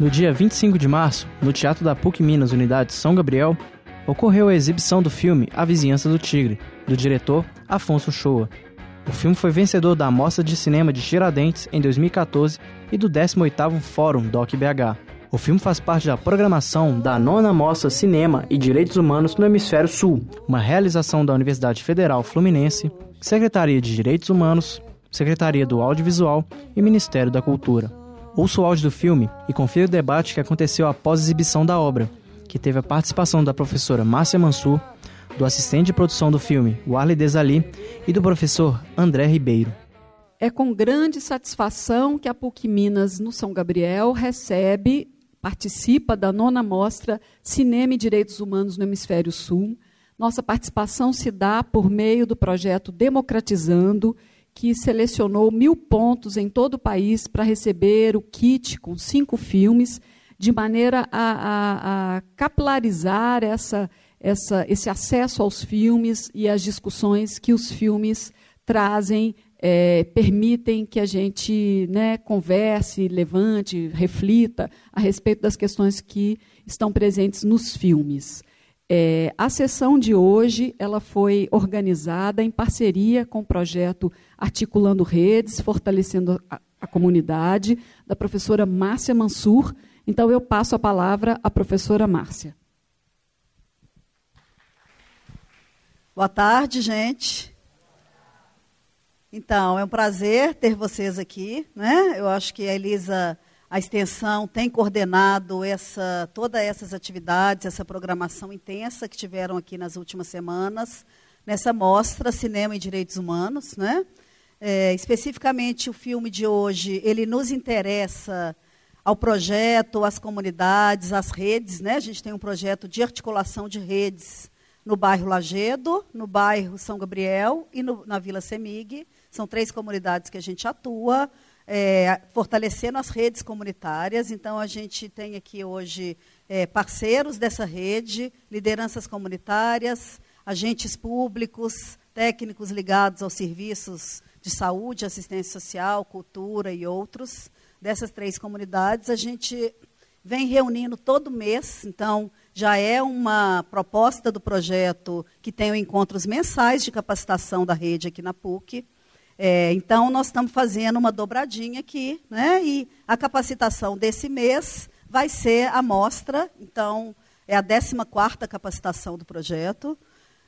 No dia 25 de março, no Teatro da PUC Minas Unidade São Gabriel, ocorreu a exibição do filme A Vizinhança do Tigre, do diretor Afonso Shoa. O filme foi vencedor da Mostra de Cinema de Tiradentes em 2014 e do 18º Fórum DOC BH. O filme faz parte da programação da nona Mostra Cinema e Direitos Humanos no Hemisfério Sul, uma realização da Universidade Federal Fluminense, Secretaria de Direitos Humanos, Secretaria do Audiovisual e Ministério da Cultura. Ouça o áudio do filme e confira o debate que aconteceu após a exibição da obra, que teve a participação da professora Márcia Mansur, do assistente de produção do filme, Warley Desali, e do professor André Ribeiro. É com grande satisfação que a PUC Minas, no São Gabriel, recebe participa da nona mostra Cinema e Direitos Humanos no Hemisfério Sul. Nossa participação se dá por meio do projeto Democratizando, que selecionou mil pontos em todo o país para receber o kit com cinco filmes, de maneira a, a, a capilarizar essa, essa, esse acesso aos filmes e às discussões que os filmes trazem é, permitem que a gente né, converse, levante, reflita a respeito das questões que estão presentes nos filmes. É, a sessão de hoje ela foi organizada em parceria com o projeto Articulando Redes, Fortalecendo a, a Comunidade, da professora Márcia Mansur. Então, eu passo a palavra à professora Márcia. Boa tarde, gente. Então, é um prazer ter vocês aqui. Né? Eu acho que a Elisa, a extensão, tem coordenado essa, todas essas atividades, essa programação intensa que tiveram aqui nas últimas semanas, nessa mostra Cinema e Direitos Humanos. Né? É, especificamente, o filme de hoje, ele nos interessa ao projeto, às comunidades, às redes. Né? A gente tem um projeto de articulação de redes no bairro Lagedo, no bairro São Gabriel e no, na Vila Semig. São três comunidades que a gente atua, é, fortalecendo as redes comunitárias. Então, a gente tem aqui hoje é, parceiros dessa rede, lideranças comunitárias, agentes públicos, técnicos ligados aos serviços de saúde, assistência social, cultura e outros. Dessas três comunidades, a gente vem reunindo todo mês, então já é uma proposta do projeto que tem encontros mensais de capacitação da rede aqui na PUC. É, então, nós estamos fazendo uma dobradinha aqui, né? E a capacitação desse mês vai ser a mostra, então, é a 14 capacitação do projeto.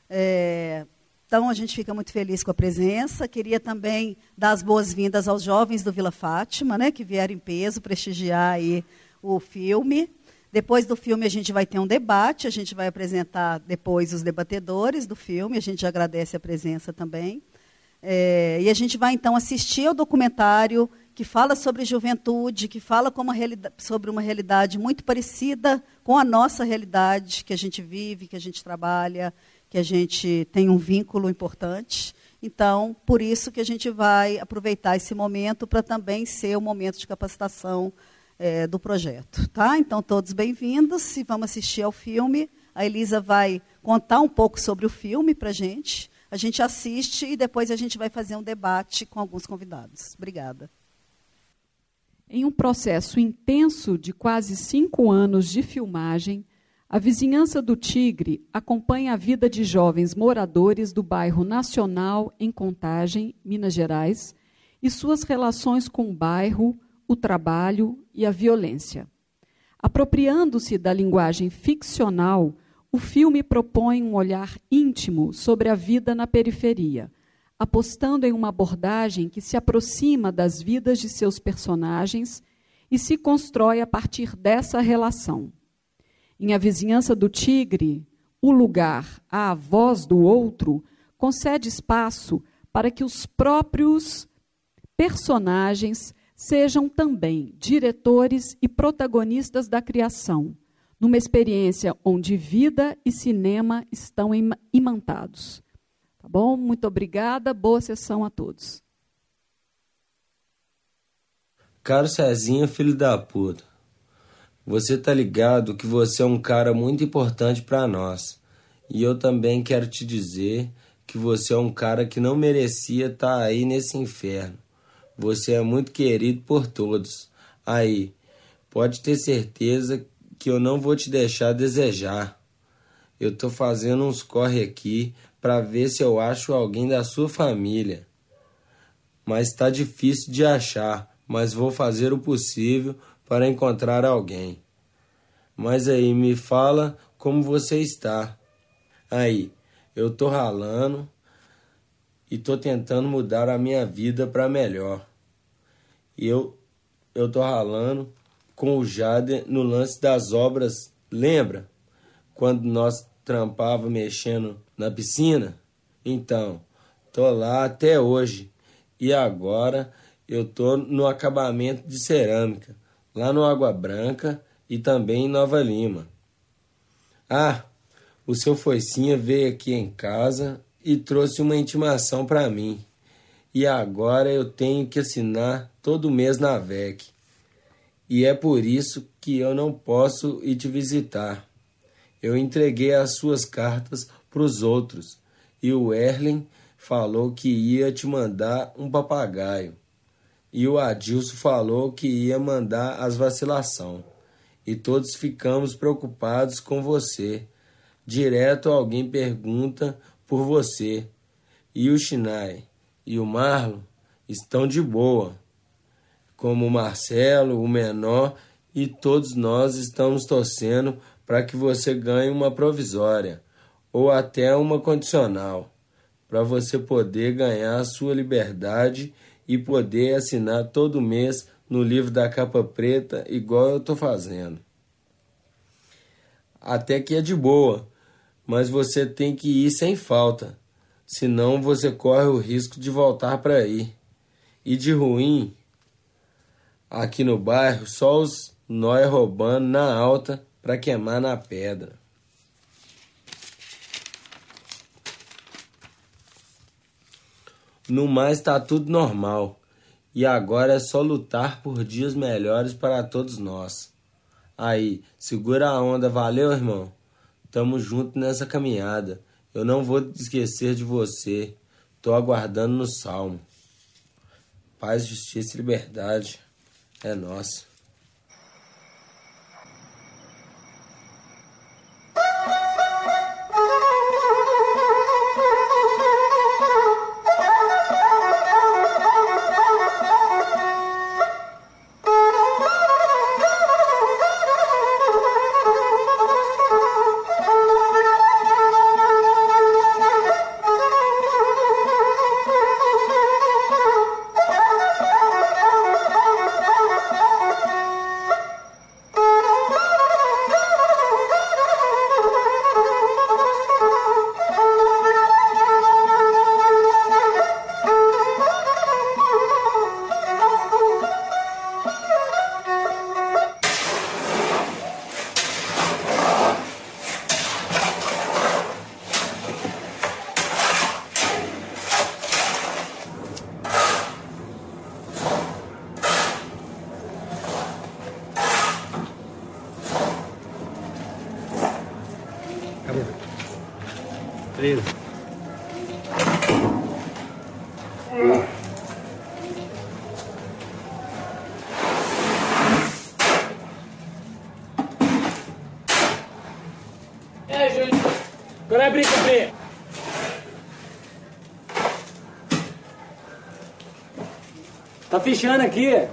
É, então, a gente fica muito feliz com a presença. Queria também dar as boas-vindas aos jovens do Vila Fátima, né, que vieram em peso prestigiar aí o filme. Depois do filme, a gente vai ter um debate, a gente vai apresentar depois os debatedores do filme, a gente agradece a presença também. É, e a gente vai então assistir ao documentário que fala sobre juventude, que fala sobre uma realidade muito parecida com a nossa realidade que a gente vive, que a gente trabalha, que a gente tem um vínculo importante. Então, por isso que a gente vai aproveitar esse momento para também ser o momento de capacitação é, do projeto. Tá? Então, todos bem-vindos e vamos assistir ao filme. A Elisa vai contar um pouco sobre o filme para a gente a gente assiste e depois a gente vai fazer um debate com alguns convidados. Obrigada. Em um processo intenso de quase cinco anos de filmagem, a Vizinhança do Tigre acompanha a vida de jovens moradores do bairro Nacional, em Contagem, Minas Gerais, e suas relações com o bairro, o trabalho e a violência. Apropriando-se da linguagem ficcional, o filme propõe um olhar íntimo sobre a vida na periferia, apostando em uma abordagem que se aproxima das vidas de seus personagens e se constrói a partir dessa relação. Em A Vizinhança do Tigre, o lugar, a voz do outro, concede espaço para que os próprios personagens sejam também diretores e protagonistas da criação numa experiência onde vida e cinema estão imantados. Tá bom? Muito obrigada, boa sessão a todos. Caro Cezinha, filho da puta. Você tá ligado que você é um cara muito importante para nós. E eu também quero te dizer que você é um cara que não merecia estar tá aí nesse inferno. Você é muito querido por todos. Aí, Pode ter certeza que eu não vou te deixar desejar. Eu tô fazendo uns corre aqui para ver se eu acho alguém da sua família. Mas está difícil de achar, mas vou fazer o possível para encontrar alguém. Mas aí me fala como você está. Aí, eu tô ralando e tô tentando mudar a minha vida para melhor. E eu eu tô ralando com o Jade no lance das obras, lembra? Quando nós trampava mexendo na piscina? Então, tô lá até hoje. E agora eu tô no acabamento de cerâmica, lá no Água Branca e também em Nova Lima. Ah, o seu Foicinha veio aqui em casa e trouxe uma intimação para mim. E agora eu tenho que assinar todo mês na VEC. E é por isso que eu não posso ir te visitar. Eu entreguei as suas cartas para os outros e o Erlen falou que ia te mandar um papagaio. E o Adilson falou que ia mandar as vacilação. E todos ficamos preocupados com você. Direto alguém pergunta por você. E o Chinai e o Marlon estão de boa. Como o Marcelo, o menor, e todos nós estamos torcendo para que você ganhe uma provisória ou até uma condicional, para você poder ganhar a sua liberdade e poder assinar todo mês no livro da capa preta, igual eu estou fazendo. Até que é de boa, mas você tem que ir sem falta, senão você corre o risco de voltar para aí. E de ruim, aqui no bairro, só os nóia roubando na alta para queimar na pedra. No mais está tudo normal. E agora é só lutar por dias melhores para todos nós. Aí, segura a onda, valeu, irmão? Tamo junto nessa caminhada. Eu não vou esquecer de você. Tô aguardando no salmo. Paz, justiça e liberdade é nossa. Fechando aqui.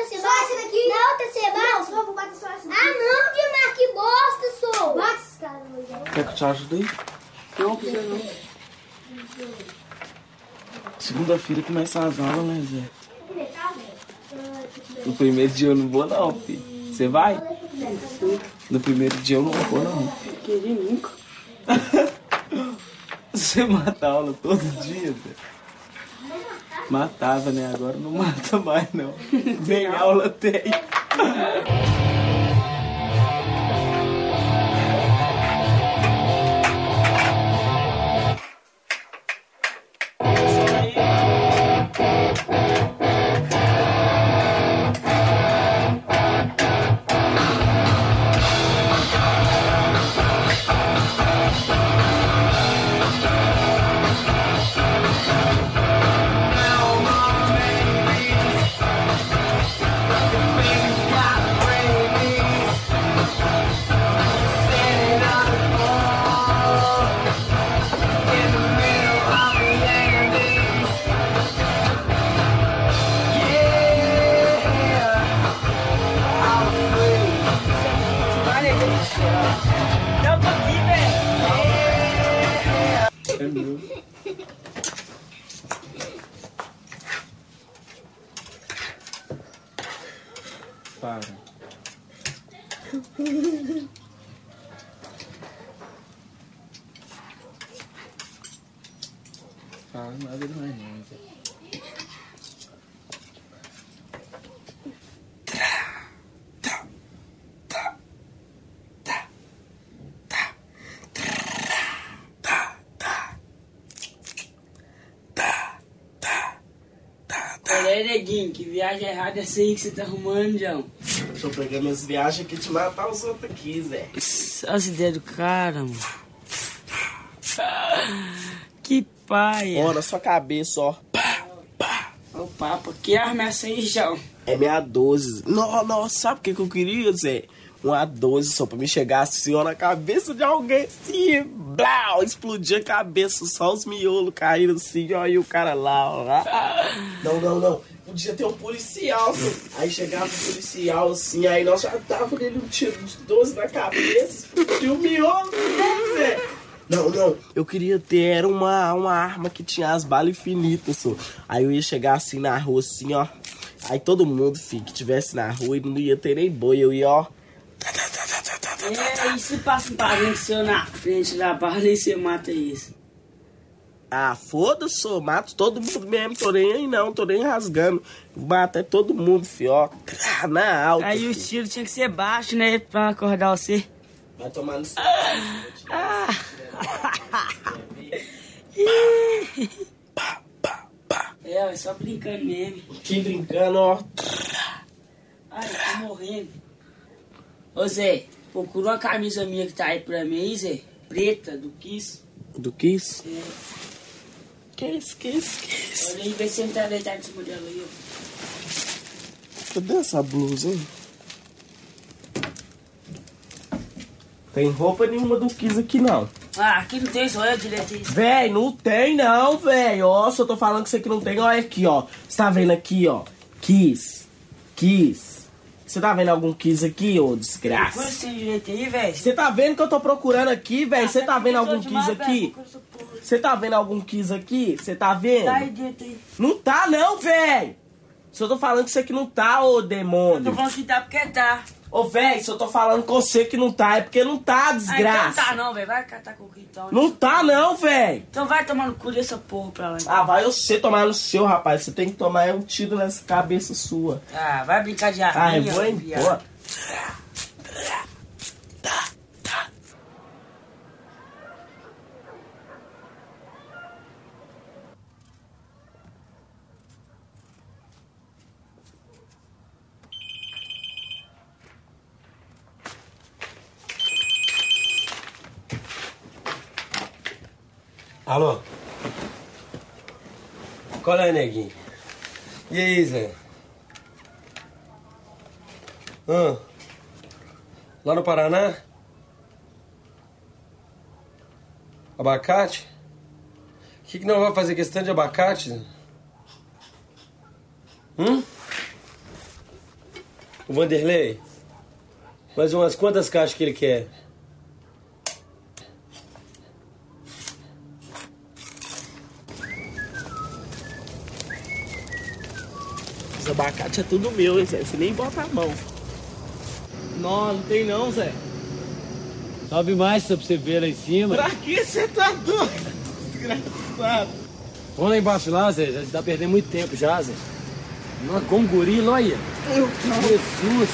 outra semana. Só esse daqui? Na outra semana. Não, só vou bater só essa daqui. Ah, não, Dilmar, que bosta, sou. Bate esse cara, Quer que eu te ajude aí? Não, precisa não. Segunda-feira começa as aulas, né, Zé? No primeiro dia eu não vou, não, filho. Você vai? No primeiro dia eu não vou, não. Queria nunca. Você mata aula todo dia, Zé. Matava, né? Agora não mata mais, não. Nem aula tem. viagem errada essa aí que você tá arrumando, João. Eu pegar minhas viagens aqui e te matar os outros aqui, Zé. Olha as ideias do cara, mano. Que paia. Ó, na sua cabeça, ó. Ô, papo, que arma é essa aí, João? É minha 12. Não, não, sabe o que, que eu queria, Zé? Uma 12 só pra me chegar assim, ó, na cabeça de alguém, assim, blau, explodir a cabeça, só os miolos caíram assim, ó, e o cara lá, ó. Não, não, não. Podia ter um policial, aí chegava o policial assim, aí nós já tava nele um tiro de 12 na cabeça, explodiu o miolo, né, Zé? Não, não, eu queria ter era uma, uma arma que tinha as balas infinitas, só. Aí eu ia chegar assim na rua, assim, ó. Aí todo mundo, filho, que tivesse na rua e não ia ter nem boi, eu ia, ó. É, e se passa um parente seu na frente da barra e você mata isso? Ah, foda-se, eu mato todo mundo mesmo, tô nem aí não, tô nem rasgando. Mata é todo mundo, fio, ó. Crá, Na alta. Aí o fi. tiro tinha que ser baixo, né? Pra acordar você. Vai tomar no seu. Pá, pá, pá. É, é só brincando mesmo. Que brincando, ó. Ai, eu tô morrendo. Ô Zé, procura uma camisa minha que tá aí pra mim aí, Zé. Preta, do Kiss. Do isso? É. Que isso, que isso, que isso? Olha aí, vê se ele tá deitado nesse modelo aí, ó. Cadê essa blusa, hein? Tem roupa nenhuma do Kiss aqui, não. Ah, aqui não tem só eu direito isso. Véi, não tem não, véi. Ó, se eu tô falando que isso aqui não tem, olha aqui, ó. Você tá vendo aqui, ó. Kiss. Kiss. Você tá vendo algum Kiss aqui, ô Procura desgraça? esse direito aí, velho. Você tá vendo que eu tô procurando aqui, véi? Você tá vendo algum Kiss aqui? Procura porra. Você tá vendo algum Kiss aqui? Você tá vendo? Tá aí dentro aí. Não tá não, véi. Se eu tô falando que isso aqui não tá, ô Eu tô demônio. falando que tá porque tá. Ô, véi, se eu tô falando com você que não tá, é porque não tá, Ah, então não desgraça. tá não, velho. Vai catar com o então. Não tá não, véi. Então vai tomar no cu dessa porra pra lá. Ah, vai você tomar no seu, rapaz. Você tem que tomar é um tiro nessa cabeça sua. Ah, vai brincar de Ah, eu arminha, vou embora. Alô? Qual é, neguinho? E aí, Zé? Hã? Lá no Paraná? Abacate? O que, que nós vamos fazer questão de abacate? Hum? O Vanderlei? Mais umas quantas caixas que ele quer? Abacate é tudo meu, hein, Zé? Você nem bota a mão. Não, não tem não, Zé. Sobe mais pra você ver lá em cima. Pra que você tá doido? Desgraçado. Vamos lá embaixo lá, Zé. Já tá perdendo muito tempo já, Zé. Não, como gorila, olha. Jesus.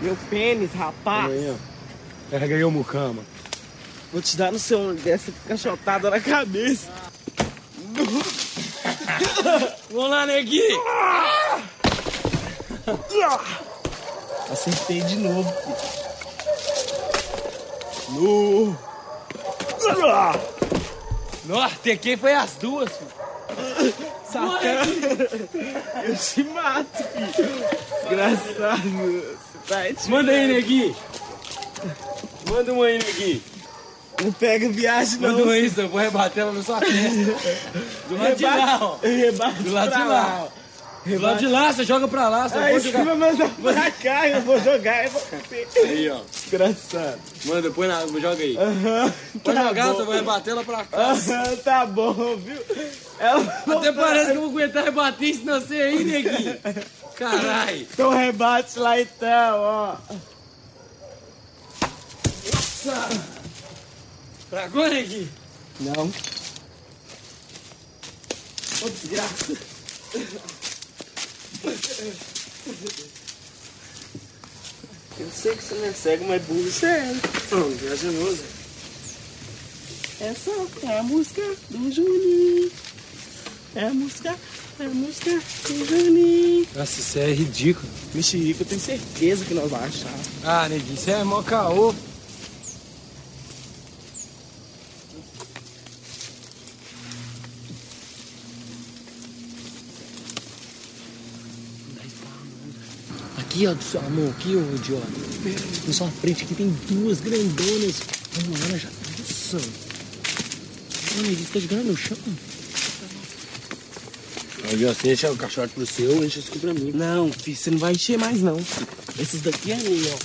Meu pênis, rapaz. Aí, ó. Pega aí o mucama. Vou te dar no seu dessa cachotada na cabeça. Vamos lá, neguinho. Acertei de novo. No. Nossa, quem foi as duas, filho. Sacana. Eu te mato, filho. Desgraçado. Você tá aí, te- Manda aí, neguinho. Manda uma aí, neguinho. Não pega viagem, não. Aí, senão eu vou rebater ela na sua testa. Do lado de lá, ó. Eu rebato Do lado de lá. Do lado de lá, você joga pra lá. Você Aí pode você vai mandar pra cá, eu vou jogar e vou. Aí, ó. Desgraçado. Manda, põe na... Joga aí. Aham. Pode Tá jogar, bom. você vai rebater ela pra cá. Aham, tá bom, viu? Ela Até parece que eu vou aguentar rebater isso não sei aí, neguinho. Caralho. Então rebate lá então, ó. Tragou, neguinho? Não. Ô, desgraça. Eu sei que você não é cego, mas burro você é. Não, viajoso. Essa é a música do Juninho. É a música, é a música do Juninho. Nossa, isso é ridículo. Mexerica, eu tenho certeza que nós vamos achar. Ah, neguinho, isso é mó caô. Aqui, ó, do seu amor, aqui, ô idiota. Na sua frente aqui tem duas grandonas. Lá, ela já tá Nossa. Olha, ele tá jogando no chão. Aí, você enche o caixote pro seu, enche isso aqui pra mim. Não, filho, você não vai encher mais não. Esses daqui é meu, ó.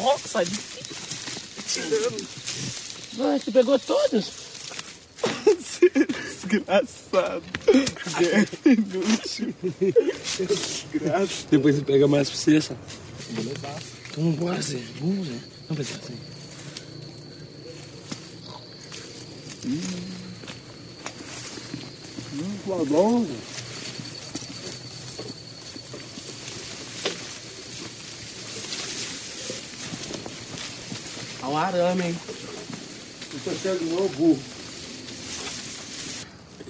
Ó, sai de tirando. Você pegou todos? Desgraçado. Zé, inútil. Desgraça. Depois você pega mais pra você, sabe? Então vambora, Zé. Vamos, Zé. Vamos pensar assim. Tá bom, Olha o arame, hein? Você chega de novo, burro.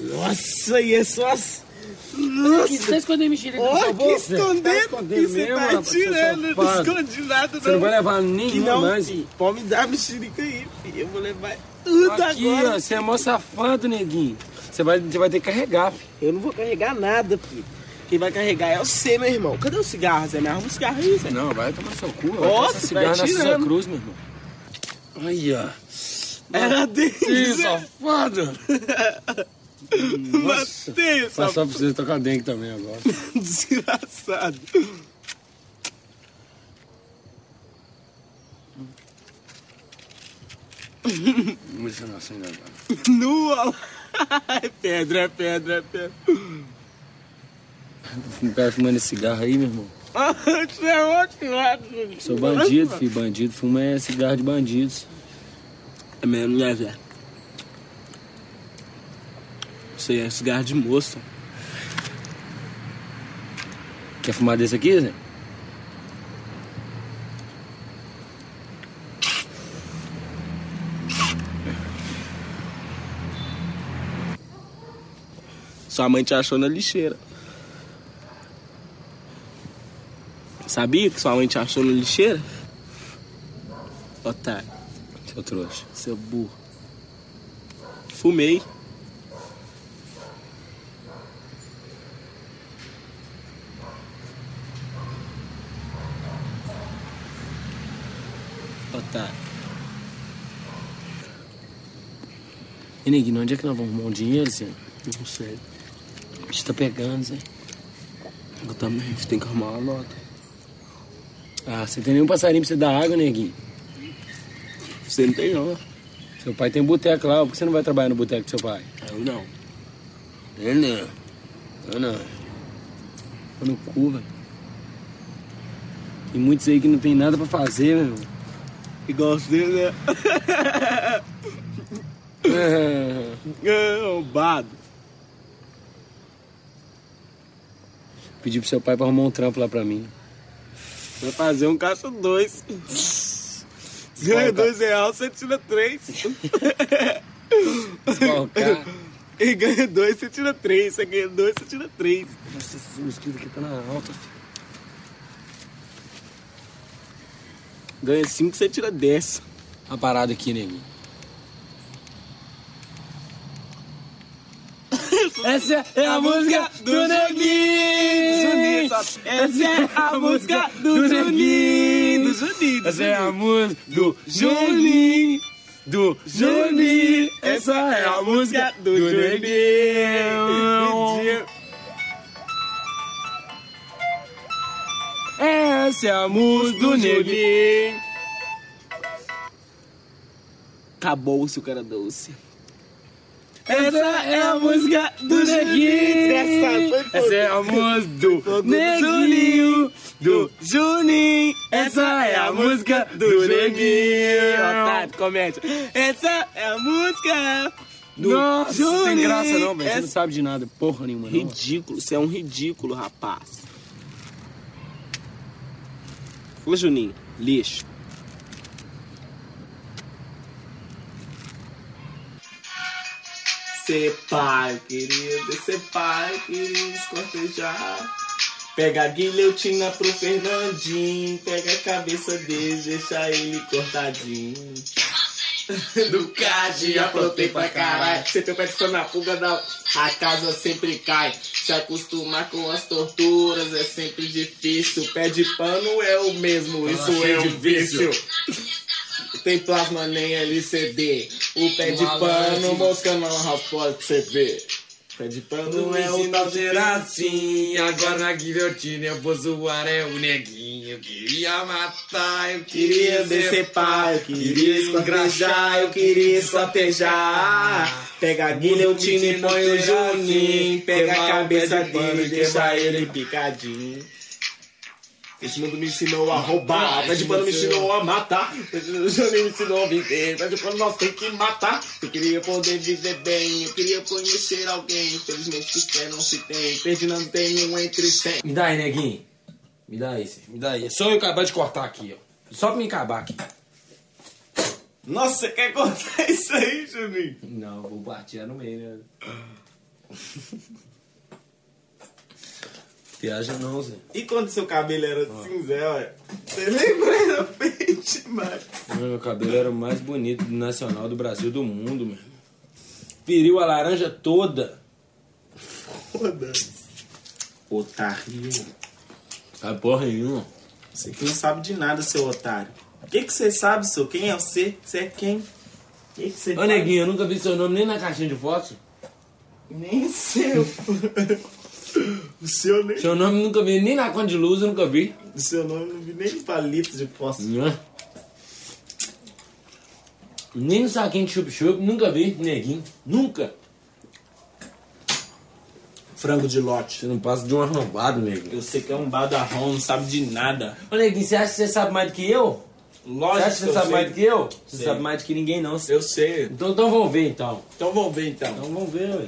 Nossa, e é só as... Que Nossa! você tá escondendo mexerica Ó, na sua que? Zé? escondendo, Tá que escondendo você mesmo, tá tirando, esconde nada, Você não vai levar Que nenhuma não, mais. filho. Pode me dar a mexerica aí, filho. Eu vou levar tudo Aqui, agora. ó, você é mó safado, neguinho. Você vai, você vai ter que carregar, filho. Eu não vou carregar nada, filho. Quem vai carregar é você, meu irmão. Cadê o cigarro, Zé? Me arruma um cigarro aí, Zé. Não, vai tomar seu cu. Nossa, vai cigarra na sua tirando. cruz, meu irmão. Aí, ó. Era dele, Que Zé. safado. Nossa. Matei essa só pra você tocar dengue também agora. desgraçado. Deixa não assim agora. Nua. É pedra, é pedra, é pedra. Não pega fumando esse cigarro aí, meu irmão. Isso é ótimo. ótimo. Sou bandido, filho. Bandido fuma é cigarro de bandidos. É mesmo, né, Zé? Isso aí é cigarro de moço. Quer fumar desse aqui, Zé? Sua mãe te achou na lixeira. Sabia que sua mãe te achou na lixeira? Otário, Seu trouxa. seu burro. Fumei. Otário. E neguinho, onde é que nós vamos arrumar um dinheiro, Zé? Não sei. A gente tá pegando, Zé. Eu também. Você tem que arrumar uma nota. Ah, você tem nenhum passarinho pra você dar água, neguinho? Você não tem não. Seu pai tem boteco lá, por que você não vai trabalhar no boteco do seu pai? Eu não. É não. É não. Tô no cu, velho. Tem muitos aí que não tem nada pra fazer, meu irmão. Gosto dele, né? É, Arrombado. Pedi pro seu pai pra arrumar um trampo lá pra mim. Vai fazer um caixa dois. Ganha dois reais, você tira três. E ganha dois, você tira três. Você ganha dois, você tira três. Nossa, esse mosquito aqui tá na alta, filho. Ganha cinco, você tira dez. Uma parada aqui, neguinho. Essa é a música do Neguinho! Essa é a música do Juninho. Do Juninho. Essa é a música do Juninho! Do Juninho! Essa é a música do Neguinho! Essa é a música do Neguinho! Acabou-se o cara doce. Essa é a música do Neguinho! Essa é a música do Neguinho! Do Juninho! Essa é a música do Neguinho! Otário, comédia. Essa é a música do Nossa, Juninho. tem graça não, velho. Você não sabe de nada, porra nenhuma. Não. Ridículo, você é um ridículo, rapaz. Ô, Juninho, lixo. Ser pai, querido, ser pai, querido, escortejar. Pega a guilhotina pro Fernandinho, pega a cabeça dele, deixa ele cortadinho. Do CAD, aprontei pra caralho. Você tem pé de na fuga da. A casa sempre cai. Se acostumar com as torturas é sempre difícil. Pé de pano é o mesmo, isso é um vício. Tem plasma nem LCD. O pé de pano, mosca não pode você ver. Pé de pano é o tal assim, agora na guilhotina eu vou zoar, é o neguinho. Eu queria matar, eu Queria descer pai, eu queria esquartejar, eu queria esquartejar. Pega a guilhotina e põe o Juninho. Pega a cabeça dele e deixa ele picadinho. Esse mundo me ensinou a roubar, pé de pano me ensinou a matar. O Juninho me ensinou a viver, pé de pano nós tem que matar. Eu queria poder viver bem, eu queria conhecer alguém. Infelizmente que fé não se tem, Ferdinando tem um entre cem. Me dá aí, neguinho. Me dá aí, cê. me dá aí. É só eu acabar de cortar aqui, ó. Só pra me acabar aqui. Nossa, você quer cortar isso aí, Juninho? Não, vou partir no meio, né? Viaja não, Zé. E quando seu cabelo era assim, Zé, olha? Você lembra? Era feio demais. Meu cabelo era o mais bonito do nacional do Brasil do mundo, meu. Feriu a laranja toda. Foda-se. Otário. Sabe porra nenhuma. Você que não sabe de nada, seu otário. O que que você sabe, seu? Quem é você? Você é quem? O que que Ô, neguinho, eu nunca vi seu nome nem na caixinha de fotos. Nem seu. o seu nem... Seu nome nunca vi, nem na conta de luz eu nunca vi. O seu nome eu não vi nem palito de fósforo. Né? Nem no saquinho de chup-chup, nunca vi, neguinho. Nunca. Frango de lote. Você não passa de um arrombado, neguinho. Eu sei que é um badarrão, não sabe de nada. Ô, neguinho, você acha que você sabe mais do que eu? Você Lógico acha que você sabe sei. mais do que eu? Você Sei. sabe mais do que ninguém, não. Eu sei. Então, então vamos ver, então. Então vamos ver, então. Então vamos ver, ué.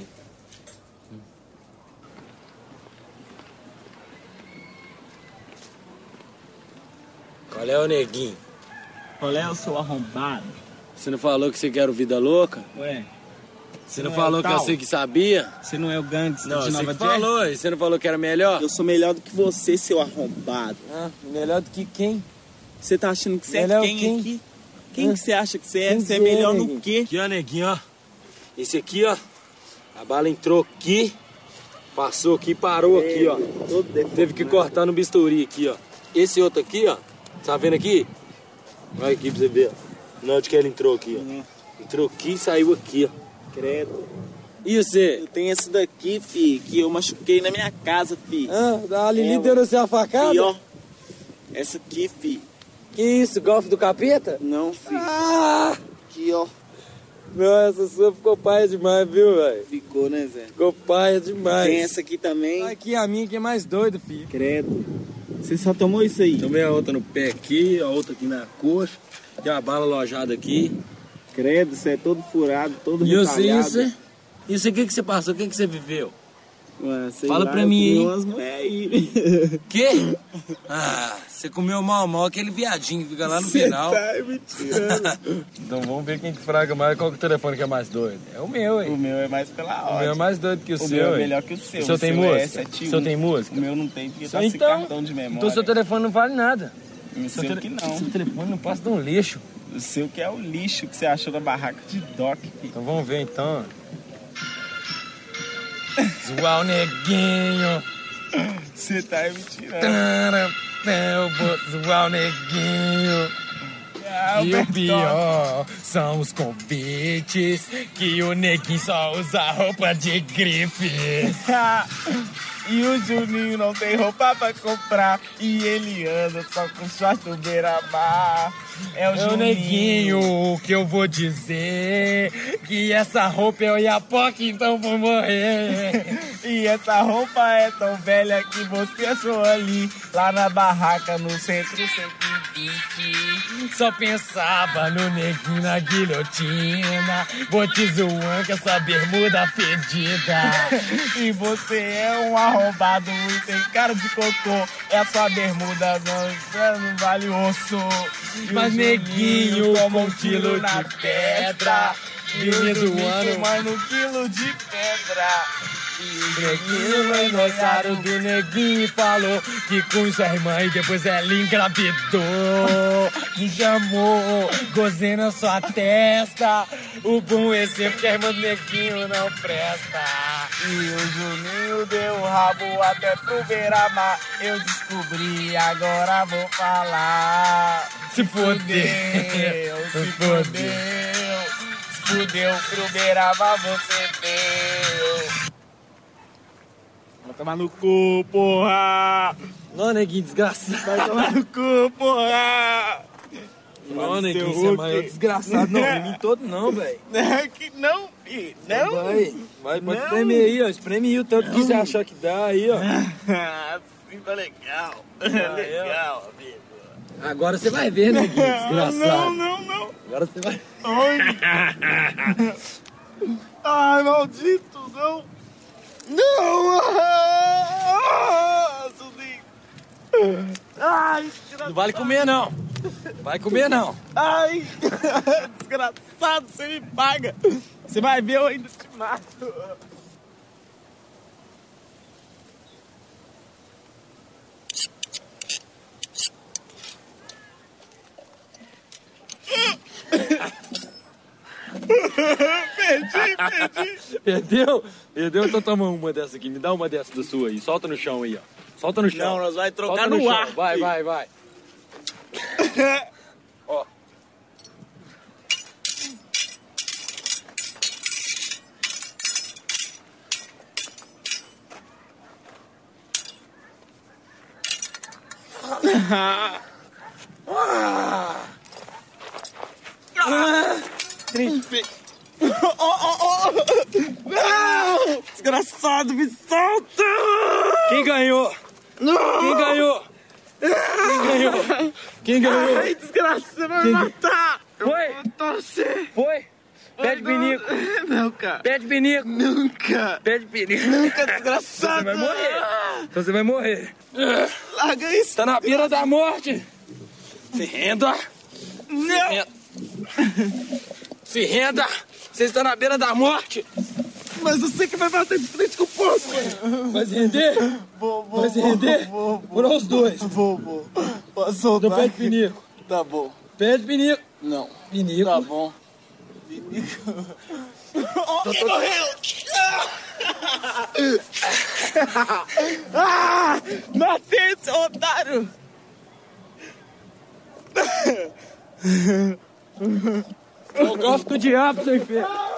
Qual é o neguinho? Qual é o seu arrombado? Você não falou que você quer o Vida Louca? Ué, Você não, Não é falou o que eu sei que sabia? você não é o gangster Não, de você Nova que falou. E você não falou que era melhor? Eu sou melhor do que você, seu arrombado. Ah, melhor do que quem? Você tá achando que você é Melhor quem, quem? aqui? Quem Hã? que você acha que você é? Quem Você é é, melhor no neguinho? quê? Aqui, ó, neguinho, ó. Esse aqui, ó. A bala entrou aqui, passou aqui, parou aqui, ó. Teve que cortar no bisturi aqui, ó. Esse outro aqui, ó. Tá vendo aqui? Olha aqui pra você ver, ó. Na onde que ele entrou aqui, ó. Entrou aqui e saiu aqui, ó. Credo. E você? Eu tenho esse daqui, fi, que eu machuquei na minha casa, fi. Ah, a Lili É, deu seu a facada? Fi, ó. Essa aqui, fi. Que isso, golfe do capeta? Não, fi. Ah! Aqui, ó. Nossa, sua ficou paia demais, viu, velho? Ficou, né, Zé? Ficou paia demais. Tem essa aqui também. Aqui a minha que é mais doido, filho. Credo. Você só tomou isso aí? Tomei a outra no pé aqui, a outra aqui na coxa. Tem uma bala alojada aqui. Credo, você é todo furado, todo E você, retalhado. isso? Isso aqui que você passou, o que, que você viveu? Ué, sei Fala lá, pra mim, hein? umas mulheres aí. Quê? Ah, você comeu mal mal aquele viadinho que fica lá no Você final. tá me tirando. Então vamos ver quem que fraga mais, qual que é o telefone que é mais doido. É o meu, o hein? meu é mais pela O hora. meu é mais doido que o, O seu, meu é melhor que o seu. O seu tem é música? 71. O seu tem música? O meu não tem porque tá sem Então, cartão de memória. então seu telefone não vale nada. O seu tele- que não. Seu telefone não passa de um lixo. O seu que é o lixo que você achou na barraca de Doc. filho. Então vamos ver então. Zoar o neguinho. Você tá me tirando. Tara, Eu vou zoar o neguinho. Ah, E o pior são os convites que o neguinho só usa roupa de grife. e o Juninho não tem roupa pra comprar. E ele anda só com short do beira-mar. É o É o Juninho. neguinho, o que eu vou dizer? Que essa roupa é o Iapoque, então vou morrer. E essa roupa é tão velha que você achou ali, lá na barraca no centro 120. Só pensava no neguinho na guilhotina. Vou te zoando com essa bermuda fedida. E você é um arrombado e tem cara de cocô. É sua bermuda, não, não vale osso. Mas neguinho Juninho com toma um quilo na de pedra. Me zoando. fumando um quilo de pedra. Neguinho no aniversário do neguinho falou que com sua irmã e depois ela engravidou. Me chamou, gozei na sua testa. O bom é que a irmã do neguinho não presta. E o Juninho deu o rabo até pro beira-mar. Eu descobri, agora vou falar. Se fodeu, se fodeu. Se fudeu pro beira-mar, você deu. Vai tomar no cu, porra! Não, neguinho, desgraçado. Vai tomar no cu, porra! Não, neguinho, você é maior desgraçado. Não, neguinho todo não, velho. que não, filho, não! Vai, vai, pode Não. espremer aí, ó. Espreme aí o tanto que você achar que dá aí, ó. assim tá legal. legal, amigo. Agora você vai ver, neguinho, desgraçado. Não, não, não. Agora você vai. Ai, Ai maldito, não! Não! Ah! Ai, Não vale comer, não. Vai comer, não. Ai, desgraçado, você me paga! Você vai ver, eu ainda te mato! perdi, perdi! Perdeu? Perdeu? Então toma uma dessa aqui. Me dá uma dessa da sua aí. Solta no chão aí, ó. Solta no chão. Não, nós vai trocar Solta no, chão. ar! Vai, filho. vai, vai. Ó. Oh, oh, oh! Não! Desgraçado, me solta! Quem ganhou? Quem ganhou? Quem ganhou? Quem ganhou? Ai, desgraça, você vai me matar! Eu Foi? vou torcer! Foi? Pede pinico. Não, cara! Pede pinico. Nunca! Pede pinico. Nunca, desgraçado! você vai morrer. Então você vai morrer. Larga isso! Tá na beira da morte. Se renda. Não! Se renda. Você está na beira da morte. Mas você que vai bater de frente com o poço! Vai se render? Vou, vou, Vai se render? Vou, vou, Por os dois. vou, vou. Posso soltar? Então pede pinico. Tá bom. Pede pinico. Não. Pinico. Tá bom. Oh, quem morreu? ah! Matei esse otário! Eu gosto do diabo, inferno.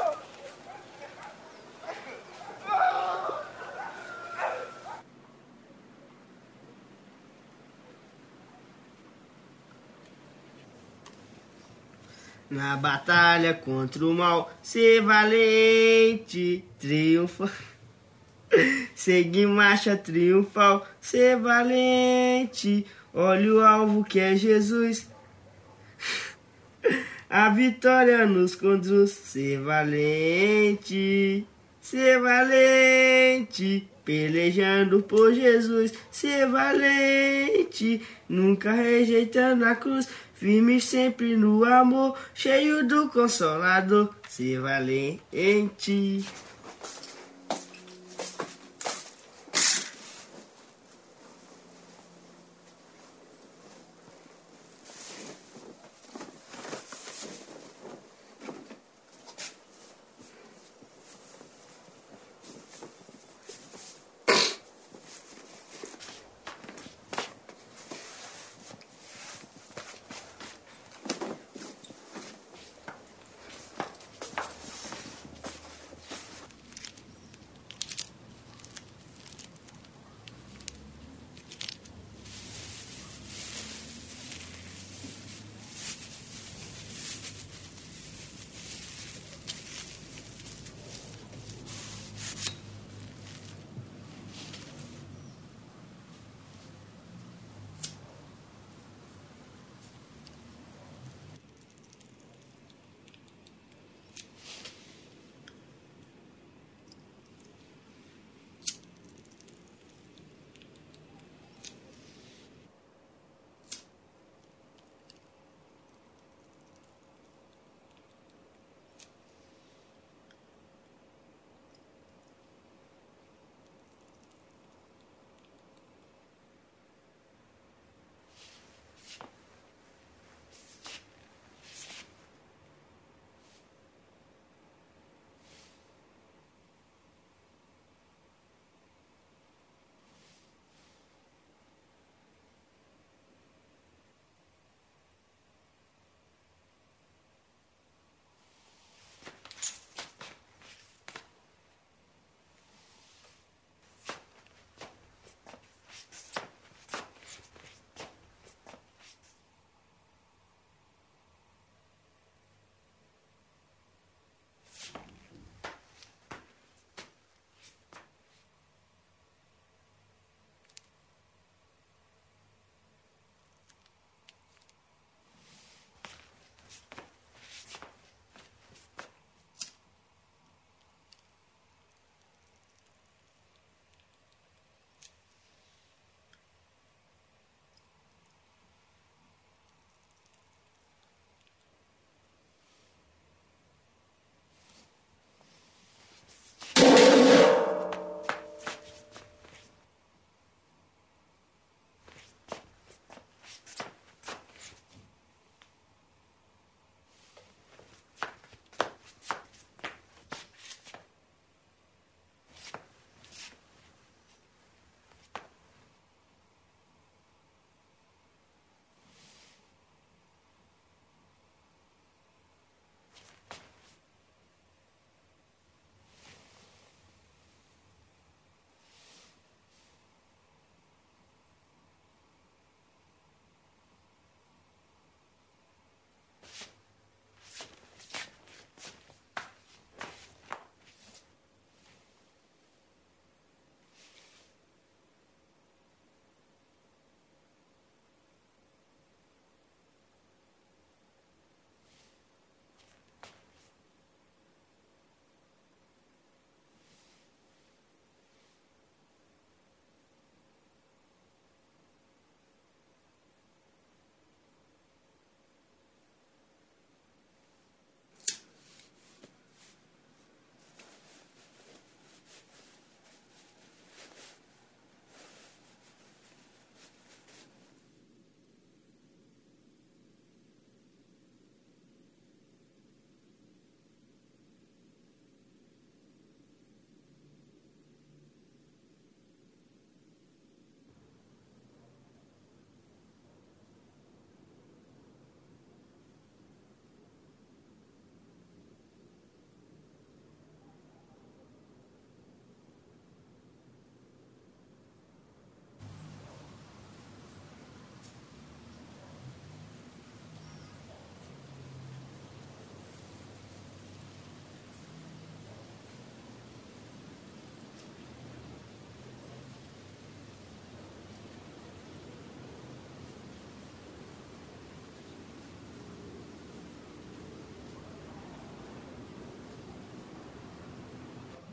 Na batalha contra o mal, ser valente, triunfa. Seguir marcha triunfal, ser valente. Olha o alvo que é Jesus. A vitória nos conduz, ser valente, ser valente. Pelejando por Jesus, ser valente, nunca rejeitando a cruz, firme sempre no amor, cheio do consolador, ser valente.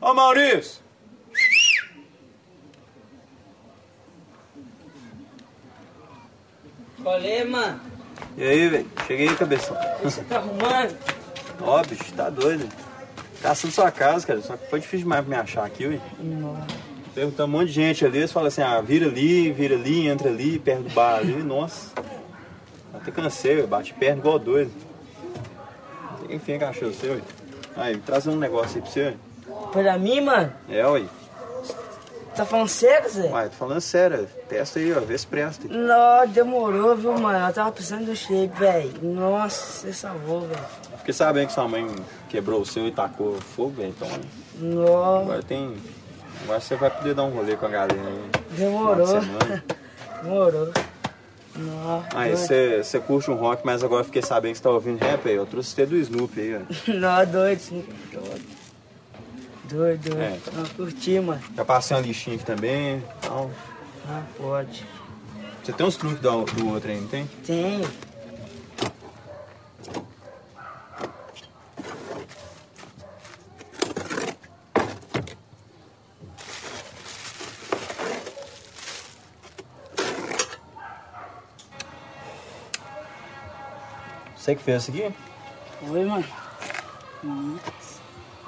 Ô Maurício! Olê, mano. E aí, velho? Cheguei aí, cabeção. Você tá arrumando? Ó, bicho, tá doido. Caçando sua casa, cara. Só que foi difícil demais pra me achar aqui. Nossa. Perguntando um monte de gente ali, eles falam assim, ah, vira ali, vira ali, entra ali, perto do bar ali. Nossa. Até cansei, eu bati perna igual doido. Enfim, achou você, ué. Aí, traz um negócio aí pra você. Pra mim, mano? É, ué. Tá falando sério, Zé? Ué, tô falando sério. Testa aí, ó, vê se presta. Não, demorou, viu, mano? Eu tava precisando do shape, velho. Nossa, você salvou, velho. Fiquei sabendo que sua mãe quebrou o seu e tacou fogo, velho. Então, Nossa. agora tem... Agora você vai poder dar um rolê com a galera aí. Demorou. de. Demorou. Nossa. Aí você curte um rock, mas agora fiquei sabendo que você tá ouvindo rap aí. Eu trouxe você do Snoop aí, ó. Não, doido, sim. Doido. Doido, doido. É. Não, curti, mano. Já passei uma lixinha aqui também. Então, Ah, pode. você tem uns truques do, do outro aí, não tem? Tenho. Você que fez isso aqui? Oi, mano. Hum,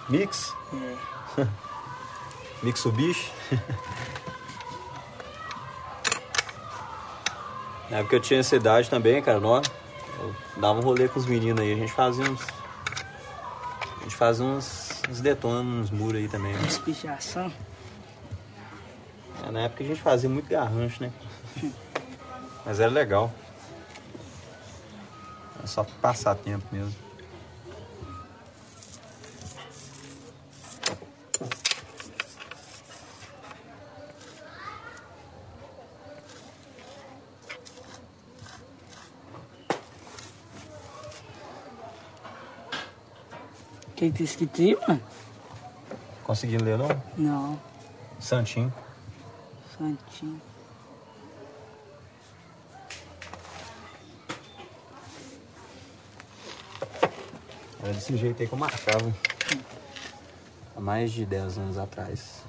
Mix? É. Bicho? Na época eu tinha essa idade também, cara, nó. Eu dava um rolê com os meninos aí, a gente fazia uns. A gente fazia uns, uns detonos nos muros aí também. Espichação. É, Na época a gente fazia muito garrancho, né? Mas era legal. É só passar tempo mesmo. O que mano? Conseguindo ler não? Não. Santinho. Santinho. Era desse jeito aí que eu marcava. Há mais de 10 anos atrás.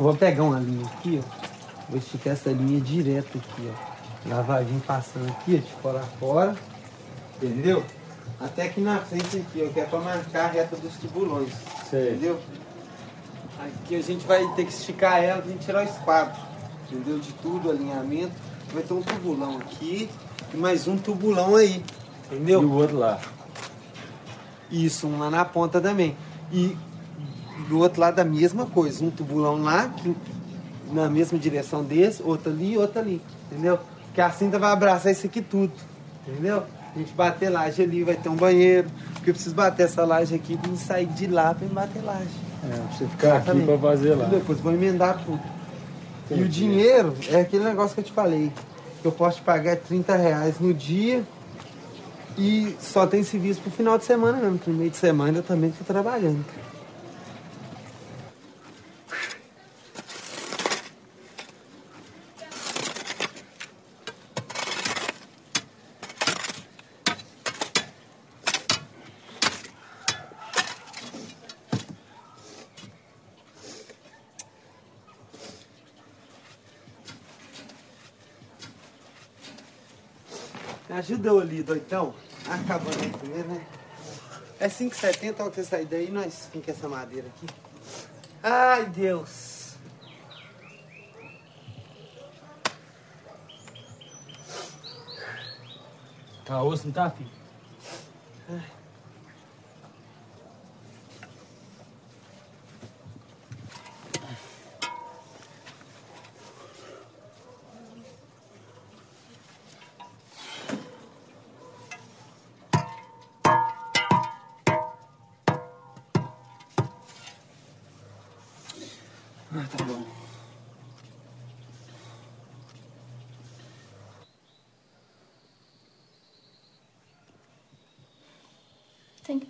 Eu vou pegar uma linha aqui, ó. Vou esticar essa linha direto aqui, ó. Ela vai vir passando aqui, ó, de fora a fora. Entendeu? Até aqui na frente aqui, ó, que é pra marcar a reta dos tubulões. Sei. Entendeu? Aqui a gente vai ter que esticar ela pra gente tirar o esquadro. Entendeu? De tudo, alinhamento. Vai ter um tubulão aqui e mais um tubulão aí. Entendeu? E o outro lá. Isso, um lá na ponta também. E do outro lado a mesma coisa, um tubulão lá, que, na mesma direção desse, outro ali e outro ali, entendeu? Porque a cinta vai abraçar isso aqui tudo, entendeu? A gente bater laje ali, vai ter um banheiro, porque eu preciso bater essa laje aqui pra sair de lá pra bater laje. É, pra você ficar aqui pra fazer lá. Depois vou emendar tudo. E o dinheiro é aquele negócio que eu te falei. Que eu posso te pagar 30 reais no dia e só tem serviço pro final de semana mesmo. porque No meio de semana eu também tô trabalhando. Me ajuda eu ali, doitão. Acabando aí primeiro, né? É 5,70, olha você sair daí, nós fica essa madeira aqui. Ai, Deus. Tá osso, não tá, filho? Ah,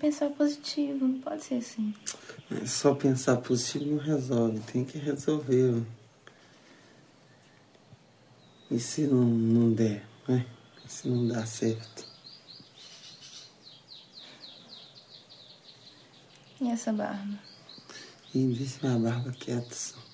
pensar positivo, não pode ser assim. É Só pensar positivo não resolve, tem que resolver. E se não, não der, né? Se não dá certo? E essa barba? E deixa minha barba quieta só.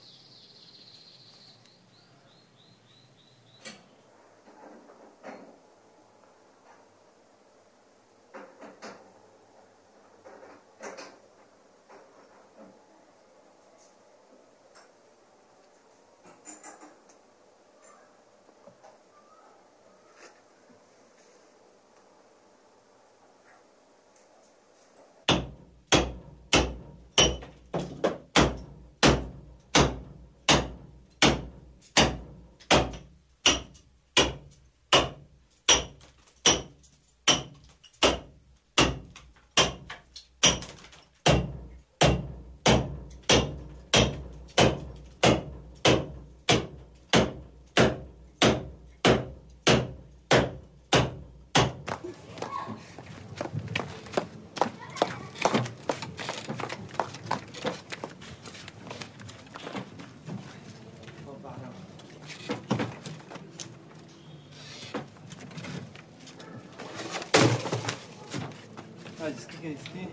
Que é isso aqui?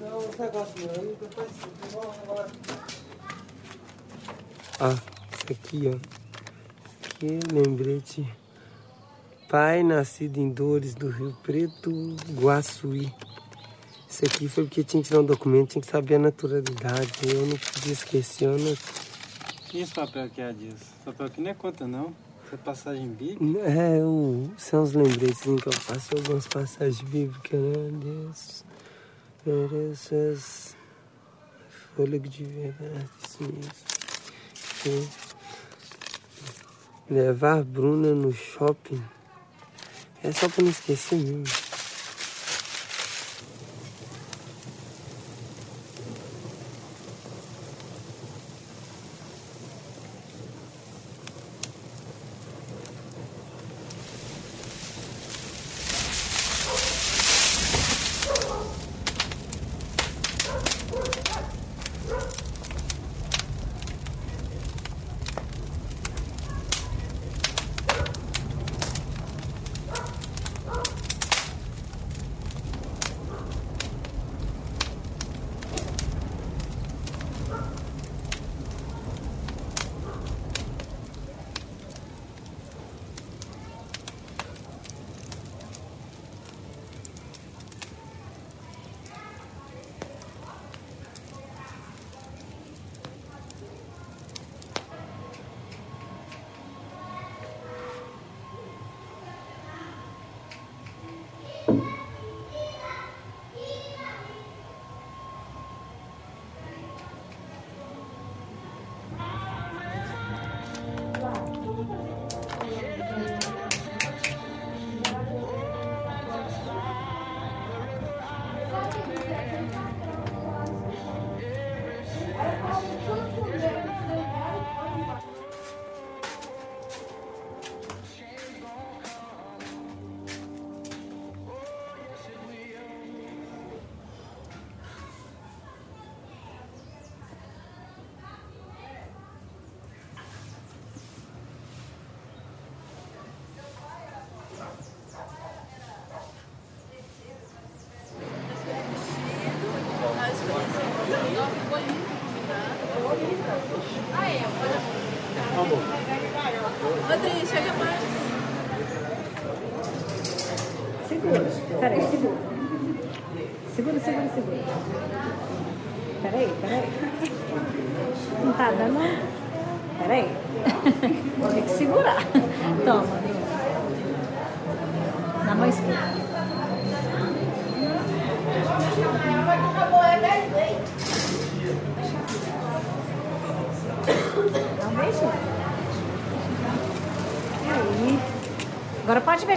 Não, esse negócio não, eu tô assim, agora. Ah, isso aqui, ó. Aqui é lembrete. Pai nascido em Dores do Rio Preto, Guaçuí. Isso aqui foi porque tinha que tirar um documento, tinha que saber a naturalidade. Eu não podia esquecer, eu não... E esse papel aqui é disso? Esse papel aqui não é conta, não. Passagem bíblica. É, eu, são os lembretes que eu faço algumas passagens bíblicas, né? Deus as fôlego de verdade. Levar Bruna no shopping é só pra não esquecer mesmo.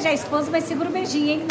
Beijar a esposa, mas segura o beijinho, hein?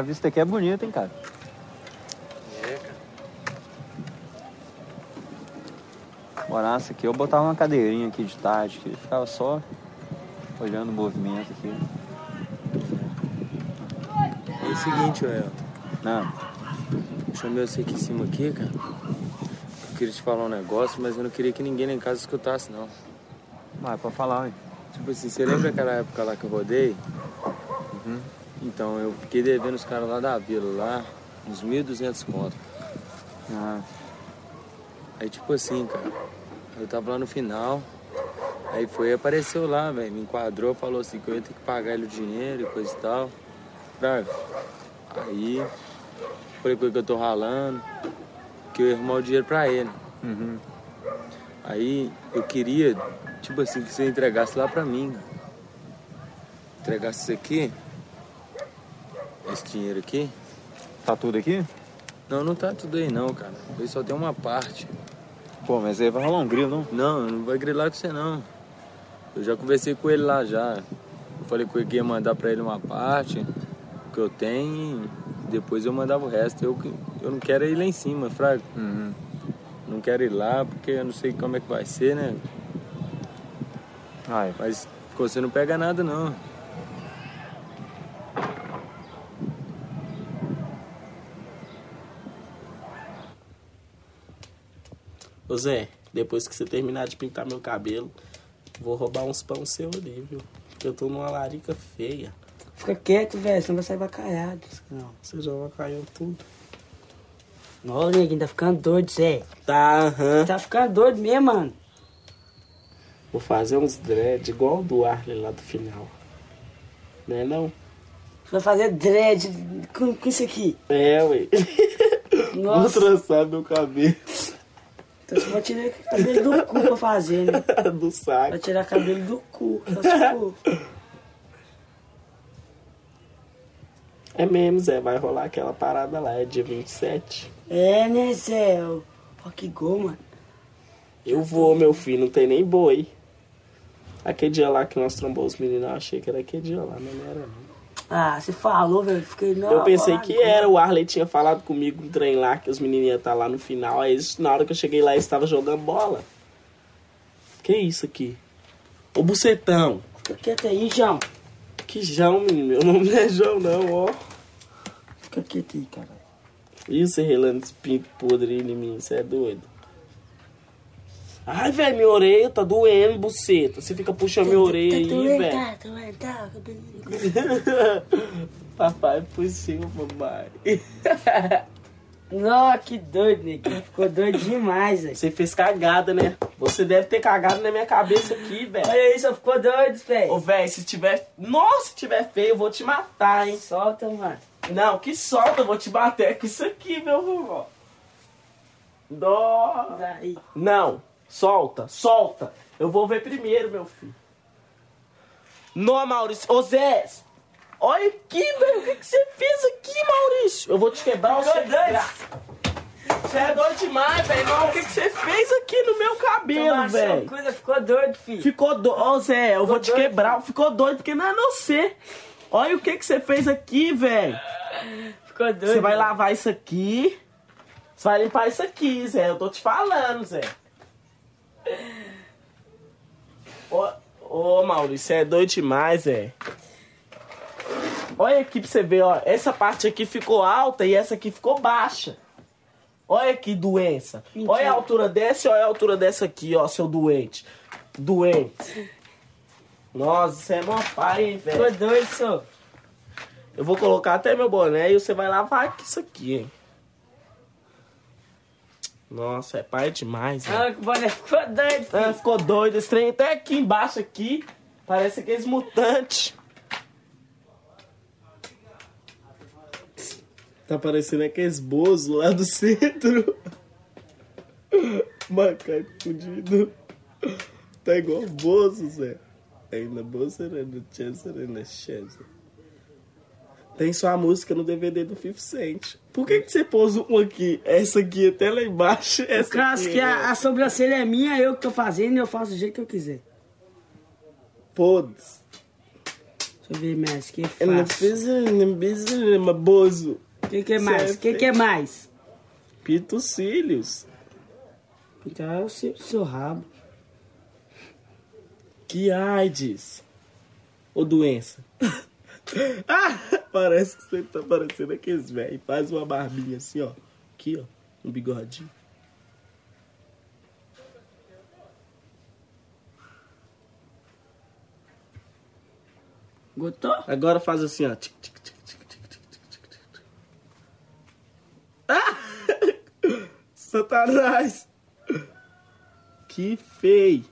A vista aqui é bonita, hein, cara? É, cara. Morasse aqui, eu botava uma cadeirinha aqui de tarde, que ficava só olhando o movimento aqui. É o seguinte, Elton. Não. Eu chamei você aqui em cima aqui, cara. Eu queria te falar um negócio, mas eu não queria que ninguém lá em casa escutasse, não. Vai, pode falar, hein? Tipo assim, você lembra aquela época lá que eu rodei? Então, eu fiquei devendo os caras lá da vila, lá, uns 1.200 conto. Ah. Aí, tipo assim, cara, eu tava lá no final, aí foi, apareceu lá, velho, me enquadrou, falou assim que eu ia ter que pagar ele o dinheiro e coisa e tal. Sabe? Aí, falei com ele que eu tô ralando, que eu ia arrumar o dinheiro pra ele. Uhum. Aí, eu queria, tipo assim, que você entregasse lá pra mim. Entregasse isso aqui, esse dinheiro aqui. Tá tudo aqui? Não, não tá tudo aí não, cara. Aí só tem uma parte. Pô, mas aí vai rolar um grilo, não? Não, não vai grilar com você não. Eu já conversei com ele lá já. Eu falei ele que ia mandar pra ele uma parte que eu tenho e depois eu mandava o resto. Eu, eu não quero ir lá em cima, Fraga. Uhum. Não quero ir lá porque eu não sei como é que vai ser, né? Ai. Mas você não pega nada não. Ô Zé, depois que você terminar de pintar meu cabelo, vou roubar uns pão seu ali, viu? Porque eu tô numa larica feia. Fica quieto, velho, senão vai sair bacalhado. Não, você já avacalhou tudo. Nossa, neguinho, tá ficando doido, Zé. Tá, aham. Tá ficando doido mesmo, mano. Vou fazer uns dread igual o do Arley lá do final. Né não? Você vai fazer dread com, com isso aqui. É, ué. Nossa. Vou trançar meu cabelo. Então você vai tirar o cabelo do cu pra fazer, né? do saco. Vai tirar cabelo do cu. Só. É mesmo, Zé. Vai rolar aquela parada lá, é dia 27. É, né, Zé? O Rock Go, mano. Eu vou, meu filho, não tem nem boi. Aquele dia lá que nós trombamos os meninos, eu achei que era aquele dia lá, mas não era não. Ah, você falou, velho. Fiquei não. Eu pensei que era, o Arley tinha falado comigo no trem lá, que os meninos iam estar lá no final. Aí eles- na hora que eu cheguei lá, eles estavam jogando bola. Que isso aqui? Ô bucetão. Fica quieto aí, João. Que João, menino? Meu nome não é João, não, ó. Fica quieto aí, caralho. Ih, você relando esse pinto podre em mim, você é doido. Ai, velho, minha orelha tá doendo, buceta. Você fica puxando minha orelha aí, velho. Tá, tá, tá, tá. Papai por cima, papai. Nossa, que doido, neguinho. Ficou doido demais, velho. Você fez cagada, né? Você deve ter cagado na minha cabeça aqui, velho. Olha isso, ficou doido, velho. Ô, velho, se tiver. Nossa, se tiver feio, eu vou te matar, hein? Solta, mano. Não, que solta, eu vou te bater com isso aqui, meu vovó. Dó. Daí. Não, solta, solta. Eu vou ver primeiro, meu filho. Não, Maurício. Ô, Zé, olha aqui, velho. O que, que você fez aqui, Maurício? Eu vou te quebrar o Ficou seu. Você é doido demais, velho. O que, que você fez aqui no meu cabelo, velho? coisa, ficou doido, filho. Ficou doido. Ô, Zé, eu vou te doido, quebrar. Ficou doido porque não é você. Olha o que, que você fez aqui, velho. Ficou doido. Você vai lavar isso aqui. Você vai limpar isso aqui, Zé. Eu tô te falando, Zé. Ô, ô Maurício, você é doido demais, Zé. Olha aqui pra você ver, ó. Essa parte aqui ficou alta e essa aqui ficou baixa. Olha que doença. Mentira. Olha a altura dessa e olha a altura dessa aqui, ó, seu doente. Doente. Nossa, você é mó pai, hein, velho. Ficou doido, senhor. Eu vou colocar até meu boné e você vai lavar isso aqui, hein? Nossa, é pai demais, hein? Ah, que boné ficou doido, filho. Ah, ficou doido. Esse trem até aqui embaixo aqui. Parece aqueles mutantes. Tá parecendo aqueles bozo lá do centro. Macaco fudido. Tá igual bozo, Zé. Ainda bozo era no Chester e na Chester. Tem só a música no DVD do 50 Cent. Por que, que você pôs um aqui? Essa aqui até lá embaixo. Essa causa aqui, que né? a, a sobrancelha é minha, eu que tô fazendo e eu faço do jeito que eu quiser. Foda-se. Deixa eu ver mais, que Eu não fiz não uma bozo. O que, que é mais? O que, que é mais? Pito cílios. Então é o seu, seu rabo. Que AIDS. Ou doença. parece que você tá parecendo aqueles velhos. Faz uma barbinha assim, ó. Aqui, ó. Um bigodinho. Gostou? Agora faz assim, ó. Tic, tic, tic, tic, tic, tic, tic, tic. Ah! Satanás! Que feio!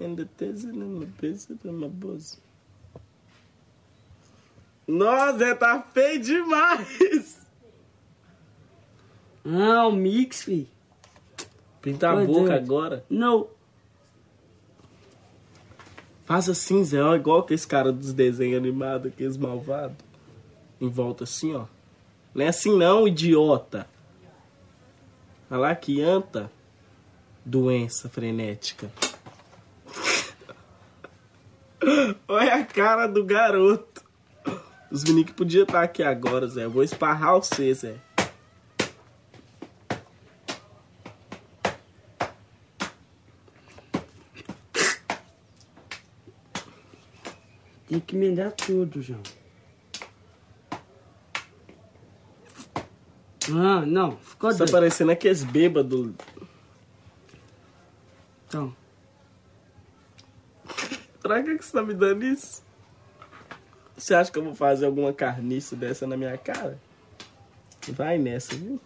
Ainda tem uma peça uma bolsa. Nossa, tá feio demais! Ah, o mix, fi. Pinta a boca doido. agora. Não. Faz assim, Zé, ó, igual aqueles caras dos desenhos animados, aqueles malvados. Em volta assim, ó. Não é assim não, idiota. Olha lá que anta. Doença frenética. Olha a cara do garoto. Os meninos que podiam estar aqui agora, Zé. Eu vou esparrar você, Zé. Tem que emendar tudo, João. Ah, não. Ficou tá doido. parecendo aqueles bêbados. Então. Pra que que você tá me dando isso? Você acha que eu vou fazer alguma carniça dessa na minha cara? Vai nessa, viu?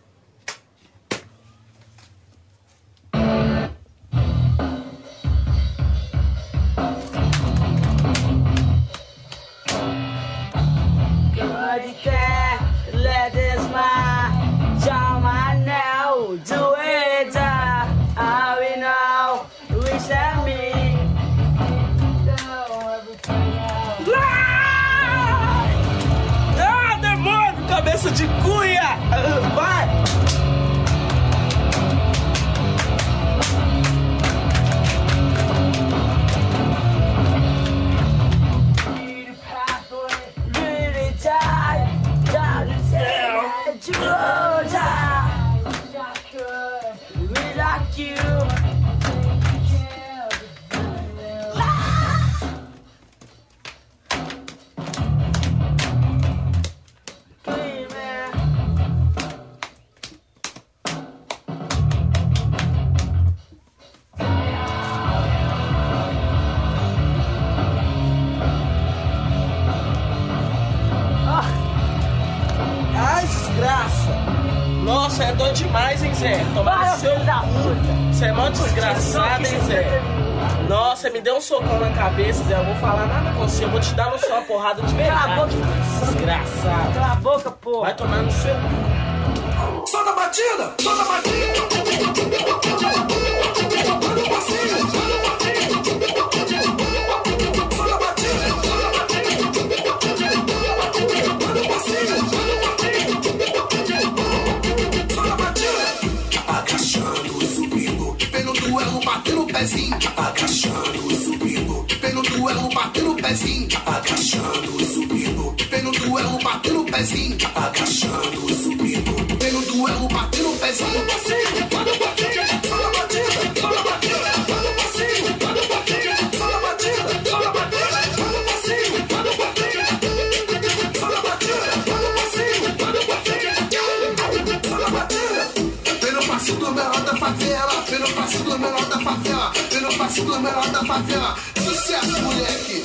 Menor da favela. Sucesso, moleque.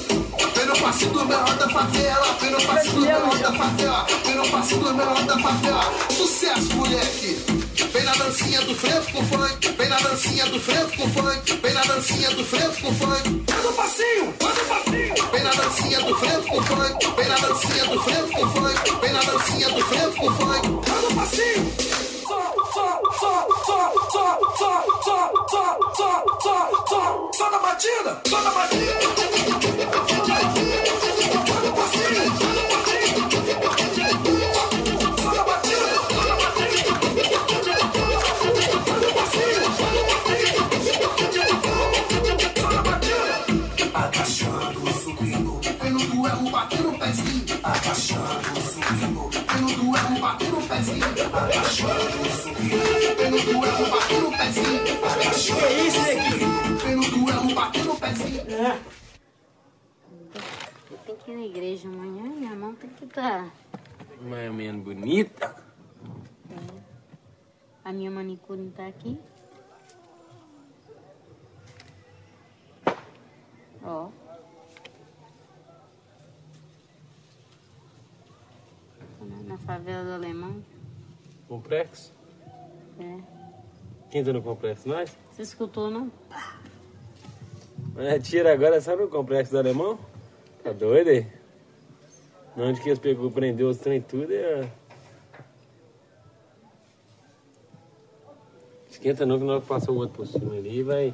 Vem no passinho do menor da favela, vem no passinho do menor da favela, vem no passinho do menor da favela. Sucesso, moleque. Vem na dancinha do frevo com funk, vem na dancinha do frevo com funk, vem na dancinha do frevo com funk. No passinho, vai no passinho. Vem na dancinha do frevo com funk, vem na dancinha do frevo com funk, vem na dancinha do frevo com funk. No passinho. Só na batida, só na batida. Agachando e subindo, no duelo batendo o pezinho. Agachando e subindo, no duelo pezinho. E vem no pezinho. Agachando e subindo, vem no duelo batendo o pezinho. Eu tenho que ir na igreja amanhã, minha mão tem que estar. Mais ou menos bonita. A minha manicure não tá aqui. Ó. Na- Na favela do Alemão. Complexo? É. Quem tá no complexo? Nós? Você escutou, não? É, tira agora, sabe o complexo do alemão? Tá doido aí? Onde que eles pegou, prendeu os trem tudo e a... Esquenta não que que passar o outro por cima ali vai.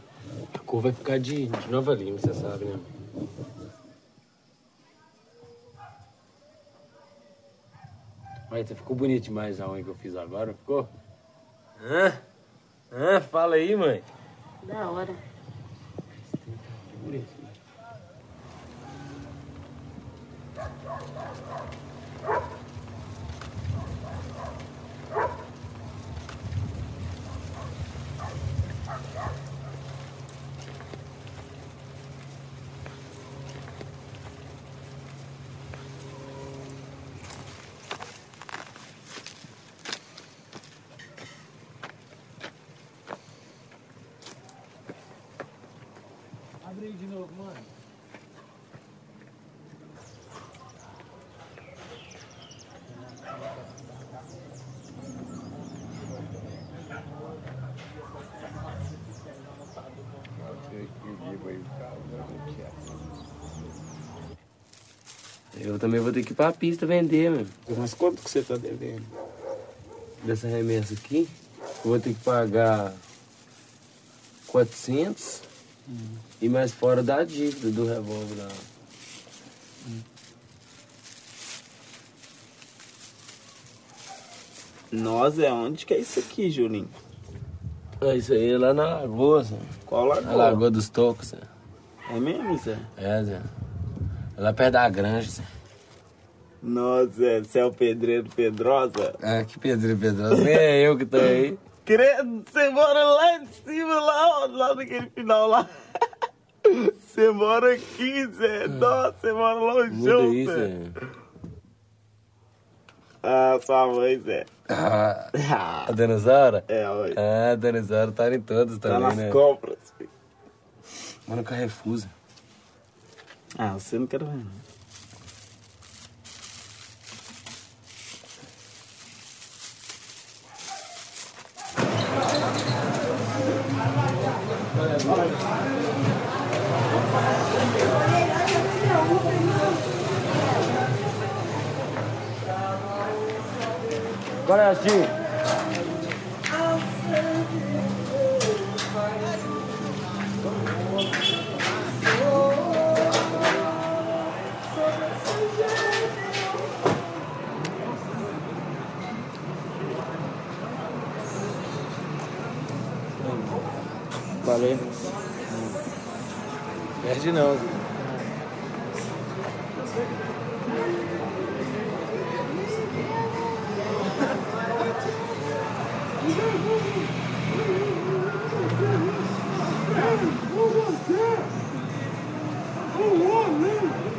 A cor vai ficar de, de nova lima, você sabe, né? Olha, ficou bonito demais a unha que eu fiz agora, ficou? Hã? Hã? Fala aí, mãe. Da hora. Bonito. Também vou ter que ir pra pista vender, meu. Mas quanto que você tá devendo? Dessa remessa aqui, eu vou ter que pagar 400 e mais fora da dívida do revólver lá. Nossa, é onde que é isso aqui, Juninho? É isso aí, é lá na lagoa, Zé. Qual lagoa? Na Lagoa dos Tocos, Zé. É mesmo, Zé? É, Zé. Lá perto da granja, Zé. Nossa, Zé, você é o pedreiro Pedrosa? Ah, que pedreiro Pedrosa. Nem é eu que tô aí. Credo, você mora lá em cima, lá, lá naquele final lá. Você mora aqui, Zé. Nossa, você mora longe, Zé. Ah, sua mãe, Zé. Ah, a Dona Zara? É, oi. Ah, a Dona Zara tá em todos Tá também, nas né? compras. filho. Mano, Carrefour, Zé. Ah, você não quer ver, não. Agora é assim. Valeu. Perde não.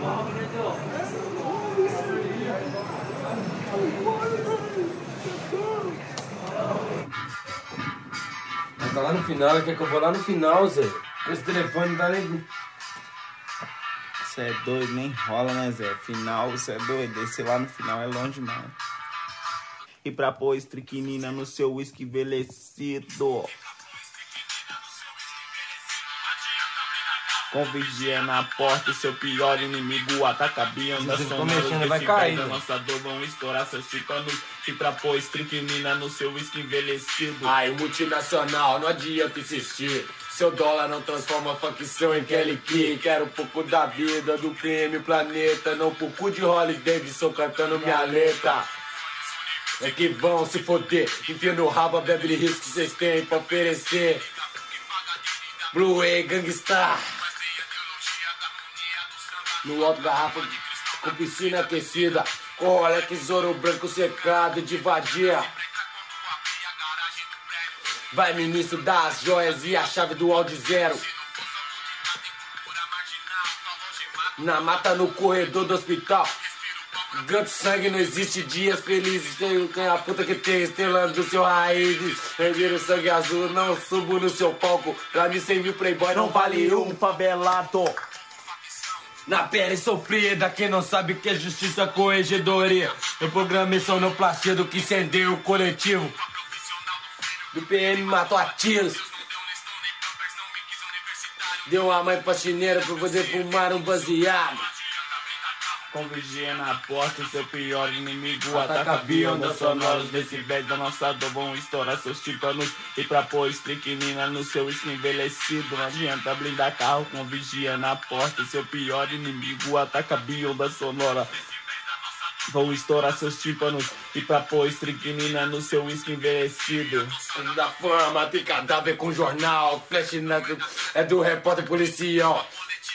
Tá lá no final, quer que eu vou lá no final, Zé? Com esse telefone não dá nem. Você é doido, nem rola, né, Zé? Final, você é doido. Descer lá no final é longe demais. E pra pôr estriquinina no seu uísque envelhecido. Com vigia na porta, o seu pior inimigo ataca Se sua for mexendo, vai cair, né? lançador vão estourar seus tímpanos. E pra pôr estriquinina no seu uísque envelhecido. Ai, multinacional, não adianta insistir. Seu dólar não transforma a facção em Kelly Key. Quero um pouco da vida, do crime, planeta. Não por cu de Holly Davidson cantando minha letra. É que vão se foder, enfia no rabo a Beverly Hills que vocês têm pra oferecer. Blue Way Gangstar. No alto garrafa com piscina aquecida. Olha que ouro branco secado de vadia. Vai ministro das joias e a chave do Audi Zero. Na mata no corredor do hospital. Ganto sangue, não existe dias felizes. Quem a puta que tem estelando do seu raízes. Reviro sangue azul, não subo no seu palco. Pra mim, 100 mil playboy não vale um favelado. Na pele sofrida, quem não sabe que é justiça corregedoria. Eu programei sonoplastia do que incendeu o coletivo. Do PM matou a tiros. Deu uma mãe faxineira pra poder fumar um baseado. Com vigia na porta, seu pior inimigo Ataca biondas sonoras decibéis da nossa dor vão estourar seus tímpanos e pra pôr estricnina no seu skin envelhecido não adianta blindar carro com vigia na porta, seu pior inimigo ataca bionda sonora Vão estourar seus tímpanos e pra pôr estricnina no seu uísque envelhecido. Da fama, tem cadáver com jornal. Flash é do repórter policial.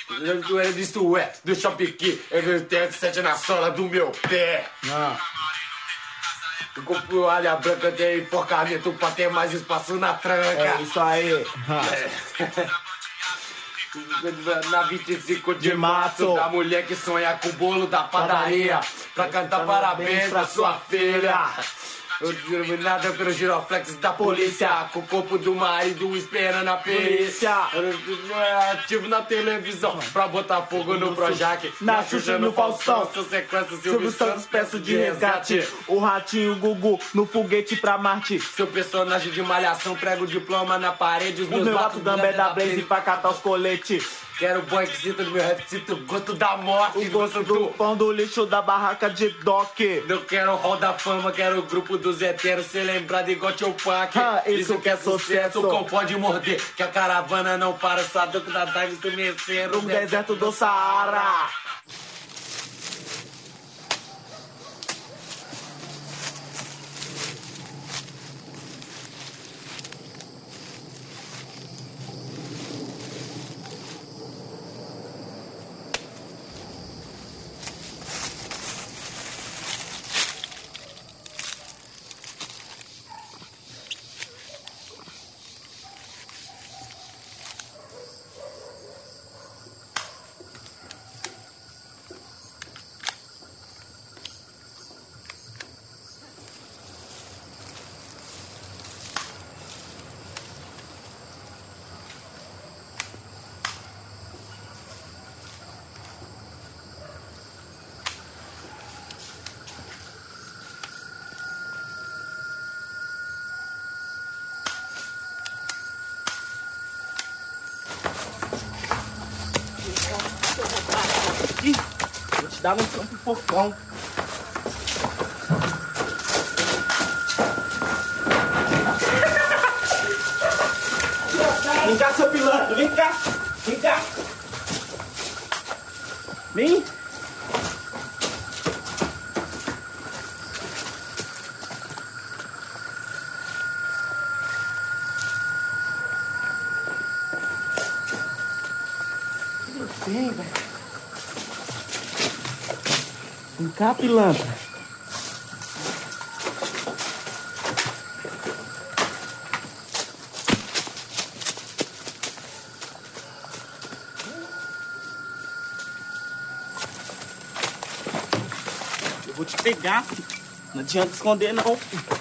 Do isto é do shopping. Eu tenho sete na sola do meu pé. Eu compro alha branca, dei enforcamento pra ter mais espaço na tranca. É isso aí. Na 25 de março, da mulher que sonha com o bolo da padaria. Pra cantar parabéns pra sua filha. Eu iluminada pelo giroflex da polícia Com o corpo do marido esperando a perícia Eu é ativo na televisão Pra botar fogo no Projac Na Xuxa no Faustão. Seu sequestro, Silvio Santos, peço de resgate. O ratinho Gugu no foguete pra Marte. Seu personagem de malhação Prega o diploma na parede Os O meus meu latos gato gambé da Blaze pra catar os coletes. Quero boy que sinta no meu rap Sinto o gosto da morte O gosto do pão do lixo da barraca de Doc. Eu quero o hall da fama, quero o grupo dos heteros ser lembrado igual Tupac. Ah, isso isso que é que é sucesso, o cão pode morder. Que a caravana não para, Saduco da Dive estremecendo. No deserto do Saara. Dá no campo porcão. Vem cá, seu pilantra, vem cá. Vem cá. Vem. Vem, velho. Vem cá, pilantra. Eu vou te pegar. filho. Não adianta esconder, não. filho.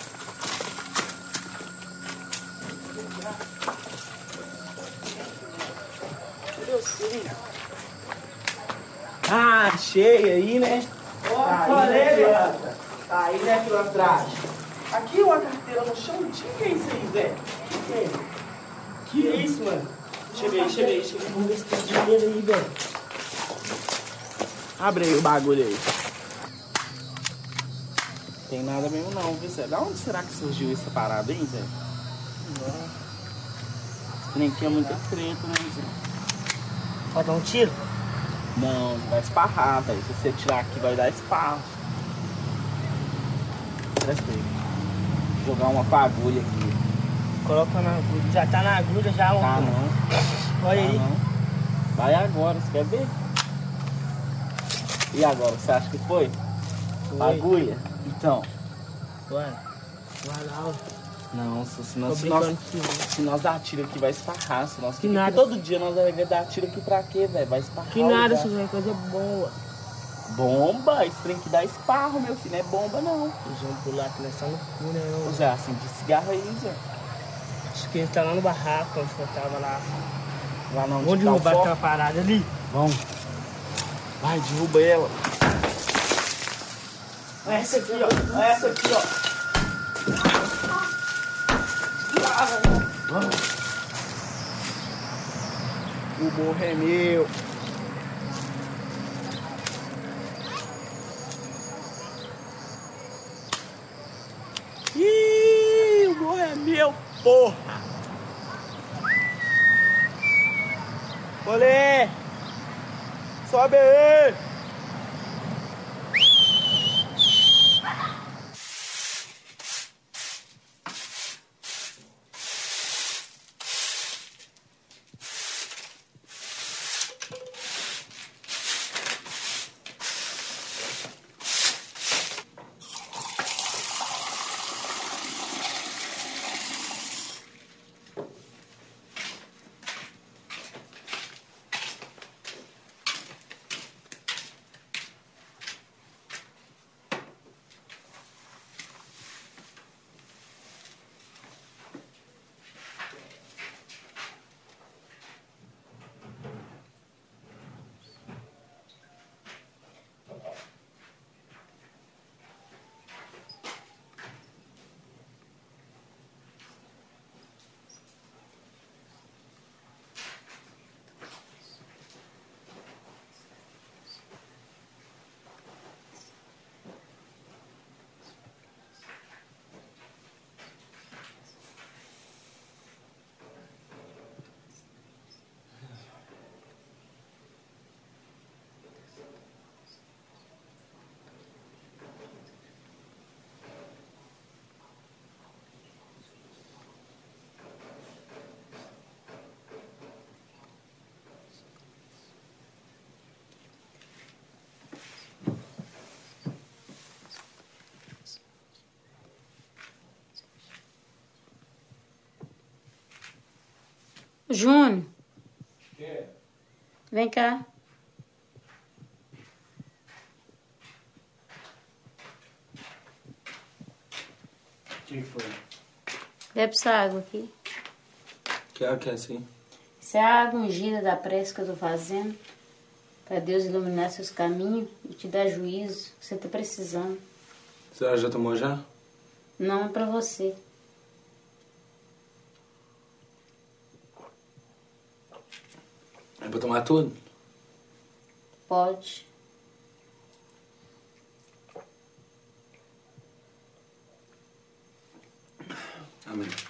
Ah, achei aí, né? Tá Olha aí, ele, né, ó. pilantra? Aí, né, pilantragem? Aqui uma carteira no chão. O que é isso aí, Zé? Que que é? Que é isso, mano? Chega aí, chega aí, chega aí. Vamos ver se tem dinheiro aí, velho. Abre aí o bagulho aí. Tem nada mesmo não, viu, Zé? Da onde será que surgiu essa parada, hein, Zé? Esse trem aqui é muito preto, né, Zé? Pode dar um tiro? Não, vai esparrar, velho. Se você tirar aqui, vai dar esparro. Jogar uma fagulha aqui. Coloca na agulha. Já tá na agulha já, Tá ó. não. Olha Tá aí. não. Vai agora, você quer ver? E agora, você acha que foi? Foi. Agulha? Então. Ué, vai lá. Não, se, se, nós, Tô se, nós, que dar tiro aqui, vai esparrar. Se nós, Que nada. Todo dia nós vamos dar tiro aqui pra quê, velho? Vai esparrar. Que nada, isso é coisa boa. Bomba? Esse trem que dá esparro, meu filho. Não é bomba, não. Eles vão pular aqui nessa loucura, né? Ô, Zé, assim, de cigarro aí, Zé. Acho que ele tá lá no barraco, onde eu tava lá. Lá não, Vamos derrubar aquela parada ali. Vamos. Vai, derruba ela. Olha essa aqui, ó. Olha essa aqui, ó. Vamos. O morro é meu. Ih, o morro é porra. Olê! Sobe aí! Júnior. Vem cá. O que foi? Bebe essa água aqui. Quero que é assim. Isso é a água ungida da prece que eu tô fazendo. Pra Deus iluminar seus caminhos e te dar juízo. que Você tá precisando. A senhora já tomou já? Não é pra você. tomar tudo? Pode. Amém.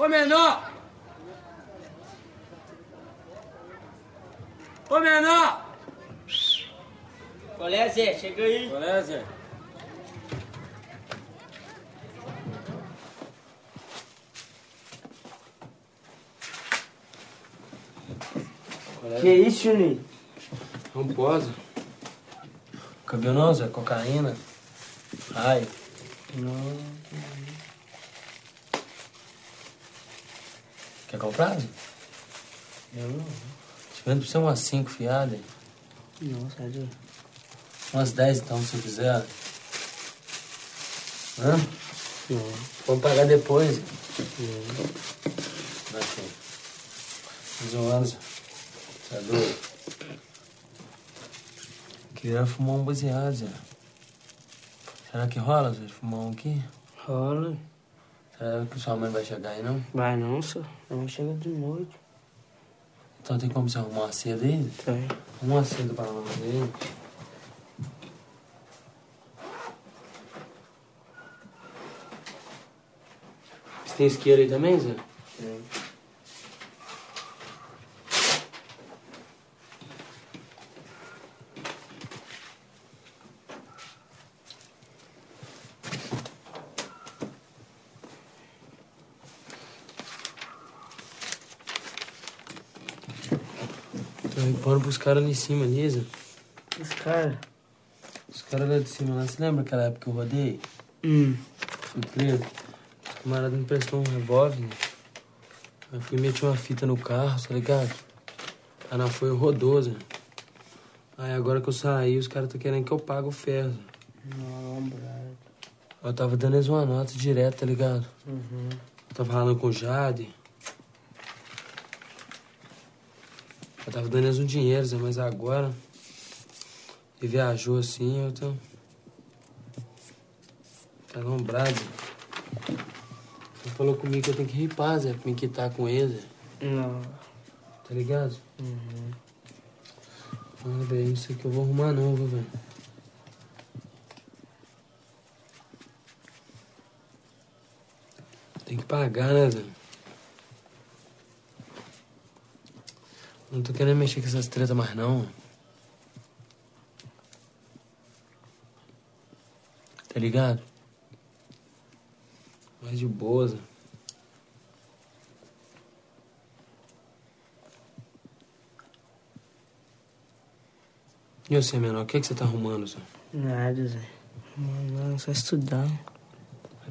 Ô menor! Ô menor! Qual é, Zé? Chega aí. Qual é, Zé? Que isso, Juninho? Pode. Cabelo não, Zé? Cocaína. Ai. Não. Zé? Eu não. Te vendo pra você umas cinco fiadas. Nossa, Zé. Umas dez então, se quiser. Hã? Não. Vamos pagar depois. Não. Aqui. Mais um ano. Você é doido? Queria fumar um baseado, Zé. Será que rola, Zé? Fumar um aqui? Rola. Será que sua mãe vai chegar aí, não? Vai não, senhor. Não chega de noite. Então tem como você arrumar uma seda aí? Tem. Arruma uma seda pra nós aí. Você tem isqueiro aí também, Zé? Tem. Pros caras ali em cima, Zé. Os caras. Os caras lá de cima lá. Você lembra aquela época que eu rodei? Hum. Fui preso. O camarada me prestou um revólver. né? Eu fui meter uma fita no carro, tá ligado? Aí não foi rodoso. Aí agora que eu saí, os caras estão querendo que eu pague o ferro. Não, brado. Eu tava dando eles uma nota direto, tá ligado? Uhum. Eu tava falando com o Jade. Eu tava dando eles um dinheiro, Zé, mas agora. Ele viajou assim, eu tô. Tá lombrado. Ele falou comigo que eu tenho que ripar, Zé, pra me quitar com ele, Zé. Não. Tá ligado? Uhum. Ah, velho, não sei o que eu vou arrumar não, viu, velho? Tem que pagar, né, Zé? Não tô querendo mexer com essas tretas mais, não. Tá ligado? Mais de boa, Zé. E você, menor, o que, é que você tá arrumando, Zé? Nada, Zé. Não, só estudando.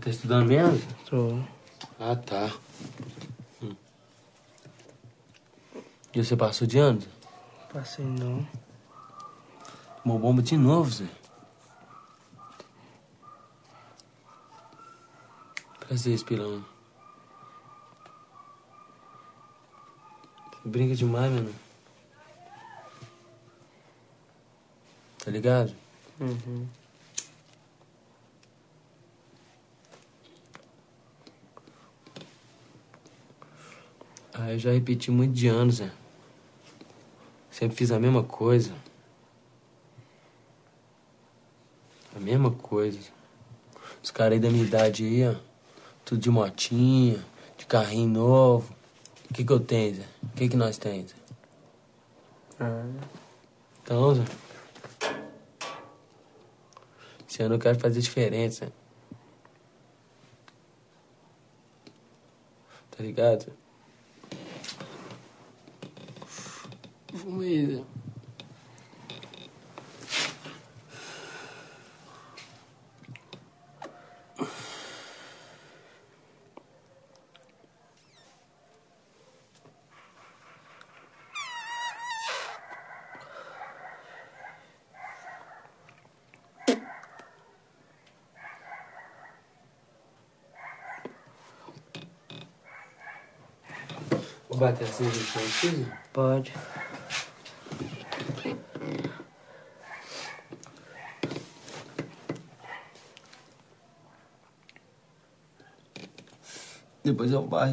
Tá estudando mesmo? Tô. Ah, tá. E você passou de ano? Passei não. Tomou bomba de novo, Zé. Prazer, Espirão. Você brinca demais, meu irmão. Tá ligado? Uhum. Ah, eu já repeti muito de anos, Zé. Sempre fiz a mesma coisa. A mesma coisa. Os caras aí da minha idade aí, ó. Tudo de motinha, de carrinho novo. O que que eu tenho, Zé? O que que nós temos, Zé? Ah, Então, Zé. Esse ano eu quero fazer diferente, Zé. Tá ligado? Vou bater assim no chão? Pode. Depois eu barro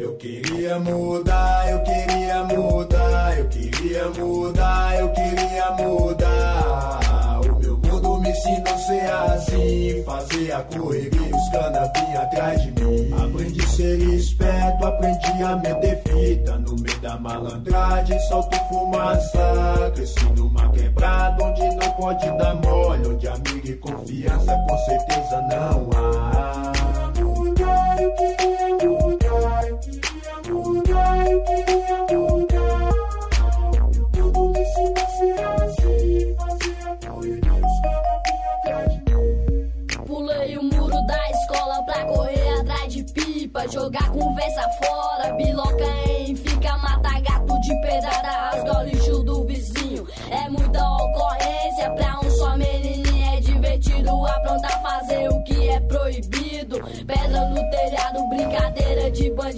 Eu queria mudar, eu queria mudar, eu queria mudar, eu queria mudar. O meu mundo me ensinou a ser assim, fazer a correria, os cana atrás de mim. Aprendi a ser esperto, aprendi a meter fita no meio da malandragem, solto fumaça. Cresci numa quebrada onde não pode dar mole, onde amigo e confiança com certeza não há.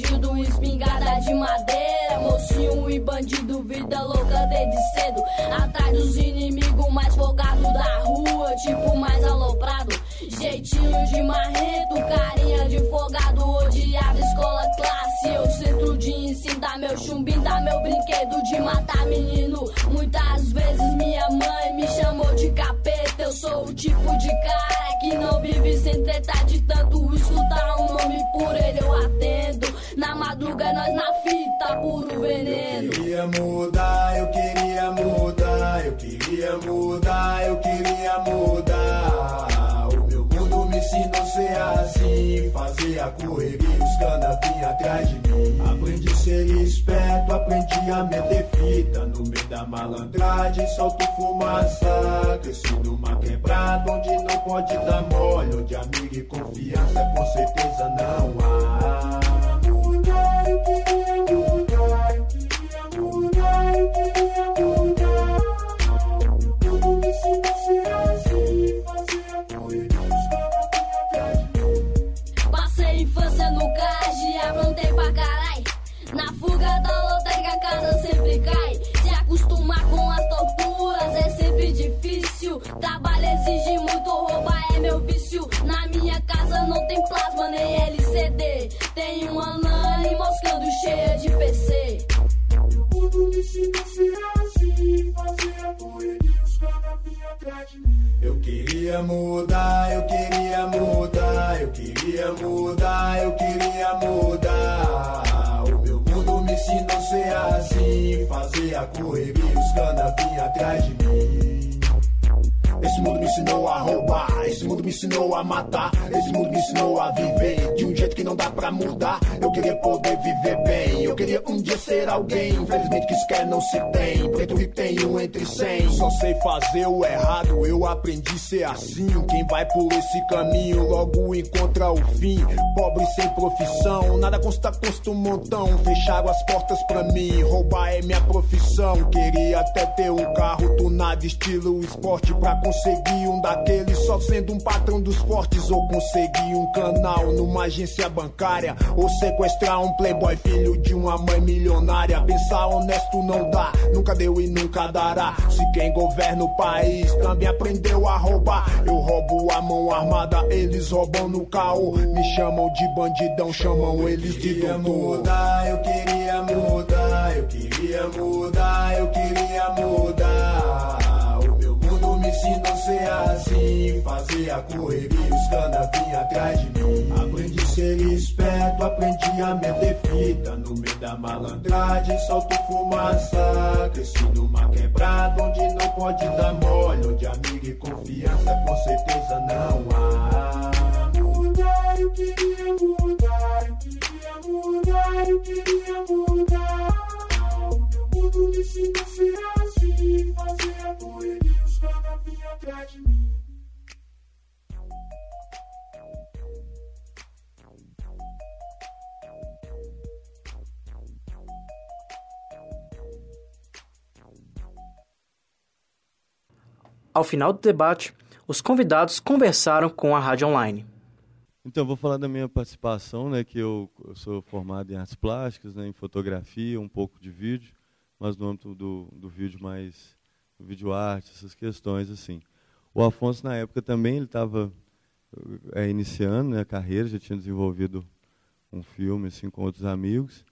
Bandido, espingarda de madeira, mocinho e bandido, vida louca desde cedo. Atrás dos inimigos mais folgados da rua, tipo mais aloprado. Jeitinho de marrento, carinha de folgado, odiado, escola classe. Eu centro de ensino, dá meu chumbinho, dá meu brinquedo de matar menino. Muitas vezes minha mãe me chamou de capeta. Eu sou o tipo de cara que não vive sem treta de tanto escutar um nome por ele. Eu atendo. Madruga, nós na fita, puro veneno. Eu queria mudar, eu queria mudar, eu queria mudar, eu queria mudar. O meu mundo me ensinou a ser assim, fazer a correria, os cana vinha atrás de mim. Aprendi a ser esperto, aprendi a meter fita no meio da malandragem, solto fumaça. Cresci numa quebrada onde não pode dar mole, onde amigo e confiança com certeza não há. Exige muito, roubar é meu vício. Na minha casa não tem plasma nem LCD. Tem uma LAN e moscando cheia de PC. Tudo me mim. Eu queria mudar, eu queria mudar, eu queria mudar, eu queria mudar. O meu mundo me ensinou a ser assim, fazer a correria, os cana vinha atrás de mim. Esse mundo me ensinou a roubar, esse mundo me ensinou a matar, esse mundo me ensinou a viver de um jeito que não dá pra mudar. Eu queria poder viver bem, eu queria um dia ser alguém. Infelizmente que isso quer não se tem. Preto rico tem um entre cem. Só sei fazer o errado, eu aprendi ser assim. Quem vai por esse caminho logo encontra o fim. Pobre sem profissão, nada consta, custa um montão. Fecharam as portas pra mim, roubar é minha profissão. Queria até ter um carro tunado, estilo esporte, pra conseguir um daqueles. Só sendo um patrão dos fortes, ou conseguir um canal numa agência bancária, ou sequestrar um playboy, filho de uma mãe milionária. Pensar honesto não dá, nunca deu e nunca dará. Se quem governa o país também aprendeu a roubar, eu roubo a mão armada, eles roubam no caô. Me chamam de bandidão, chamam eles de doutor. mudar, eu queria mudar, eu queria mudar, eu queria mundo a ser assim, fazer a correria, os cana vinha atrás de mim. Aprendi a ser esperto, aprendi a meter fita no meio da malandragem, solto fumaça. Cresci numa quebrada onde não pode dar mole, onde amigo e confiança com certeza não há. Mudar, eu queria mudar, eu queria mudar, eu queria mudar. O mundo me ensina a ser assim, fazer a correria, atrás de mim. Ao final do debate, os convidados conversaram com a Rádio Online. Então, vou falar da minha participação, né, que eu, eu sou formado em artes plásticas, né, em fotografia, um pouco de vídeo. mas no âmbito do, do vídeo mais vídeo arte, essas questões assim. O Afonso na época também ele estava é, iniciando né, a carreira, já tinha desenvolvido um filme assim com outros amigos,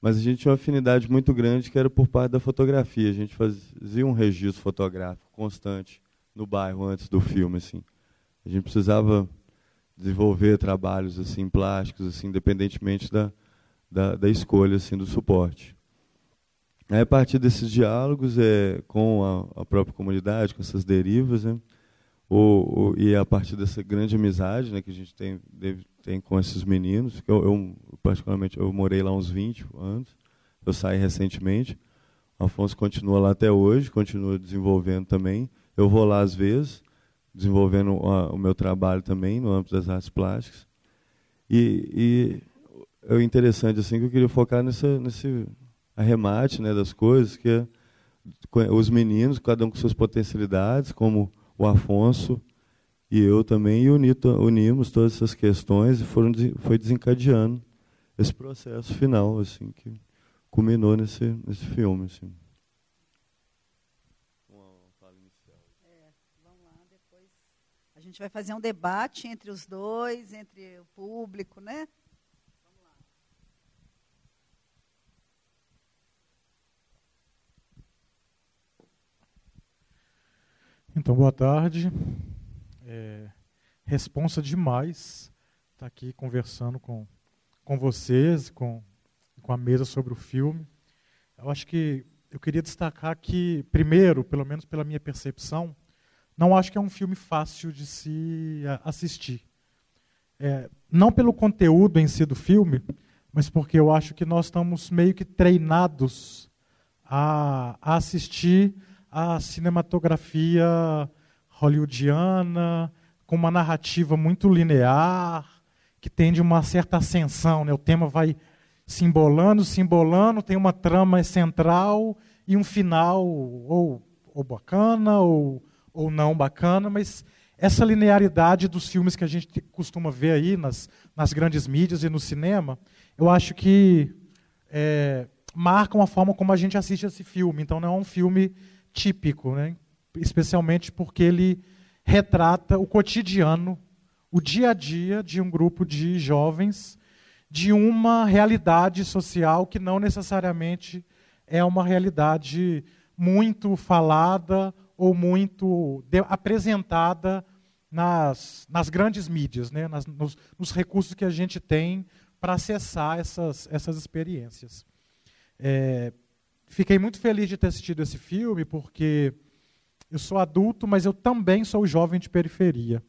mas a gente tinha uma afinidade muito grande que era por parte da fotografia. A gente fazia um registro fotográfico constante no bairro antes do filme assim. A gente precisava desenvolver trabalhos assim plásticos assim independentemente da, da, da escolha assim do suporte Aí, a partir desses diálogos é com a, a própria comunidade com essas derivas né, o, o, e a partir dessa grande amizade né, que a gente tem deve, tem com esses meninos eu, eu, particularmente eu morei lá uns 20 anos eu saí recentemente o Afonso continua lá até hoje continua desenvolvendo também eu vou lá às vezes desenvolvendo o meu trabalho também no âmbito das artes plásticas. E, e é interessante assim que eu queria focar nessa, nesse arremate né, das coisas, que é os meninos, cada um com suas potencialidades, como o Afonso e eu também, e unito, unimos todas essas questões e foram, foi desencadeando esse processo final assim que culminou nesse, nesse filme. Assim. gente vai fazer um debate entre os dois, entre o público, né? Então, boa tarde. É, responsa demais estar tá aqui conversando com, com vocês, com, com a mesa sobre o filme. Eu acho que eu queria destacar que, primeiro, pelo menos pela minha percepção, não acho que é um filme fácil de se assistir. É, não pelo conteúdo em si do filme, mas porque eu acho que nós estamos meio que treinados a, a assistir a cinematografia hollywoodiana, com uma narrativa muito linear, que tende uma certa ascensão. Né? O tema vai se embolando, se embolando, tem uma trama central e um final ou, ou bacana ou ou não bacana, mas essa linearidade dos filmes que a gente costuma ver aí nas, nas grandes mídias e no cinema, eu acho que é, marcam a forma como a gente assiste esse filme. Então não é um filme típico, né? especialmente porque ele retrata o cotidiano, o dia a dia de um grupo de jovens de uma realidade social que não necessariamente é uma realidade muito falada ou muito apresentada nas, nas grandes mídias, né? Nas, nos, nos, recursos que a gente tem para acessar essas, essas experiências. É, fiquei muito feliz de ter assistido esse filme, porque eu sou adulto, mas eu também sou jovem de periferia.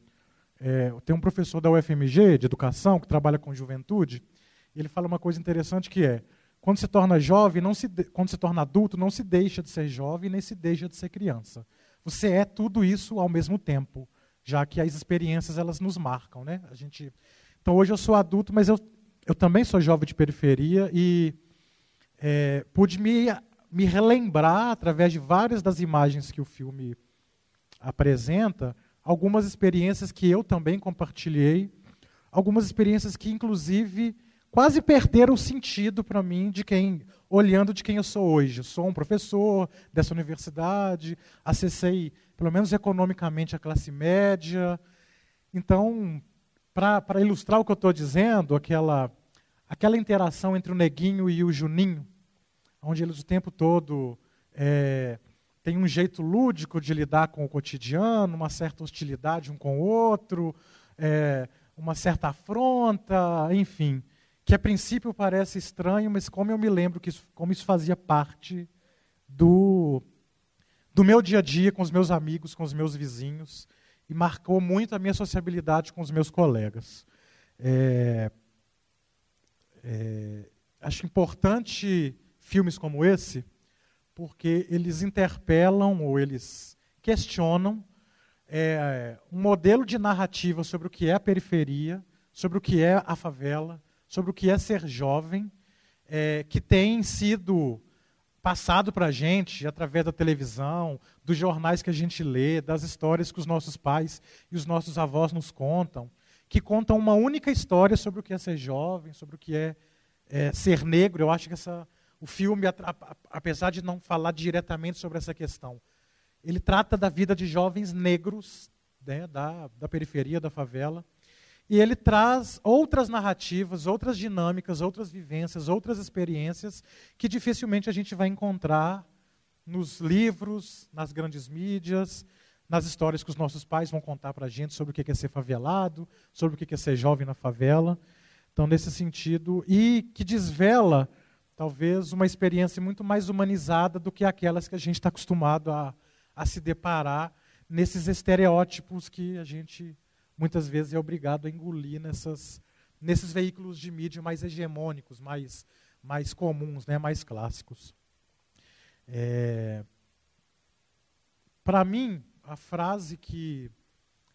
É, tem um professor da UFMG, de educação, que trabalha com juventude, e ele fala uma coisa interessante que é, quando se torna jovem, não se quando se torna adulto, não se deixa de ser jovem, nem se deixa de ser criança você é tudo isso ao mesmo tempo, já que as experiências elas nos marcam, né? A gente, então hoje eu sou adulto, mas eu, eu também sou jovem de periferia e é, pude me, me relembrar através de várias das imagens que o filme apresenta, algumas experiências que eu também compartilhei, algumas experiências que inclusive quase perderam o sentido para mim de quem olhando de quem eu sou hoje. Sou um professor dessa universidade, acessei pelo menos economicamente a classe média. Então, para ilustrar o que eu estou dizendo, aquela aquela interação entre o neguinho e o Juninho, onde eles o tempo todo é, têm um jeito lúdico de lidar com o cotidiano, uma certa hostilidade um com o outro, é, uma certa afronta, enfim que a princípio parece estranho, mas como eu me lembro que isso, como isso fazia parte do, do meu dia a dia com os meus amigos, com os meus vizinhos, e marcou muito a minha sociabilidade com os meus colegas. É, é, acho importante filmes como esse, porque eles interpelam ou eles questionam é, um modelo de narrativa sobre o que é a periferia, sobre o que é a favela, sobre o que é ser jovem, é, que tem sido passado para a gente através da televisão, dos jornais que a gente lê, das histórias que os nossos pais e os nossos avós nos contam, que contam uma única história sobre o que é ser jovem, sobre o que é, é ser negro. Eu acho que essa o filme, apesar de não falar diretamente sobre essa questão, ele trata da vida de jovens negros né, da, da periferia, da favela, e ele traz outras narrativas, outras dinâmicas, outras vivências, outras experiências que dificilmente a gente vai encontrar nos livros, nas grandes mídias, nas histórias que os nossos pais vão contar para a gente sobre o que é ser favelado, sobre o que é ser jovem na favela. Então, nesse sentido, e que desvela, talvez, uma experiência muito mais humanizada do que aquelas que a gente está acostumado a, a se deparar nesses estereótipos que a gente muitas vezes é obrigado a engolir nessas, nesses veículos de mídia mais hegemônicos, mais, mais comuns, né, mais clássicos. É, Para mim, a frase que,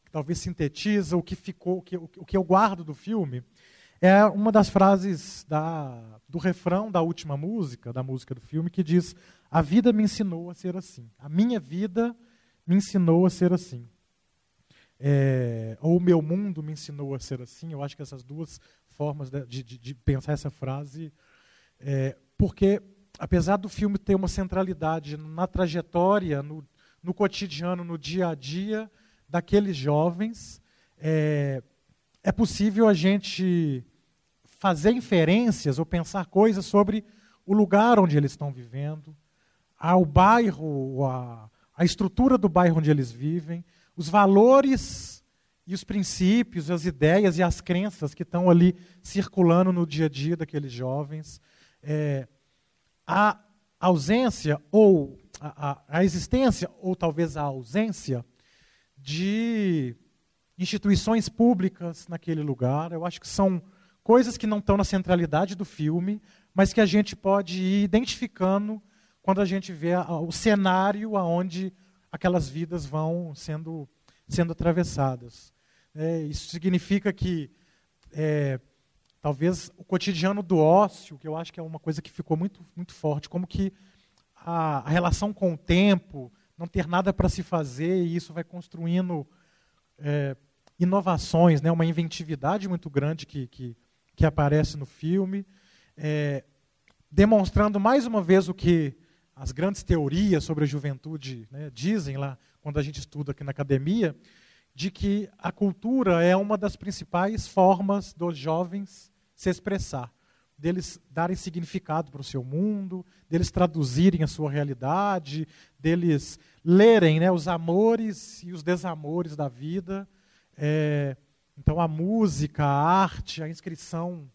que, talvez sintetiza o que ficou, o que, o que eu guardo do filme, é uma das frases da, do refrão da última música, da música do filme, que diz: A vida me ensinou a ser assim. A minha vida me ensinou a ser assim. É, ou o meu mundo me ensinou a ser assim. Eu acho que essas duas formas de, de, de pensar essa frase, é, porque apesar do filme ter uma centralidade na trajetória, no, no cotidiano, no dia a dia daqueles jovens, é, é possível a gente fazer inferências ou pensar coisas sobre o lugar onde eles estão vivendo, ao bairro, a, a estrutura do bairro onde eles vivem, os valores e os princípios, as ideias e as crenças que estão ali circulando no dia a dia daqueles jovens. É, a ausência ou a, a, a existência, ou talvez a ausência, de instituições públicas naquele lugar. Eu acho que são coisas que não estão na centralidade do filme, mas que a gente pode ir identificando quando a gente vê o cenário aonde aquelas vidas vão sendo, sendo atravessadas. É, isso significa que é, talvez o cotidiano do ócio, que eu acho que é uma coisa que ficou muito, muito forte, como que a, a relação com o tempo, não ter nada para se fazer, e isso vai construindo é, inovações, né, uma inventividade muito grande que, que, que aparece no filme, é, demonstrando mais uma vez o que as grandes teorias sobre a juventude né, dizem lá, quando a gente estuda aqui na academia, de que a cultura é uma das principais formas dos jovens se expressar, deles darem significado para o seu mundo, deles traduzirem a sua realidade, deles lerem né, os amores e os desamores da vida. É, então, a música, a arte, a inscrição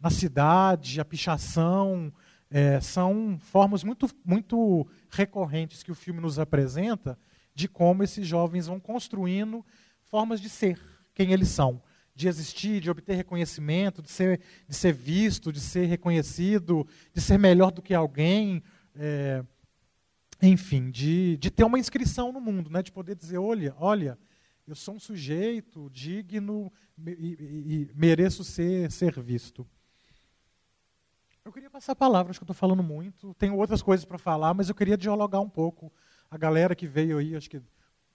na cidade, a pichação, é, são formas muito, muito recorrentes que o filme nos apresenta de como esses jovens vão construindo formas de ser quem eles são, de existir, de obter reconhecimento, de ser, de ser visto, de ser reconhecido, de ser melhor do que alguém, é, enfim, de, de ter uma inscrição no mundo, né? de poder dizer, olha, olha, eu sou um sujeito digno e, e, e mereço ser, ser visto. Eu queria passar a palavra, acho que estou falando muito. Tenho outras coisas para falar, mas eu queria dialogar um pouco. A galera que veio aí, acho que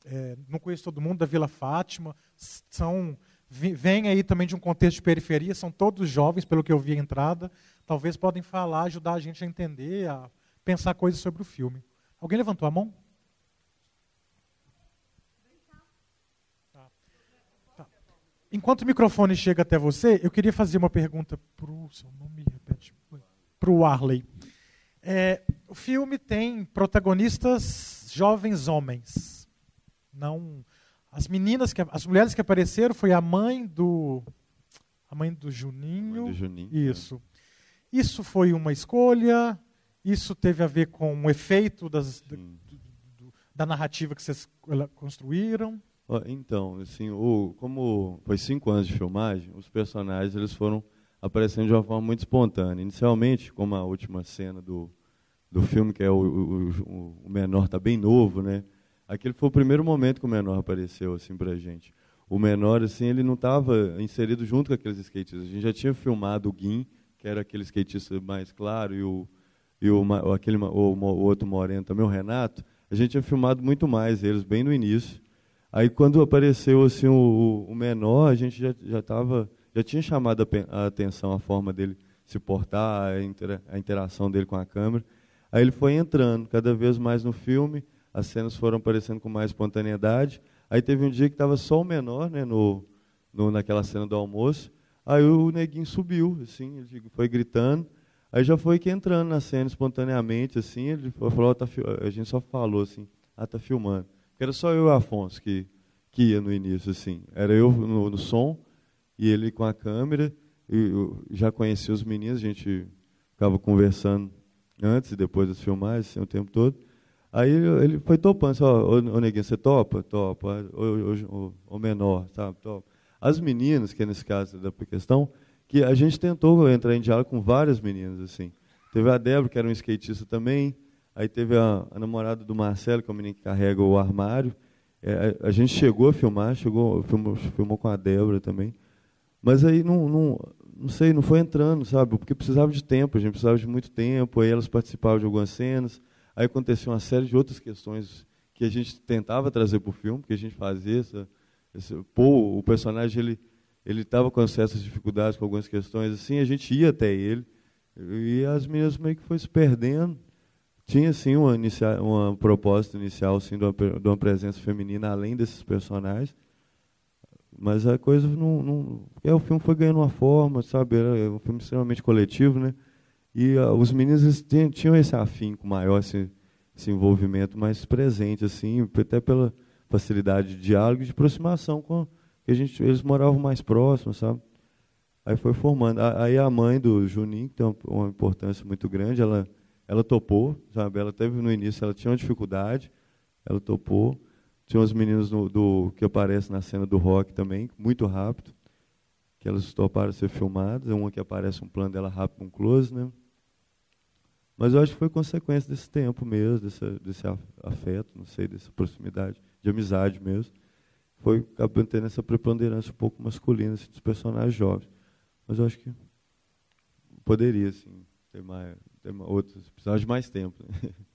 é, não conheço todo mundo, da Vila Fátima, são vêm aí também de um contexto de periferia, são todos jovens, pelo que eu vi a entrada. Talvez podem falar, ajudar a gente a entender, a pensar coisas sobre o filme. Alguém levantou a mão? Tá. Tá. Enquanto o microfone chega até você, eu queria fazer uma pergunta para o seu nome para o Arley. É, o filme tem protagonistas jovens homens. Não, as meninas que as mulheres que apareceram foi a mãe do a mãe do Juninho. Mãe do Juninho é. Isso. É. Isso foi uma escolha. Isso teve a ver com o efeito das, da, do, da narrativa que vocês construíram. Então, assim, o, como foi cinco anos de filmagem, os personagens eles foram aparecendo de uma forma muito espontânea. Inicialmente, como a última cena do, do filme, que é o, o, o menor está bem novo, né? Aquele foi o primeiro momento que o menor apareceu assim para gente. O menor, assim, ele não estava inserido junto com aqueles skatistas. A gente já tinha filmado o Guim, que era aquele skatista mais claro, e o, e o, aquele, o, o outro moreno também, o Renato. A gente tinha filmado muito mais eles, bem no início. Aí, quando apareceu assim, o, o menor, a gente já estava já tinha chamado a atenção a forma dele se portar, a, intera a interação dele com a câmera. Aí ele foi entrando cada vez mais no filme, as cenas foram aparecendo com mais espontaneidade. Aí teve um dia que estava só o menor, né, no, no, naquela cena do almoço. Aí o neguinho subiu, assim, ele foi gritando. Aí já foi que entrando na cena espontaneamente, assim, ele falou, tá, a gente só falou assim, ah, tá filmando. Era só eu e o Afonso que, que ia no início, assim. Era eu no, no som e ele com a câmera. Eu já conhecia os meninos, a gente ficava conversando antes e depois das filmagens, assim, o tempo todo. Aí ele foi topando, assim, ó, ô, Neguinho, você topa? Topa. O, menor, sabe? Topa. As meninas, que é nesse caso da questão, que a gente tentou entrar em diálogo com várias meninas, assim. Teve a Débora, que era um skatista também, aí teve a, a namorada do Marcelo, que é o menino que carrega o armário. É, a, a, gente chegou a filmar, chegou, filmou, filmou com a Débora também. Mas aí não, não, não sei, não foi entrando, sabe? Porque precisava de tempo, a gente precisava de muito tempo, aí elas participavam de algumas cenas, aí aconteceu uma série de outras questões que a gente tentava trazer para o filme, que a gente fazia essa, pô, o personagem ele ele estava com certas dificuldades com algumas questões assim, a gente ia até ele e as meninas meio que foi se perdendo. Tinha sim uma, uma proposta inicial assim de uma, de uma presença feminina além desses personagens, mas a coisa não, não é, o filme foi ganhando uma forma, sabe? Era um filme extremamente coletivo, né? E uh, os meninos tinham, tinham esse afinco maior, esse, esse envolvimento mais presente, assim, até pela facilidade de diálogo e de aproximação com que a gente, eles moravam mais próximos, sabe? Aí foi formando. Aí a mãe do Juninho, que tem uma, uma importância muito grande, ela, ela topou, sabe? Ela teve no início, ela tinha uma dificuldade, ela topou. Tinha uns meninos no, do, que aparecem na cena do rock também, muito rápido, que elas toparam ser filmadas. É uma que aparece um plano dela rápido, um close, né? Mas eu acho que foi consequência desse tempo mesmo, desse, desse afeto, não sei, dessa proximidade, de amizade mesmo. Foi acabando tendo essa preponderância um pouco masculina assim, dos personagens jovens. Mas eu acho que poderia, assim, ter mais, ter mais outros, precisava de mais tempo.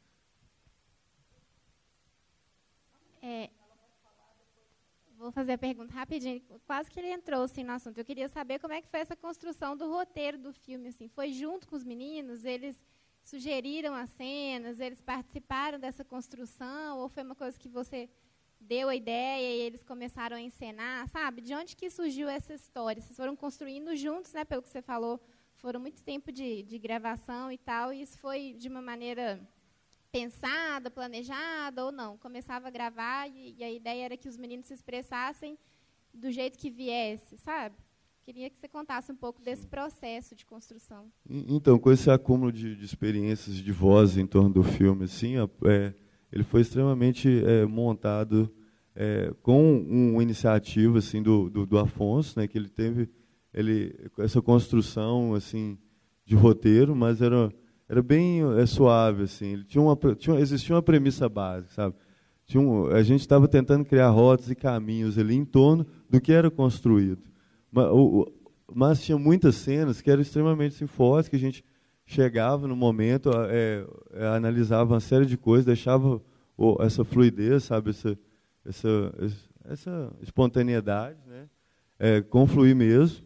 É, vou fazer a pergunta rapidinho. Quase que ele entrou assim, no assunto. Eu queria saber como é que foi essa construção do roteiro do filme. Assim. Foi junto com os meninos? Eles sugeriram as cenas? Eles participaram dessa construção? Ou foi uma coisa que você deu a ideia e eles começaram a encenar? Sabe? De onde que surgiu essa história? Vocês foram construindo juntos, né? Pelo que você falou, foram muito tempo de, de gravação e tal. E isso foi de uma maneira pensada, planejada ou não. Começava a gravar e, e, a ideia era que os meninos se expressassem do jeito que viesse, sabe? Queria que você contasse um pouco desse processo de construção. Então, com esse acúmulo de, de experiências de voz em torno do filme, assim, é, ele foi extremamente é, montado é, com uma iniciativa assim do, do, do, Afonso, né, que ele teve ele essa construção assim de roteiro, mas era era bem é, suave assim. Ele tinha uma tinha, existia uma premissa básica, sabe? Tinha um, a gente estava tentando criar rotas e caminhos ali em torno do que era construído, mas, o, mas tinha muitas cenas que eram extremamente assim, fortes que a gente chegava no momento, é, é, analisava uma série de coisas, deixava oh, essa fluidez, sabe, essa, essa, essa espontaneidade, né, é, confluir mesmo.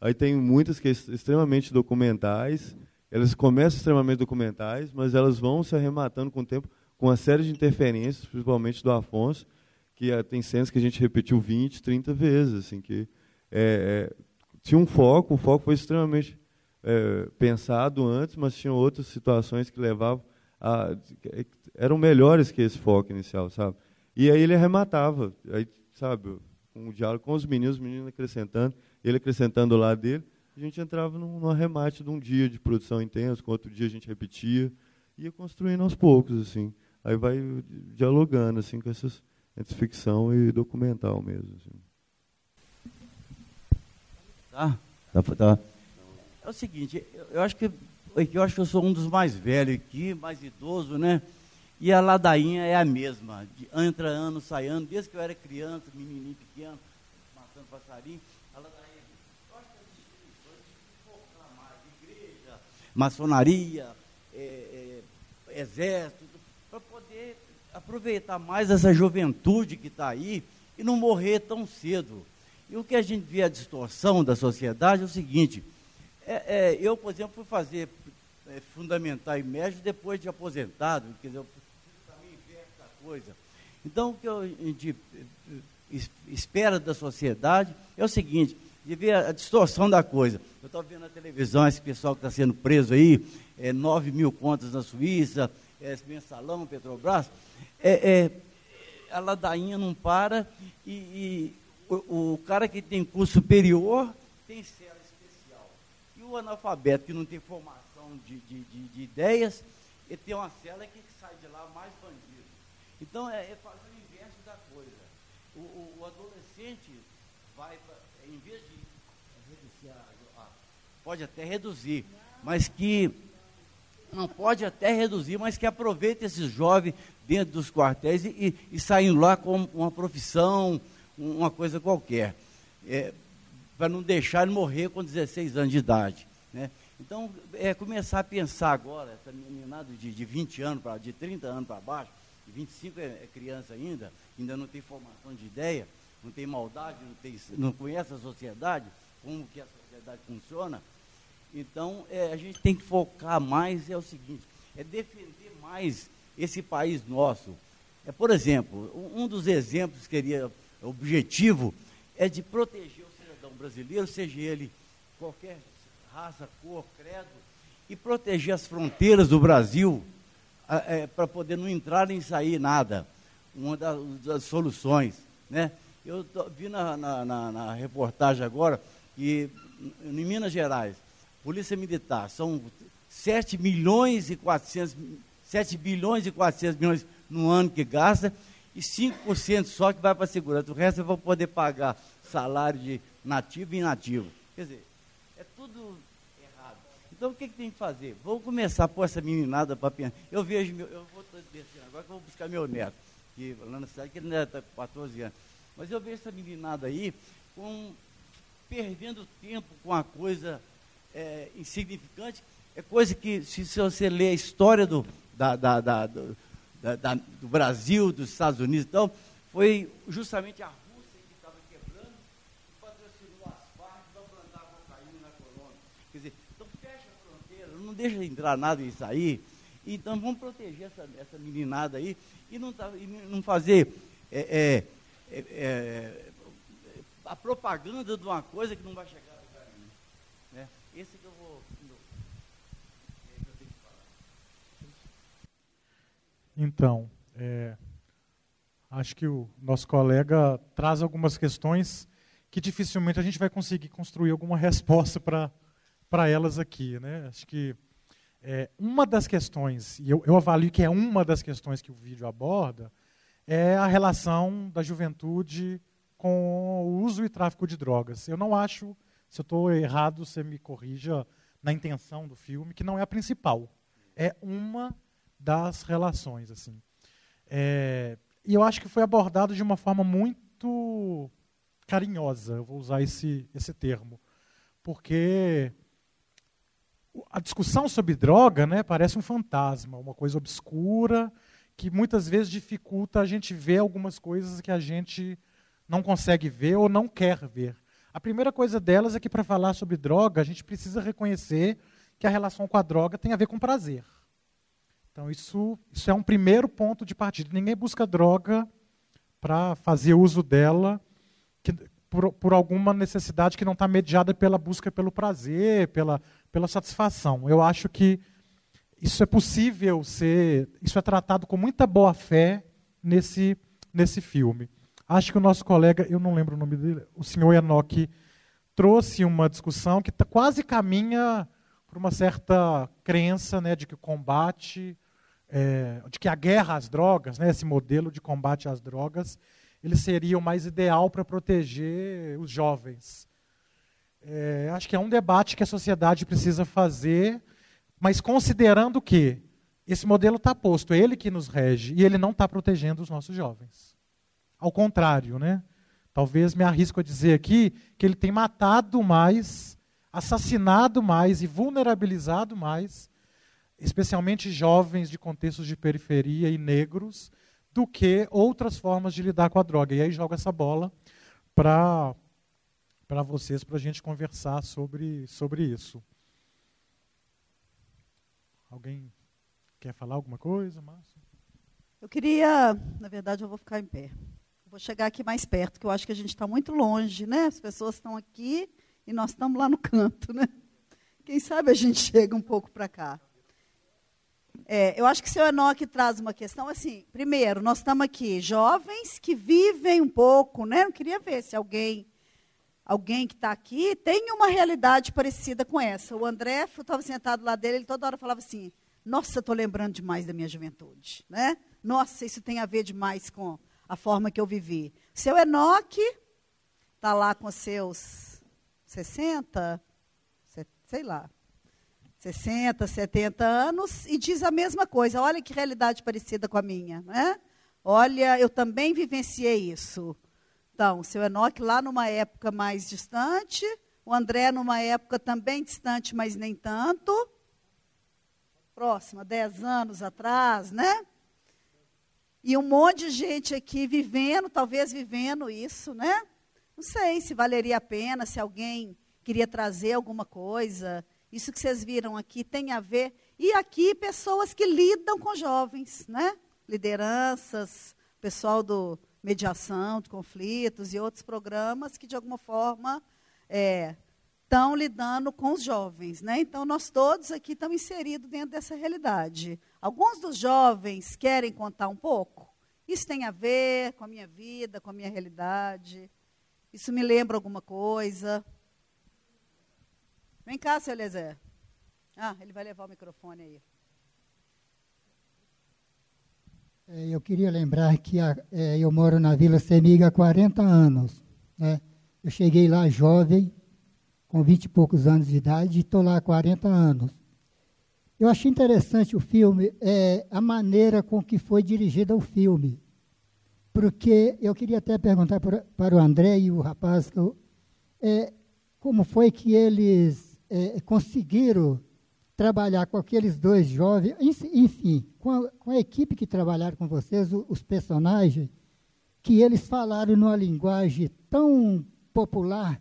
Aí tem muitas que são extremamente documentais, elas começam extremamente documentais, mas elas vão se arrematando com o tempo, com uma série de interferências, principalmente do Afonso, que é, tem cenas que a gente repetiu 20, 30 vezes, assim, que é, é, tinha um foco, o foco foi extremamente é, pensado antes, mas tinham outras situações que levavam a, eram melhores que esse foco inicial, sabe? E aí ele arrematava, aí, sabe, um diálogo com os meninos, os meninos acrescentando, ele acrescentando lá dele, a gente entrava num, num arremate de um dia de produção intenso, com outro dia a gente repetia, ia construindo aos poucos, assim. Aí vai dialogando, assim, com essas entre ficção e documental mesmo. Assim. Tá? Tá, tá. É o seguinte, eu acho que eu acho que eu sou um dos mais velhos aqui, mais idoso, né? E a ladainha é a mesma. De, entra ano, sai ano, desde que eu era criança, menininho pequeno, matando passarinho. A ladainha eu acho que a mais, igreja, maçonaria, é, é, exército, para poder aproveitar mais essa juventude que está aí e não morrer tão cedo. E o que a gente vê a distorção da sociedade é o seguinte, É, é, eu, por exemplo, fui fazer é, fundamental e médio depois de aposentado, quer dizer, eu também inverso da coisa. Então, o que a gente es- espera da sociedade é o seguinte, de ver a distorção da coisa. Eu estou vendo na televisão esse pessoal que está sendo preso aí, é, 9 mil contas na Suíça, é, mensalão, Petrobras, é, é, a ladainha não para e, e o, o cara que tem curso superior tem cela especial. E o analfabeto que não tem formação de, de, de- de ideias, ele tem uma cela que sai de lá mais bandido. Então é, é fazer o inverso da coisa. O, o- o adolescente vai, em vez de a- a- pode até reduzir, mas que não pode até reduzir, mas que aproveite esses jovens dentro dos quartéis e, e, e saindo lá com uma profissão, um- uma coisa qualquer, para não deixar ele morrer com 16 anos de idade. Né? Então, é começar a pensar agora, essa meninada de, de 20 anos, pra, de 30 anos para baixo, de 25 é, é criança ainda, ainda não tem formação de ideia, não tem maldade, não, tem, não conhece a sociedade, como que a sociedade funciona, então, é, a gente tem que focar mais, é o seguinte, é defender mais esse país nosso. É, por exemplo, um dos exemplos que seria objetivo é de proteger o cidadão brasileiro, seja ele qualquer raça, cor, credo, e proteger as fronteiras do Brasil para poder não entrar nem sair nada. Uma das, das soluções. Né? Eu tô- vi na, na- na- na reportagem agora que em Minas Gerais, Polícia Militar, são 7 milhões e 400, 7 bilhões e 400 milhões no ano que gasta e 5% só que vai para a segurança. O resto para poder pagar salário de nativo e inativo. Quer dizer, é tudo errado. Então o que, que tem que fazer? Vamos começar a pôr essa meninada para pensar. Eu vejo, meu, eu vou descer agora que eu vou buscar meu neto, que, lá na cidade, que ele ainda está com 14 anos. Mas eu vejo essa meninada aí com, perdendo tempo com a coisa é, insignificante. É coisa que, se, você ler a história do, da, da- da- do, do Brasil, dos Estados Unidos e tal, foi justamente a Rússia que estava quebrando e patrocinou as Farc para plantar cocaína na colônia. Quer dizer, então fecha a fronteira, não deixa entrar nada e sair. Então vamos proteger essa, essa meninada aí e não, tá- e não fazer é, é, é, é, a propaganda de uma coisa que não vai chegar a lugar nenhum. Né? Esse que eu vou. é. Então, é, acho que o nosso colega traz algumas questões que dificilmente a gente vai conseguir construir alguma resposta para elas aqui. Né? Acho que é, uma das questões, e eu, eu avalio que é uma das questões que o vídeo aborda, é a relação da juventude com o uso e tráfico de drogas. Eu não acho, se eu estou errado, você me corrija na intenção do filme, que não é a principal. É uma das relações. assim. É, e eu acho que foi abordado de uma forma muito carinhosa, eu vou usar esse, esse termo, porque a discussão sobre droga né, parece um fantasma, uma coisa obscura, que muitas vezes dificulta a gente ver algumas coisas que a gente não consegue ver ou não quer ver. A primeira coisa delas é que para falar sobre droga, a gente precisa reconhecer que a relação com a droga tem a ver com prazer. Então, isso, isso é um primeiro ponto de partida. Ninguém busca droga para fazer uso dela que- por, por alguma necessidade que não está mediada pela busca pelo prazer, pela, pela satisfação. Eu acho que isso é possível ser. Isso é tratado com muita boa fé nesse, nesse filme. Acho que o nosso colega, eu não lembro o nome dele, o senhor Enoch, trouxe uma discussão que tá- quase caminha por uma certa crença né, de que o combate, é, de que a guerra às drogas, né, esse modelo de combate às drogas, ele seria o mais ideal para proteger os jovens. É, acho que é um debate que a sociedade precisa fazer, mas considerando que esse modelo está posto, é ele que nos rege, e ele não está protegendo os nossos jovens. Ao contrário, né? Talvez me arrisco a dizer aqui que ele tem matado mais, assassinado mais e vulnerabilizado mais, especialmente jovens de contextos de periferia e negros, do que outras formas de lidar com a droga. E aí jogo essa bola para para vocês, para a gente conversar sobre, sobre isso. Alguém quer falar alguma coisa, Márcio? Eu queria, na verdade, eu vou ficar em pé. Vou chegar aqui mais perto, que eu acho que a gente está muito longe, né? As pessoas estão aqui e nós estamos lá no canto, né? Quem sabe a gente chega um pouco para cá. É, eu acho que o seu Enoque traz uma questão assim. Primeiro, nós estamos aqui, jovens que vivem um pouco, né? Eu queria ver se alguém, alguém que está aqui tem uma realidade parecida com essa. O André, eu estava sentado lá dele, ele toda hora falava assim: Nossa, estou lembrando demais da minha juventude, né? Nossa, isso tem a ver demais com a forma que eu vivi. Seu Enoque está lá com seus 60, sei lá, 60, 70 anos e diz a mesma coisa. Olha que realidade parecida com a minha, né? Olha, eu também vivenciei isso. Então, seu Enoque lá numa época mais distante, o André numa época também distante, mas nem tanto. Próxima, 10 anos atrás, né? E um monte de gente aqui vivendo, talvez vivendo isso, né? Não sei se valeria a pena, se alguém queria trazer alguma coisa. Isso que vocês viram aqui tem a ver. E aqui, pessoas que lidam com jovens, né? Lideranças, pessoal do mediação de conflitos e outros programas que, de alguma forma, estão é, lidando com os jovens. Né? Então, nós todos aqui estamos inseridos dentro dessa realidade. Alguns dos jovens querem contar um pouco? Isso tem a ver com a minha vida, com a minha realidade? Isso me lembra alguma coisa? Vem cá, seu Eliezer. Ah, ele vai levar o microfone aí. É, eu queria lembrar que a, é, eu moro na Vila Semiga há 40 anos. Né? Eu cheguei lá jovem, com 20 e poucos anos de idade, e estou lá há 40 anos. Eu achei interessante o filme, é, a maneira com que foi dirigido o filme. Porque eu queria até perguntar para, para o André e o rapaz é, como foi que eles é, conseguiram trabalhar com aqueles dois jovens, enfim, com a, com a equipe que trabalharam com vocês, os, personagens, que eles falaram numa linguagem tão popular,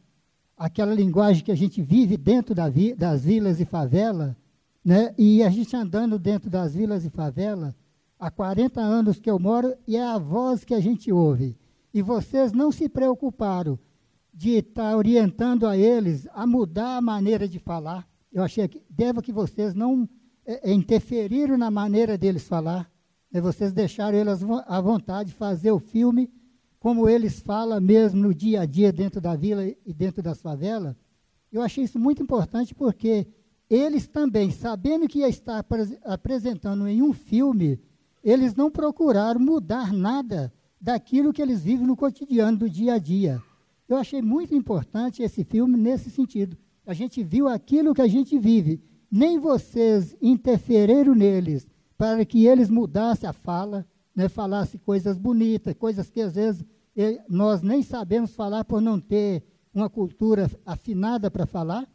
aquela linguagem que a gente vive dentro da vi, das vilas e favelas, né? E a gente andando dentro das vilas e favelas, há 40 anos que eu moro, e é a voz que a gente ouve. E vocês não se preocuparam de estar orientando a eles a mudar a maneira de falar. Eu achei que deva que vocês não é, interferiram na maneira deles falar. Né? Vocês deixaram eles à vontade de fazer o filme como eles falam mesmo no dia a dia dentro da vila e dentro das favelas. Eu achei isso muito importante porque eles também, sabendo que ia estar apresentando em um filme, eles não procuraram mudar nada daquilo que eles vivem no cotidiano do dia a dia. Eu achei muito importante esse filme nesse sentido. A gente viu aquilo que a gente vive. Nem vocês interferiram neles para que eles mudassem a fala, né, falassem coisas bonitas, coisas que às vezes nós nem sabemos falar por não ter uma cultura afinada para falar.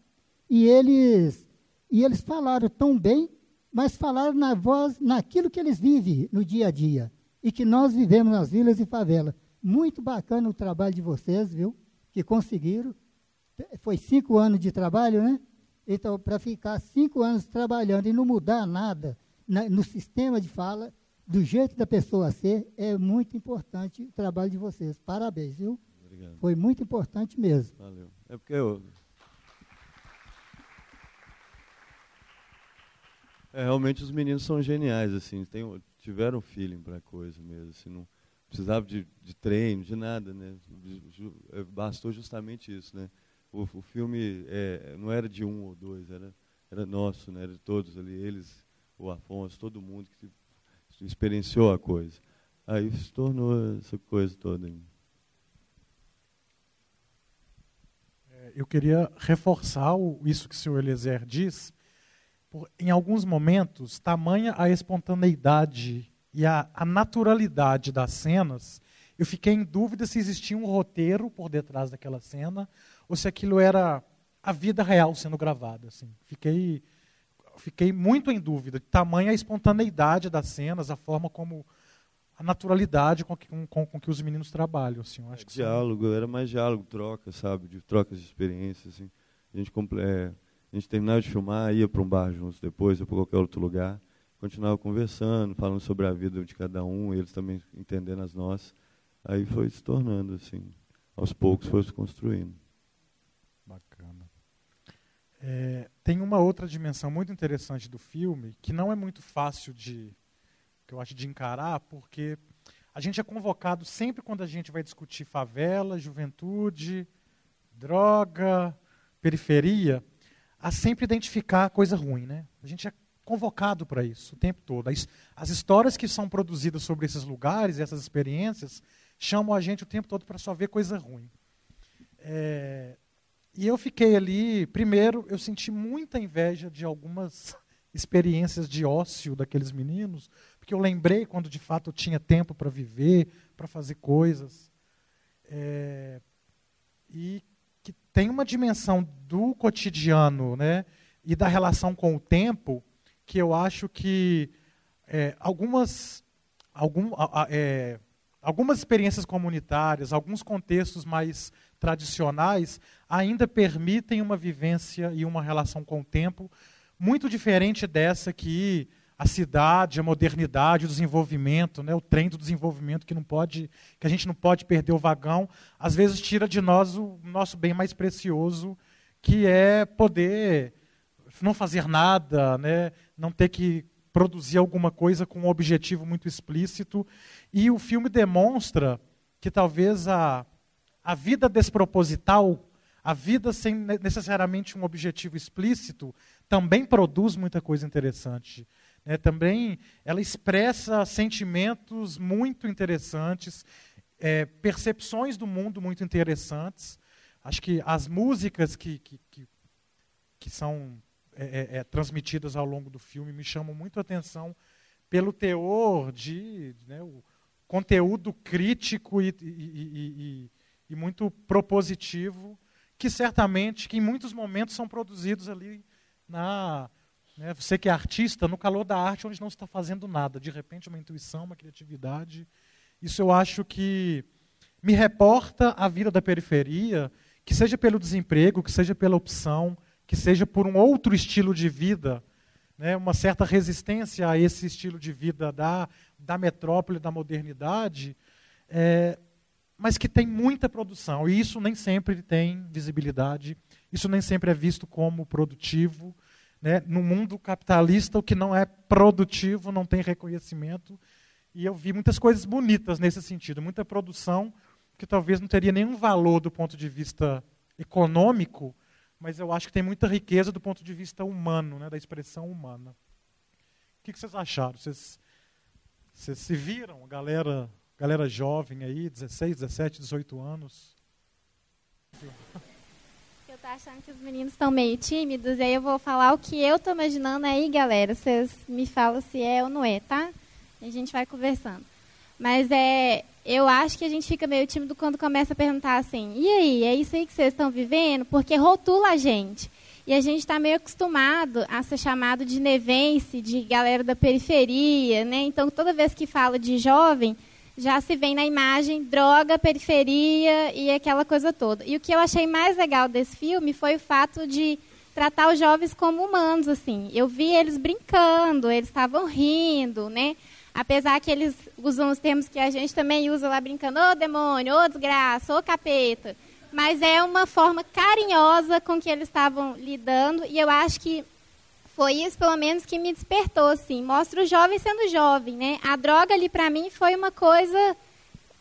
E eles e eles falaram tão bem, mas falaram na voz, naquilo que eles vivem no dia a dia. E que nós vivemos nas vilas e favelas. Muito bacana o trabalho de vocês, viu? Que conseguiram. Foi cinco anos de trabalho, né? Então, para ficar cinco anos trabalhando e não mudar nada na, no sistema de fala, do jeito da pessoa ser, é muito importante o trabalho de vocês. Parabéns, viu? Obrigado. Foi muito importante mesmo. Valeu. É porque eu, É, realmente os meninos são geniais, assim, tem, tiveram feeling para a coisa mesmo, assim, não precisava de, de treino, de nada, né? É, bastou justamente isso, né? O, o filme é, não era de um ou dois, era, era nosso, né? Era de todos ali, eles, o Afonso, todo mundo que experienciou a coisa. Aí se tornou essa coisa toda. É, eu queria reforçar isso que o senhor Eliezer diz, por, em alguns momentos, tamanha a espontaneidade e a, a naturalidade das cenas, eu fiquei em dúvida se existia um roteiro por detrás daquela cena ou se aquilo era a vida real sendo gravada. Assim. Fiquei, fiquei muito em dúvida. Tamanha a espontaneidade das cenas, a forma como a naturalidade com que, com, com que os meninos trabalham. Assim, eu acho é, que diálogo, são... era mais diálogo, troca, sabe, de trocas de experiências. Assim. A gente é, A gente terminava de filmar, ia para um bar juntos depois, ou para qualquer outro lugar. Continuava conversando, falando sobre a vida de cada um, eles também entendendo as nossas. Aí foi se tornando assim, aos poucos foi se construindo. Bacana. É, tem uma outra dimensão muito interessante do filme, que não é muito fácil de, que eu acho, de encarar, porque a gente é convocado sempre quando a gente vai discutir favela, juventude, droga, periferia, a sempre identificar coisa ruim, né? A gente é convocado para isso o tempo todo. As, as histórias que são produzidas sobre esses lugares, essas experiências, chamam a gente o tempo todo para só ver coisa ruim. É, e eu fiquei ali, primeiro, eu senti muita inveja de algumas experiências de ócio daqueles meninos, porque eu lembrei quando de fato eu tinha tempo para viver, para fazer coisas. É, e tem uma dimensão do cotidiano né, e da relação com o tempo que eu acho que é, algumas, algum, é, algumas experiências comunitárias, alguns contextos mais tradicionais, ainda permitem uma vivência e uma relação com o tempo muito diferente dessa que a cidade, a modernidade, o desenvolvimento, né, o trem do desenvolvimento que não pode, que a gente não pode perder o vagão, às vezes tira de nós o nosso bem mais precioso, que é poder não fazer nada, né, não ter que produzir alguma coisa com um objetivo muito explícito. E o filme demonstra que talvez a, a vida desproposital, a vida sem necessariamente um objetivo explícito, também produz muita coisa interessante. Né? Também ela expressa sentimentos muito interessantes, é, percepções do mundo muito interessantes. Acho que as músicas que, que, que, que são é, é, é, transmitidas ao longo do filme me chamam muito a atenção pelo teor de né, o conteúdo crítico e, e, e, e, muito propositivo que certamente que em muitos momentos são produzidos ali na né, você que é artista no calor da arte onde não está fazendo nada de repente uma intuição uma criatividade isso eu acho que me reporta a vida da periferia que seja pelo desemprego que seja pela opção que seja por um outro estilo de vida, né, uma certa resistência a esse estilo de vida da, da metrópole, da modernidade, é, mas que tem muita produção. E isso nem sempre tem visibilidade, isso nem sempre é visto como produtivo. Né? No mundo capitalista, o que não é produtivo não tem reconhecimento. E eu vi muitas coisas bonitas nesse sentido, muita produção que talvez não teria nenhum valor do ponto de vista econômico, mas eu acho que tem muita riqueza do ponto de vista humano, né, da expressão humana. O que, vocês acharam? Vocês, vocês se viram, galera, galera jovem aí, 16, 17, 18 anos? Eu tô achando que os meninos estão meio tímidos, e aí eu vou falar o que eu tô imaginando aí, galera. Vocês me falam se é ou não é, tá? E a gente vai conversando. Mas é, eu acho que a gente fica meio tímido quando começa a perguntar assim: e aí, é isso aí que vocês estão vivendo? Porque rotula a gente. E a gente está meio acostumado a ser chamado de nevense, de galera da periferia, né? Então, toda vez que fala de jovem, já se vem na imagem droga, periferia e aquela coisa toda. E o que eu achei mais legal desse filme foi o fato de tratar os jovens como humanos, assim. Eu vi eles brincando, eles estavam rindo, né? Apesar que eles usam os termos que a gente também usa lá brincando, ô demônio, ô desgraça, ô capeta. Mas é uma forma carinhosa com que eles estavam lidando e eu acho que foi isso, pelo menos, que me despertou, assim. Mostra o jovem sendo jovem, né? A droga ali, para mim, foi uma coisa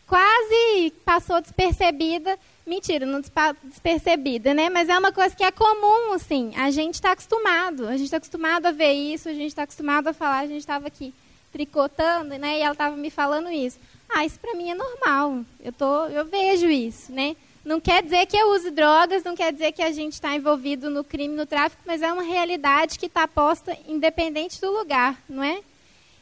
quase passou despercebida. Mentira, não despercebida, né? Mas é uma coisa que é comum, assim. A gente está acostumado. A gente está acostumado a ver isso, a gente está acostumado a falar, a gente estava aqui tricotando, né? E ela estava me falando isso. Ah, isso para mim é normal. Eu tô, eu vejo isso, né? Não quer dizer que eu use drogas, não quer dizer que a gente está envolvido no crime, no tráfico, mas é uma realidade que está posta independente do lugar, não é?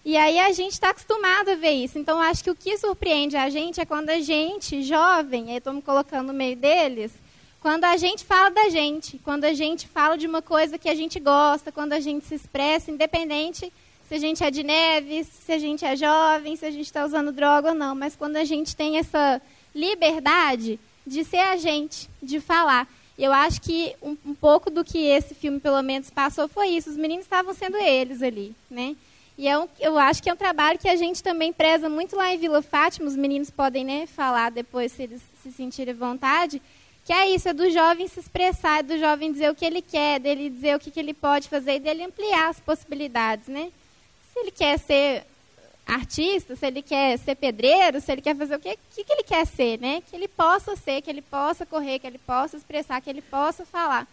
E aí a gente está acostumado a ver isso. Então, acho que o que surpreende a gente é quando a gente, jovem, aí estou me colocando no meio deles, quando a gente fala da gente, quando a gente fala de uma coisa que a gente gosta, quando a gente se expressa, independente se a gente é de neve, se a gente é jovem, se a gente está usando droga ou não. Mas quando a gente tem essa liberdade de ser a gente, de falar. Eu acho que um, um pouco do que esse filme, pelo menos, passou foi isso. Os meninos estavam sendo eles ali, né? E é um, eu acho que é um trabalho que a gente também preza muito lá em Vila Fátima. Os meninos podem né, falar depois, se eles se sentirem vontade. Que é isso, é do jovem se expressar, é do jovem dizer o que ele quer, dele dizer o que, que ele pode fazer e dele ampliar as possibilidades, né? Se ele quer ser artista, se ele quer ser pedreiro, se ele quer fazer o que, que, que ele quer ser, né? Que ele possa ser, que ele possa correr, que ele possa expressar, que ele possa falar.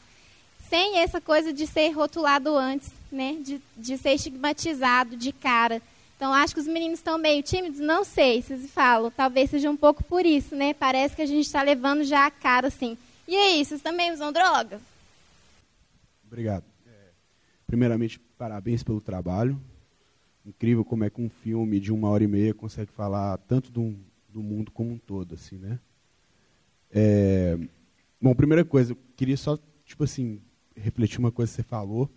Sem essa coisa de ser rotulado antes, né? De, de ser estigmatizado de cara. Então, acho que os meninos estão meio tímidos, não sei, vocês falam, talvez seja um pouco por isso, né? Parece que a gente está levando já a cara assim. E aí, vocês também usam drogas? Obrigado. É, primeiramente, parabéns pelo trabalho. Incrível como é que um filme de uma hora e meia consegue falar tanto do, do mundo como um todo, assim, né? É, bom, primeira coisa, eu queria só, tipo assim, refletir uma coisa que você falou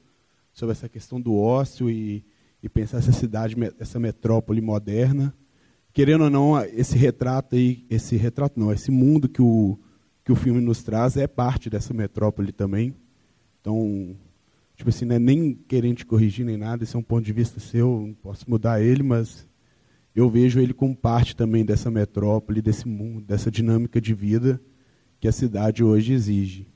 sobre essa questão do ócio e e pensar essa cidade, essa metrópole moderna. Querendo ou não, esse retrato aí, esse retrato não, esse mundo que o, que o filme nos traz é parte dessa metrópole também. Então, tipo assim, não é nem querendo te corrigir nem nada, esse é um ponto de vista seu, não posso mudar ele, mas eu vejo ele como parte também dessa metrópole, desse mundo, dessa dinâmica de vida que a cidade hoje exige.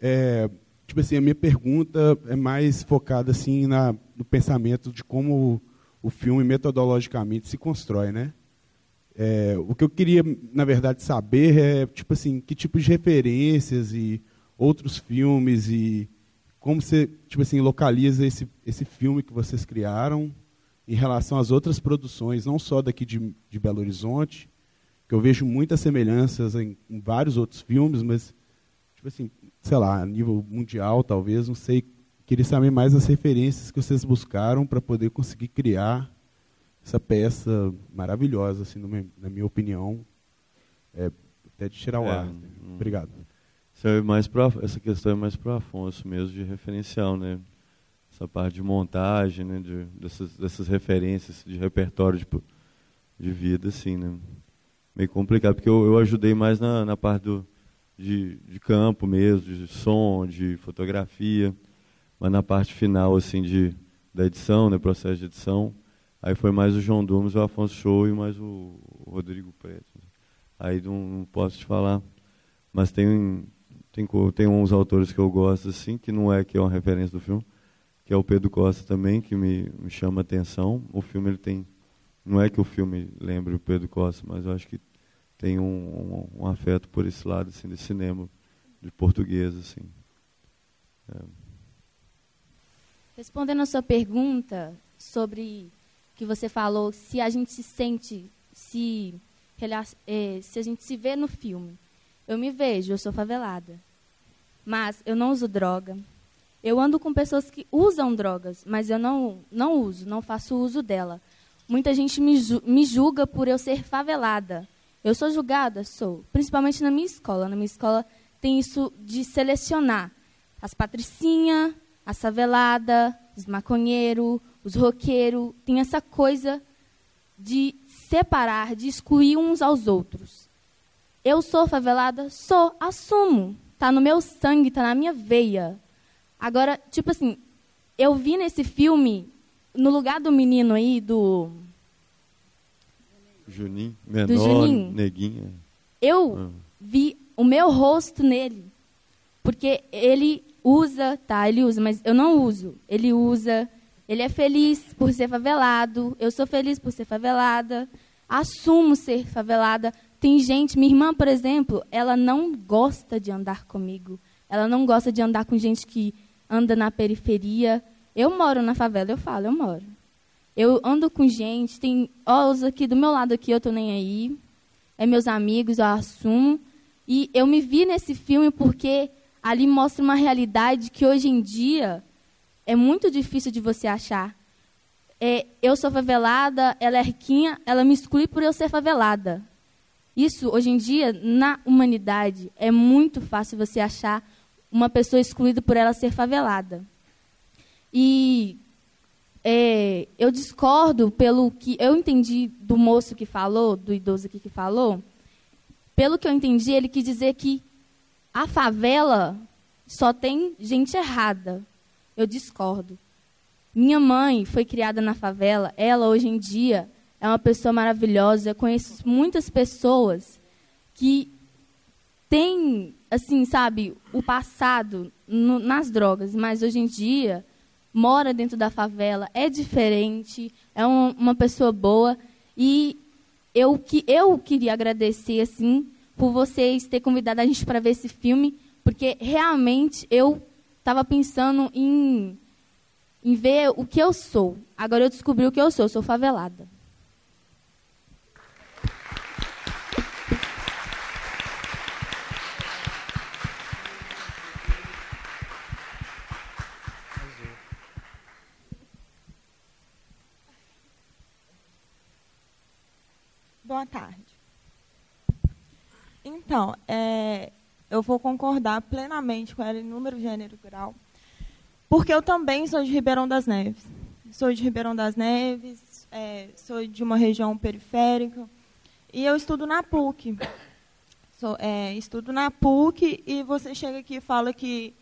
É, tipo assim, a minha pergunta é mais focada assim na, no pensamento de como o, o filme metodologicamente se constrói, né? É, o que eu queria, na verdade, saber é tipo assim, que tipo de referências e outros filmes e como você tipo assim localiza esse esse filme que vocês criaram em relação às outras produções, não só daqui de, de Belo Horizonte, que eu vejo muitas semelhanças em, em vários outros filmes, mas tipo assim, sei lá, a nível mundial, talvez, não sei. Queria saber mais as referências que vocês buscaram para poder conseguir criar essa peça maravilhosa, assim, na minha opinião. É, até de tirar o é, ar. Hum, Obrigado. É mais pra, essa questão é mais para o Afonso mesmo, de referencial, né? Essa parte de montagem, né? De, dessas, dessas referências de repertório de, de vida, assim, né? Meio complicado, porque eu, eu ajudei mais na, na parte do, de, de campo mesmo, de som, de fotografia, mas na parte final assim de da edição, né, processo de edição, aí foi mais o João Dumas, o Afonso Show e mais o Rodrigo Preto. Aí não, não posso te falar, mas tem tem tem uns autores que eu gosto assim, que não é que é uma referência do filme, que é o Pedro Costa também, que me, me chama a atenção. O filme ele tem não é que o filme lembre o Pedro Costa, mas eu acho que tem um, um, um, afeto por esse lado assim, de cinema, de português. Assim. É. Respondendo a sua pergunta sobre que você falou, se a gente se sente, se, é, se a gente se vê no filme. Eu me vejo, eu sou favelada. Mas eu não uso droga. Eu ando com pessoas que usam drogas, mas eu não, não uso, não faço uso dela. Muita gente me, me julga por eu ser favelada. Eu sou julgada? Sou. Principalmente na minha escola. Na minha escola tem isso de selecionar as patricinhas, a savelada, os maconheiros, os roqueiros. Tem essa coisa de separar, de excluir uns aos outros. Eu sou favelada? Sou, assumo. Tá no meu sangue, tá na minha veia. Agora, tipo assim, eu vi nesse filme, no lugar do menino aí, do Juninho, menor, do Juninho, neguinha. Eu ah. vi o meu rosto nele. Porque ele usa, tá, ele usa, mas eu não uso. Ele usa, ele é feliz por ser favelado, eu sou feliz por ser favelada, assumo ser favelada. Tem gente, minha irmã, por exemplo, ela não gosta de andar comigo. Ela não gosta de andar com gente que anda na periferia. Eu moro na favela, eu falo, eu moro. Eu ando com gente, tem ó, os aqui do meu lado aqui, eu tô nem aí. É meus amigos, eu assumo. E eu me vi nesse filme porque ali mostra uma realidade que hoje em dia é muito difícil de você achar. É, eu sou favelada, ela é riquinha, ela me exclui por eu ser favelada. Isso, hoje em dia, na humanidade, é muito fácil você achar uma pessoa excluída por ela ser favelada. E é, eu discordo pelo que eu entendi do moço que falou, do idoso aqui que falou. Pelo que eu entendi, ele quis dizer que a favela só tem gente errada. Eu discordo. Minha mãe foi criada na favela. Ela, hoje em dia, é uma pessoa maravilhosa. Eu conheço muitas pessoas que têm, assim, sabe, o passado no, nas drogas, mas hoje em dia mora dentro da favela, é diferente, é um, uma pessoa boa. E eu, que, eu queria agradecer, assim, por vocês ter convidado a gente para ver esse filme, porque realmente eu estava pensando em, em ver o que eu sou. Agora eu descobri o que eu sou, eu sou favelada. Boa tarde. Então, é, eu vou concordar plenamente com ela em número, gênero e grau, porque eu também sou de Ribeirão das Neves. Sou de Ribeirão das Neves, é, sou de uma região periférica, e eu estudo na PUC. Sou, é, estudo na PUC e você chega aqui e fala que,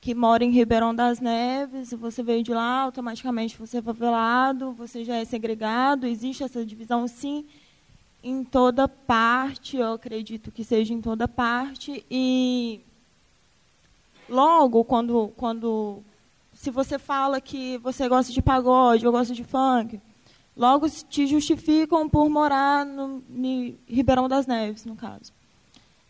que mora em Ribeirão das Neves, você veio de lá, automaticamente você é favelado, você já é segregado, existe essa divisão sim, em toda parte, eu acredito que seja em toda parte. E logo, quando, quando se você fala que você gosta de pagode, eu gosto de funk, logo te justificam por morar no, no Ribeirão das Neves, no caso.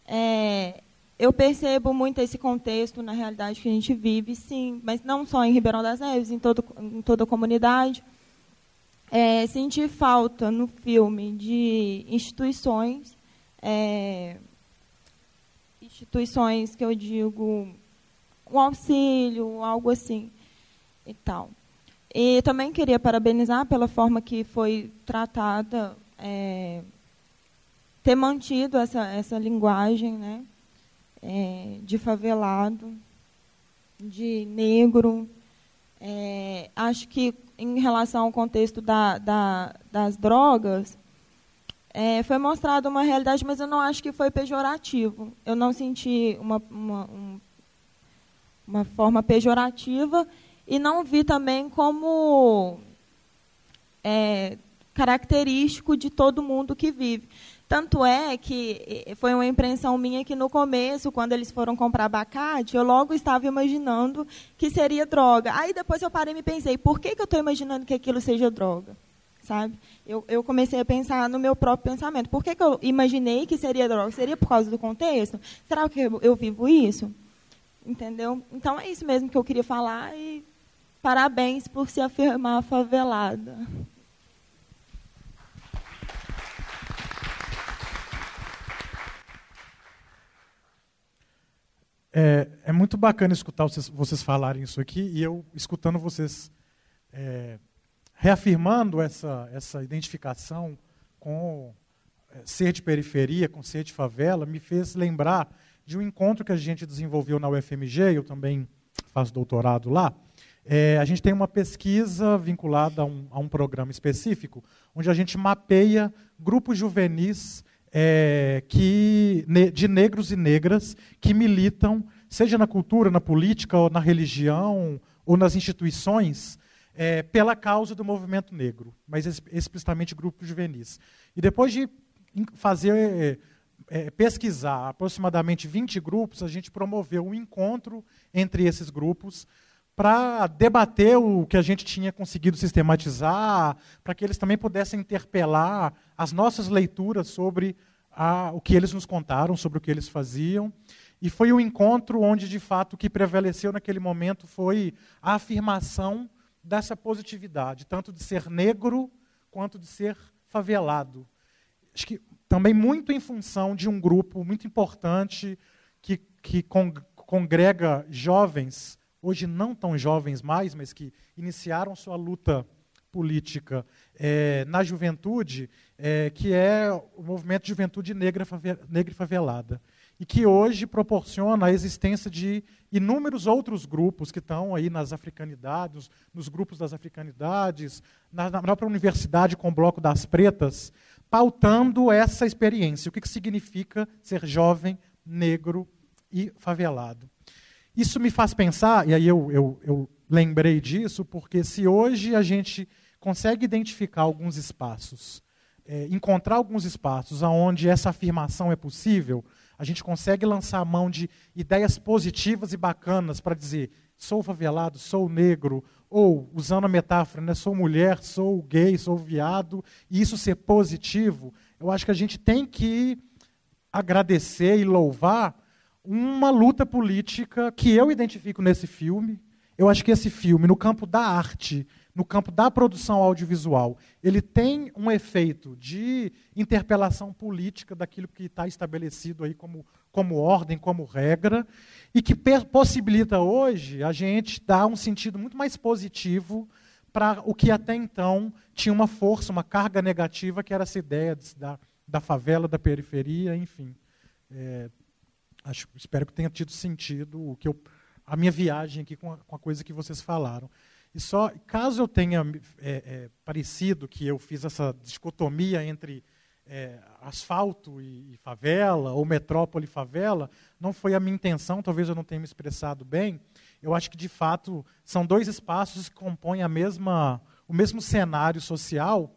É, eu percebo muito esse contexto na realidade que a gente vive, sim, mas não só em Ribeirão das Neves, em, todo, em toda a comunidade é, senti falta no filme de instituições, é, instituições que eu digo um auxílio, algo assim e tal. E também queria parabenizar pela forma que foi tratada, é, ter mantido essa, essa linguagem né, é, de favelado, de negro. É, acho que em relação ao contexto da, da, das drogas, é, foi mostrada uma realidade, mas eu não acho que foi pejorativo. Eu não senti uma, uma, um, uma forma pejorativa e não vi também como é, característico de todo mundo que vive. Tanto é que foi uma impressão minha que no começo, quando eles foram comprar abacate, eu logo estava imaginando que seria droga. Aí depois eu parei e me pensei, por que, que eu estou imaginando que aquilo seja droga? Sabe? Eu, eu, comecei a pensar no meu próprio pensamento. Por que, que eu imaginei que seria droga? Seria por causa do contexto? Será que eu, eu vivo isso? Entendeu? Então é isso mesmo que eu queria falar e parabéns por se afirmar favelada. É, é, muito bacana escutar vocês, vocês, falarem isso aqui e eu escutando vocês é, reafirmando essa, essa identificação com é, ser de periferia, com ser de favela, me fez lembrar de um encontro que a gente desenvolveu na UFMG, eu também faço doutorado lá. É, a gente tem uma pesquisa vinculada a um, a um programa específico, onde a gente mapeia grupos juvenis é, que, de negros e negras que militam, seja na cultura, na política, ou na religião, ou nas instituições, é, pela causa do movimento negro, mas explicitamente grupos juvenis. E depois de fazer é, é pesquisar aproximadamente 20 grupos, a gente promoveu um encontro entre esses grupos para debater o que a gente tinha conseguido sistematizar, para que eles também pudessem interpelar as nossas leituras sobre a, o que eles nos contaram, sobre o que eles faziam. E foi um encontro onde, de fato, o que prevaleceu naquele momento foi a afirmação dessa positividade, tanto de ser negro quanto de ser favelado. Acho que também muito em função de um grupo muito importante que, que congrega jovens hoje não tão jovens mais, mas que iniciaram sua luta política é, na juventude, é, que é o movimento de juventude negra, negra e favelada. E que hoje proporciona a existência de inúmeros outros grupos que estão aí nas africanidades, nos grupos das africanidades, na, na própria universidade com o Bloco das Pretas, pautando essa experiência. O que, que significa ser jovem, negro e favelado. Isso me faz pensar, e aí eu, eu, eu lembrei disso, porque se hoje a gente consegue identificar alguns espaços, é, encontrar alguns espaços onde essa afirmação é possível, a gente consegue lançar a mão de ideias positivas e bacanas para dizer sou favelado, sou negro, ou, usando a metáfora, né, sou mulher, sou gay, sou viado, e isso ser positivo, eu acho que a gente tem que agradecer e louvar uma luta política que eu identifico nesse filme. Eu acho que esse filme, no campo da arte, no campo da produção audiovisual, ele tem um efeito de interpelação política daquilo que está estabelecido aí como, como ordem, como regra, e que possibilita hoje a gente dar um sentido muito mais positivo para o que até então tinha uma força, uma carga negativa, que era essa ideia da, da favela, da periferia, enfim. É, acho, espero que tenha tido sentido o que eu, a minha viagem aqui com a, com a coisa que vocês falaram. E só, caso eu tenha é, é, parecido que eu fiz essa dicotomia entre é, asfalto e, e, favela, ou metrópole e favela, não foi a minha intenção, talvez eu não tenha me expressado bem. Eu acho que, de fato, são dois espaços que compõem a mesma, o mesmo cenário social,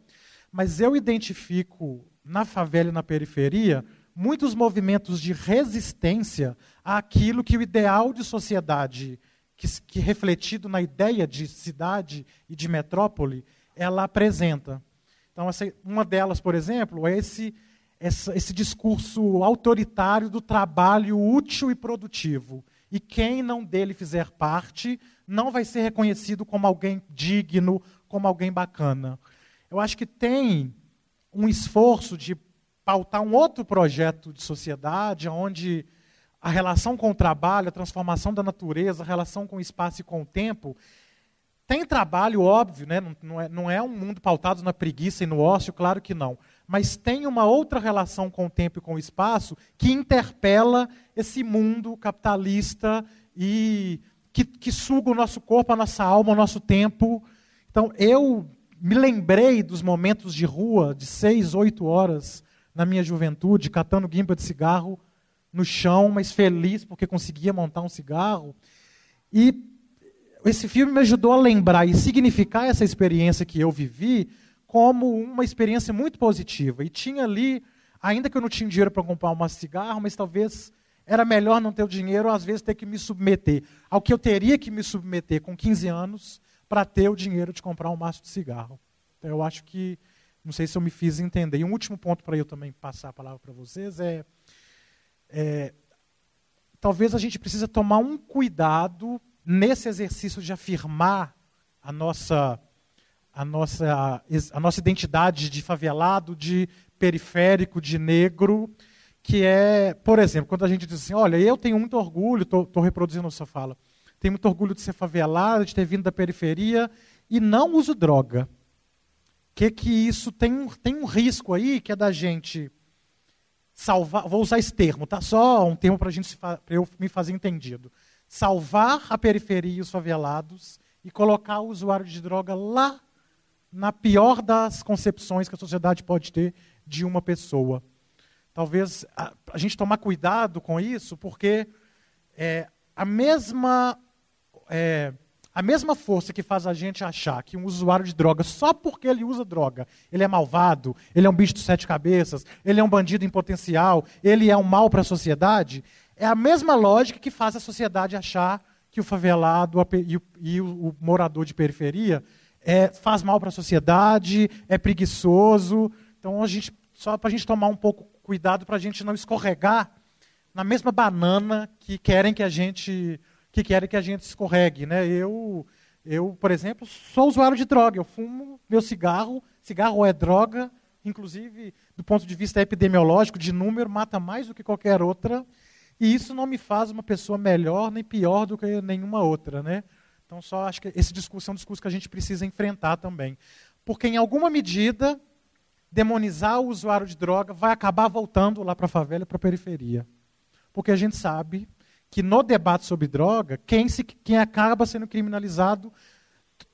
mas eu identifico na favela e na periferia muitos movimentos de resistência àquilo que o ideal de sociedade que, que refletido na ideia de cidade e de metrópole, ela apresenta. Então, essa, uma delas, por exemplo, é esse, essa, esse discurso autoritário do trabalho útil e produtivo. E quem não dele fizer parte não vai ser reconhecido como alguém digno, como alguém bacana. Eu acho que tem um esforço de pautar um outro projeto de sociedade, onde a relação com o trabalho, a transformação da natureza, a relação com o espaço e com o tempo. Tem trabalho, óbvio, né? não, não, é, não é um mundo pautado na preguiça e no ócio, claro que não. Mas tem uma outra relação com o tempo e com o espaço que interpela esse mundo capitalista e que, que suga o nosso corpo, a nossa alma, o nosso tempo. Então, eu me lembrei dos momentos de rua, de seis, oito horas, na minha juventude, catando guimba de cigarro, no chão, mas feliz porque conseguia montar um cigarro. E esse filme me ajudou a lembrar e significar essa experiência que eu vivi como uma experiência muito positiva. E tinha ali, ainda que eu não tinha dinheiro para comprar um cigarro, mas talvez era melhor não ter o dinheiro, às vezes ter que me submeter ao que eu teria que me submeter com 15 anos para ter o dinheiro de comprar um maço de cigarro. Então, eu acho que, não sei se eu me fiz entender. E um último ponto para eu também passar a palavra para vocês é é, talvez a gente precisa tomar um cuidado nesse exercício de afirmar a nossa, a nossa, a nossa identidade de favelado, de periférico, de negro, que é, por exemplo, quando a gente diz assim, olha, eu tenho muito orgulho, estou reproduzindo a sua fala, tenho muito orgulho de ser favelado, de ter vindo da periferia e não uso droga. Que que isso tem, tem um risco aí que é da gente salvar, vou usar esse termo, tá? Só um termo para eu me fazer entendido. Salvar a periferia e os favelados e colocar o usuário de droga lá na pior das concepções que a sociedade pode ter de uma pessoa. Talvez a, a gente tomar cuidado com isso, porque é, a mesma é, a mesma força que faz a gente achar que um usuário de droga, só porque ele usa droga, ele é malvado, ele é um bicho de sete cabeças, ele é um bandido em potencial, ele é um mal para a sociedade, é a mesma lógica que faz a sociedade achar que o favelado e o, morador de periferia é, faz mal para a sociedade, é preguiçoso. Então, a gente, só para a gente tomar um pouco cuidado para a gente não escorregar na mesma banana que querem que a gente que querem que a gente escorregue. Né? Eu, eu, por exemplo, sou usuário de droga. Eu fumo meu cigarro. Cigarro é droga, inclusive do ponto de vista epidemiológico, de número, mata mais do que qualquer outra. E isso não me faz uma pessoa melhor nem pior do que nenhuma outra. Né? Então, só acho que esse discurso é um discurso que a gente precisa enfrentar também. Porque, em alguma medida, demonizar o usuário de droga vai acabar voltando lá para a favela e para a periferia. Porque a gente sabe que no debate sobre droga, quem, se, quem acaba sendo criminalizado,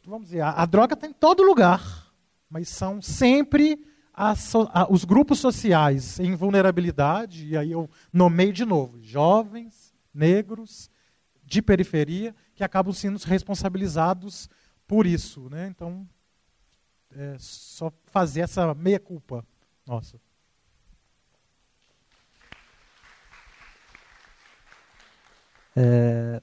vamos dizer, a, a droga está em todo lugar, mas são sempre as, a, os grupos sociais em vulnerabilidade, e aí eu nomeio de novo, jovens, negros de periferia que acabam sendo responsabilizados por isso. Né? Então, é só fazer essa meia-culpa nossa. É,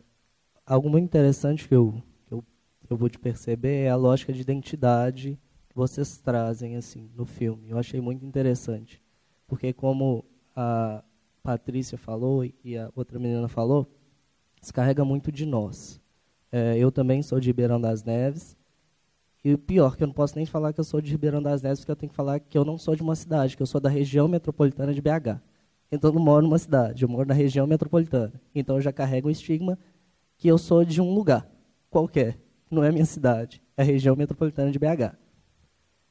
algo muito interessante que eu, que eu, eu vou te perceber é a lógica de identidade que vocês trazem assim no filme. Eu achei muito interessante, porque como a Patrícia falou e a outra menina falou, descarrega muito de nós. É, eu também sou de Ribeirão das Neves. E o pior, que eu não posso nem falar que eu sou de Ribeirão das Neves, porque eu tenho que falar que eu não sou de uma cidade, que eu sou da região metropolitana de BH. Então eu não moro numa cidade, eu moro na região metropolitana. Então eu já carrego o estigma que eu sou de um lugar qualquer, não é minha cidade, é a região metropolitana de BH.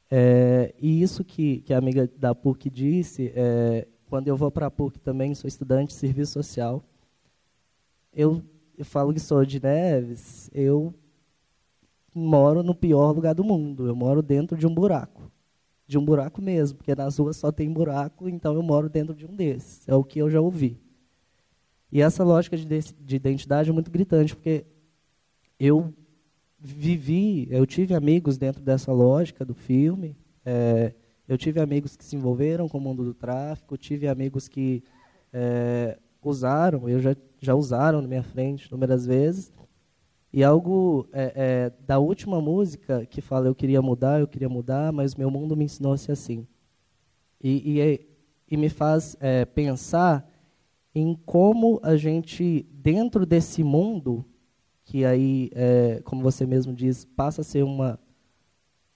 É, e isso que, que a amiga da PUC disse, é, quando eu vou para a PUC também, sou estudante de serviço social, eu, eu falo que sou de Neves, eu moro no pior lugar do mundo, eu moro dentro de um buraco. De um buraco mesmo, porque nas ruas só tem buraco, então eu moro dentro de um desses. É o que eu já ouvi. E essa lógica de, de identidade é muito gritante, porque eu vivi, eu tive amigos dentro dessa lógica do filme. É, eu tive amigos que se envolveram com o mundo do tráfico, tive amigos que é, usaram, eu já, já usaram na minha frente inúmeras vezes. E algo é, é, da última música que fala eu queria mudar, eu queria mudar, mas meu mundo me ensinou a ser assim. E, e, é, e me faz é, pensar em como a gente, dentro desse mundo, que aí, é, como você mesmo diz, passa a ser uma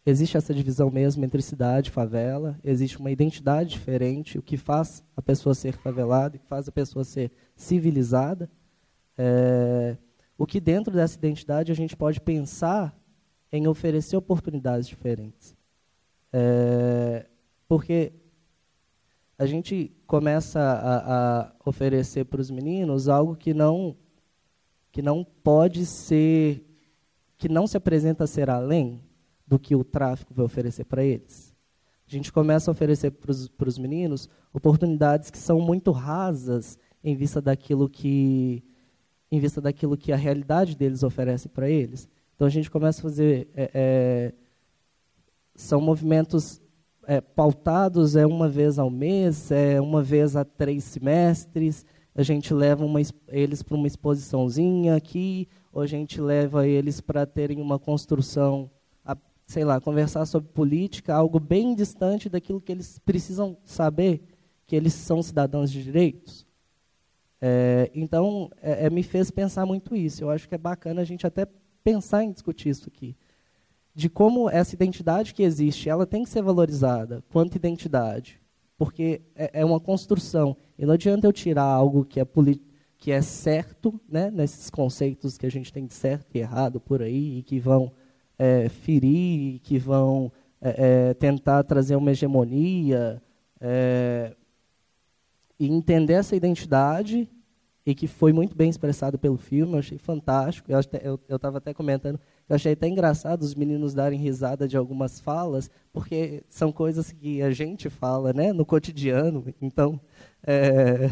existe essa divisão mesmo entre cidade e favela, existe uma identidade diferente, o que faz a pessoa ser favelada, o que faz a pessoa ser civilizada. É, o que dentro dessa identidade a gente pode pensar em oferecer oportunidades diferentes. É, porque a gente começa a, a oferecer para os meninos algo que não que não pode ser que não se apresenta a ser além do que o tráfico vai oferecer para eles. A gente começa a oferecer para os meninos oportunidades que são muito rasas em vista daquilo que em vista daquilo que a realidade deles oferece para eles. Então a gente começa a fazer é, é, são movimentos é, pautados é uma vez ao mês, é uma vez a três semestres. A gente leva uma, eles para uma exposiçãozinha aqui, ou a gente leva eles para terem uma construção sei lá, conversar sobre política, algo bem distante daquilo que eles precisam saber, que eles são cidadãos de direitos. É, então, é, é, me fez pensar muito isso. Eu acho que é bacana a gente até pensar em discutir isso aqui. De como essa identidade que existe, ela tem que ser valorizada quanto identidade. Porque é, é uma construção. E não adianta eu tirar algo que é, que é certo, né, nesses conceitos que a gente tem de certo e errado por aí, e que vão é, ferir, que vão é, é, tentar trazer uma hegemonia, é, e entender essa identidade, e que foi muito bem expressado pelo filme, eu achei fantástico. Eu estava até comentando, eu achei até engraçado os meninos darem risada de algumas falas, porque são coisas que a gente fala né, no cotidiano. Então, é,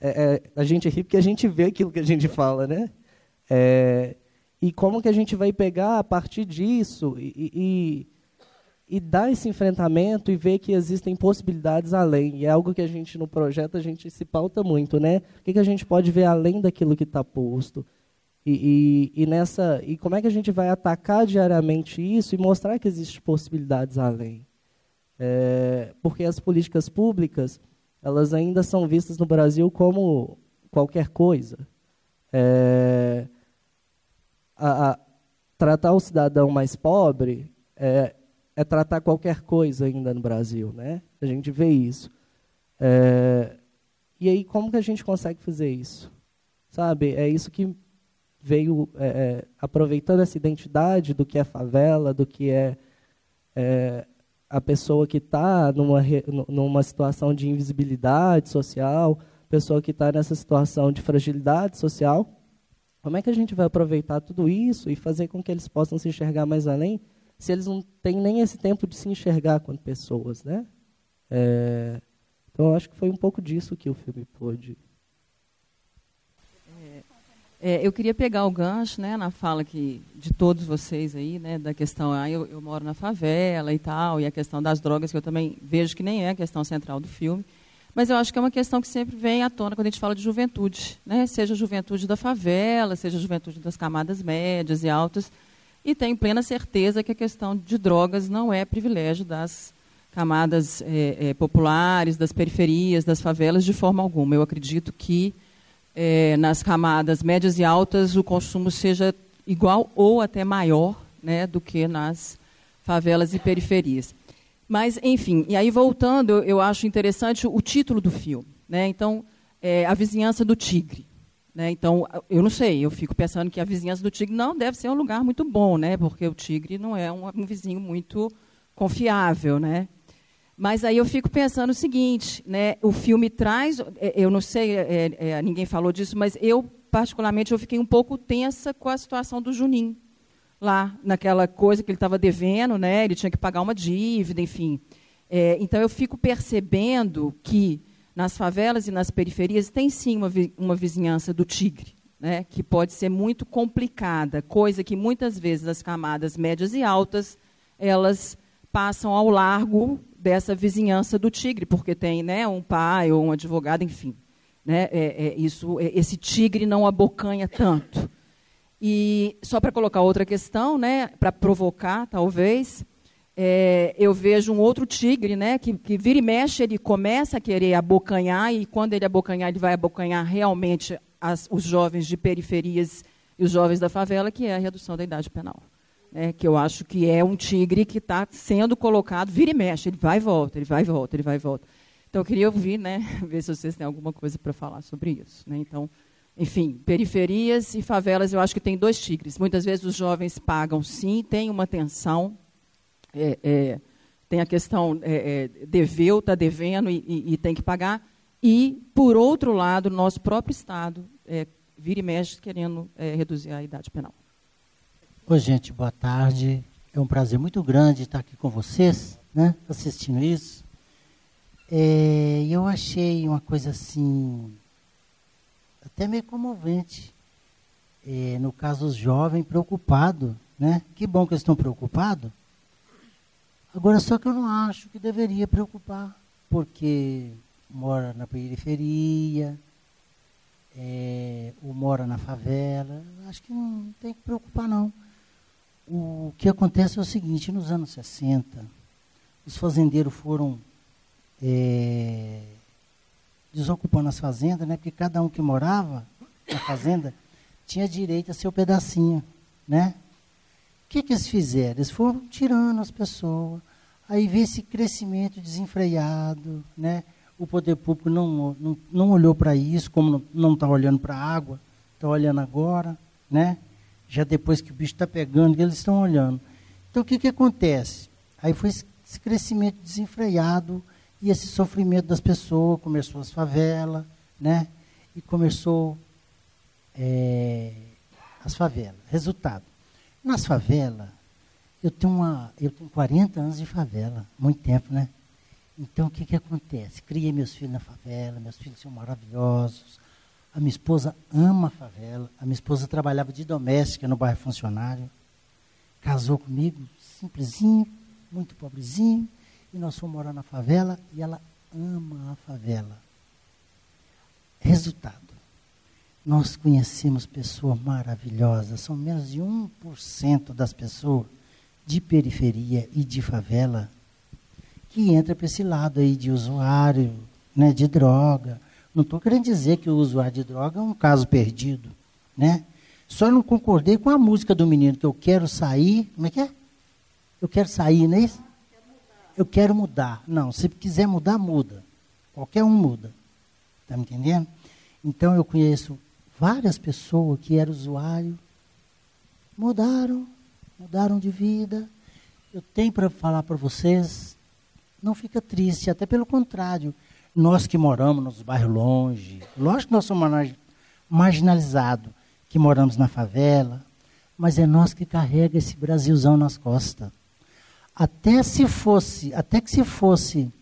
é, a gente ri porque a gente vê aquilo que a gente fala. Né? É, e como que a gente vai pegar a partir disso e, e, e dar esse enfrentamento e ver que existem possibilidades além. E é algo que a gente, no projeto, a gente se pauta muito, né? O que, que a gente pode ver além daquilo que está posto? E, e, e, nessa e como é que a gente vai atacar diariamente isso e mostrar que existem possibilidades além é, porque as políticas públicas elas ainda são vistas no Brasil como qualquer coisa é, a, a tratar o cidadão mais pobre é, é, tratar qualquer coisa ainda no Brasil, né? A gente vê isso. É, e aí, como que a gente consegue fazer isso? Sabe, é isso que veio é, é aproveitando essa identidade do que é favela, do que é, é a pessoa que está numa, numa situação de invisibilidade social, pessoa que está nessa situação de fragilidade social, como é que a gente vai aproveitar tudo isso e fazer com que eles possam se enxergar mais além, se eles não têm nem esse tempo de se enxergar quanto pessoas, né? É, então, eu acho que foi um pouco disso que o filme pôde. É, eu queria pegar o gancho né, na fala que, de todos vocês aí, né, da questão, ah, eu, eu moro na favela e tal, e a questão das drogas, que eu também vejo que nem é a questão central do filme. Mas eu acho que é uma questão que sempre vem à tona quando a gente fala de juventude, né? seja a juventude da favela, seja a juventude das camadas médias e altas. E tenho plena certeza que a questão de drogas não é privilégio das camadas é, é, populares, das periferias, das favelas, de forma alguma. Eu acredito que é, nas camadas médias e altas o consumo seja igual ou até maior né, do que nas favelas e periferias. Mas, enfim, e aí voltando, eu, eu acho interessante o título do filme. Né? Então, A Vizinhança do Tigre. Né? Então, eu não sei, eu fico pensando que a vizinhança do tigre não deve ser um lugar muito bom, né? porque o tigre não é um, um vizinho muito confiável. Né? Mas aí eu fico pensando o seguinte, né? o filme traz, é, eu não sei, é, é, ninguém falou disso, mas eu, particularmente, eu fiquei um pouco tensa com a situação do Juninho lá naquela coisa que ele estava devendo, né? Ele tinha que pagar uma dívida, enfim. É, então eu fico percebendo que nas favelas e nas periferias tem sim uma, vi uma vizinhança do tigre, né? Que pode ser muito complicada, coisa que muitas vezes as camadas médias e altas elas passam ao largo dessa vizinhança do tigre, porque tem, né, um pai ou um advogado, enfim, né? É, é, isso, é, esse tigre não abocanha tanto. E só para colocar outra questão, né, para provocar, talvez, é, eu vejo um outro tigre, né, que, que vira e mexe, ele começa a querer abocanhar, e quando ele abocanhar, ele vai abocanhar realmente as, os jovens de periferias e os jovens da favela, que é a redução da idade penal. Né, que eu acho que é um tigre que está sendo colocado, vira e mexe, ele vai e volta, ele vai e volta, ele vai e volta. Então, eu queria ouvir, né, ver se vocês têm alguma coisa para falar sobre isso. Né? Então, enfim, periferias e favelas, eu acho que tem dois tigres. Muitas vezes os jovens pagam, sim, tem uma tensão, é, é, tem a questão é, é deveu, está devendo e, e, e, tem que pagar. E, por outro lado, nosso próprio Estado é, vira e mexe querendo é, reduzir a idade penal. Oi, gente, boa tarde. É um prazer muito grande estar aqui com vocês, né, assistindo isso. É, eu achei uma coisa assim até meio comovente. É, no caso, os jovens preocupados, né? Que bom que eles estão preocupados. Agora, só que eu não acho que deveria preocupar, porque mora na periferia, é, ou mora na favela. Acho que não tem que preocupar, não. O que acontece é o seguinte, nos anos 60, os fazendeiros foram é, desocupando as fazendas, né? Porque cada um que morava na fazenda tinha direito a seu pedacinho, né? Que, que eles fizeram? Eles foram tirando as pessoas. Aí vê esse crescimento desenfreado, né? O poder público não, não, não olhou para isso, como não está olhando para a água, está olhando agora, né? Já depois que o bicho está pegando, eles estão olhando. Então, o que, que acontece? Aí foi esse crescimento desenfreado, e esse sofrimento das pessoas começou as favelas, né? E começou é, as favelas. Resultado, nas favelas, eu tenho, uma, eu tenho 40 anos de favela, muito tempo, né? Então, o que, que acontece? Criei meus filhos na favela, meus filhos são maravilhosos. A minha esposa ama a favela. A minha esposa trabalhava de doméstica no bairro funcionário. Casou comigo, simplesinho, muito pobrezinho e nós fomos morar na favela e ela ama a favela. Resultado, nós conhecemos pessoas maravilhosas, são menos de 1% das pessoas de periferia e de favela que entra para esse lado aí de usuário, né, de droga. Não estou querendo dizer que o usuário de droga é um caso perdido, né? Só não concordei com a música do menino que eu quero sair, como é que é? Eu quero sair, não é isso? eu quero mudar. Não, se quiser mudar, muda. Qualquer um muda. Está me entendendo? Então eu conheço várias pessoas que eram usuário, mudaram, mudaram de vida. Eu tenho para falar para vocês, não fica triste, até pelo contrário. Nós que moramos nos bairros longe, lógico que nós somos marginalizados, que moramos na favela, mas é nós que carrega esse Brasilzão nas costas. Até se fosse, até que se fosse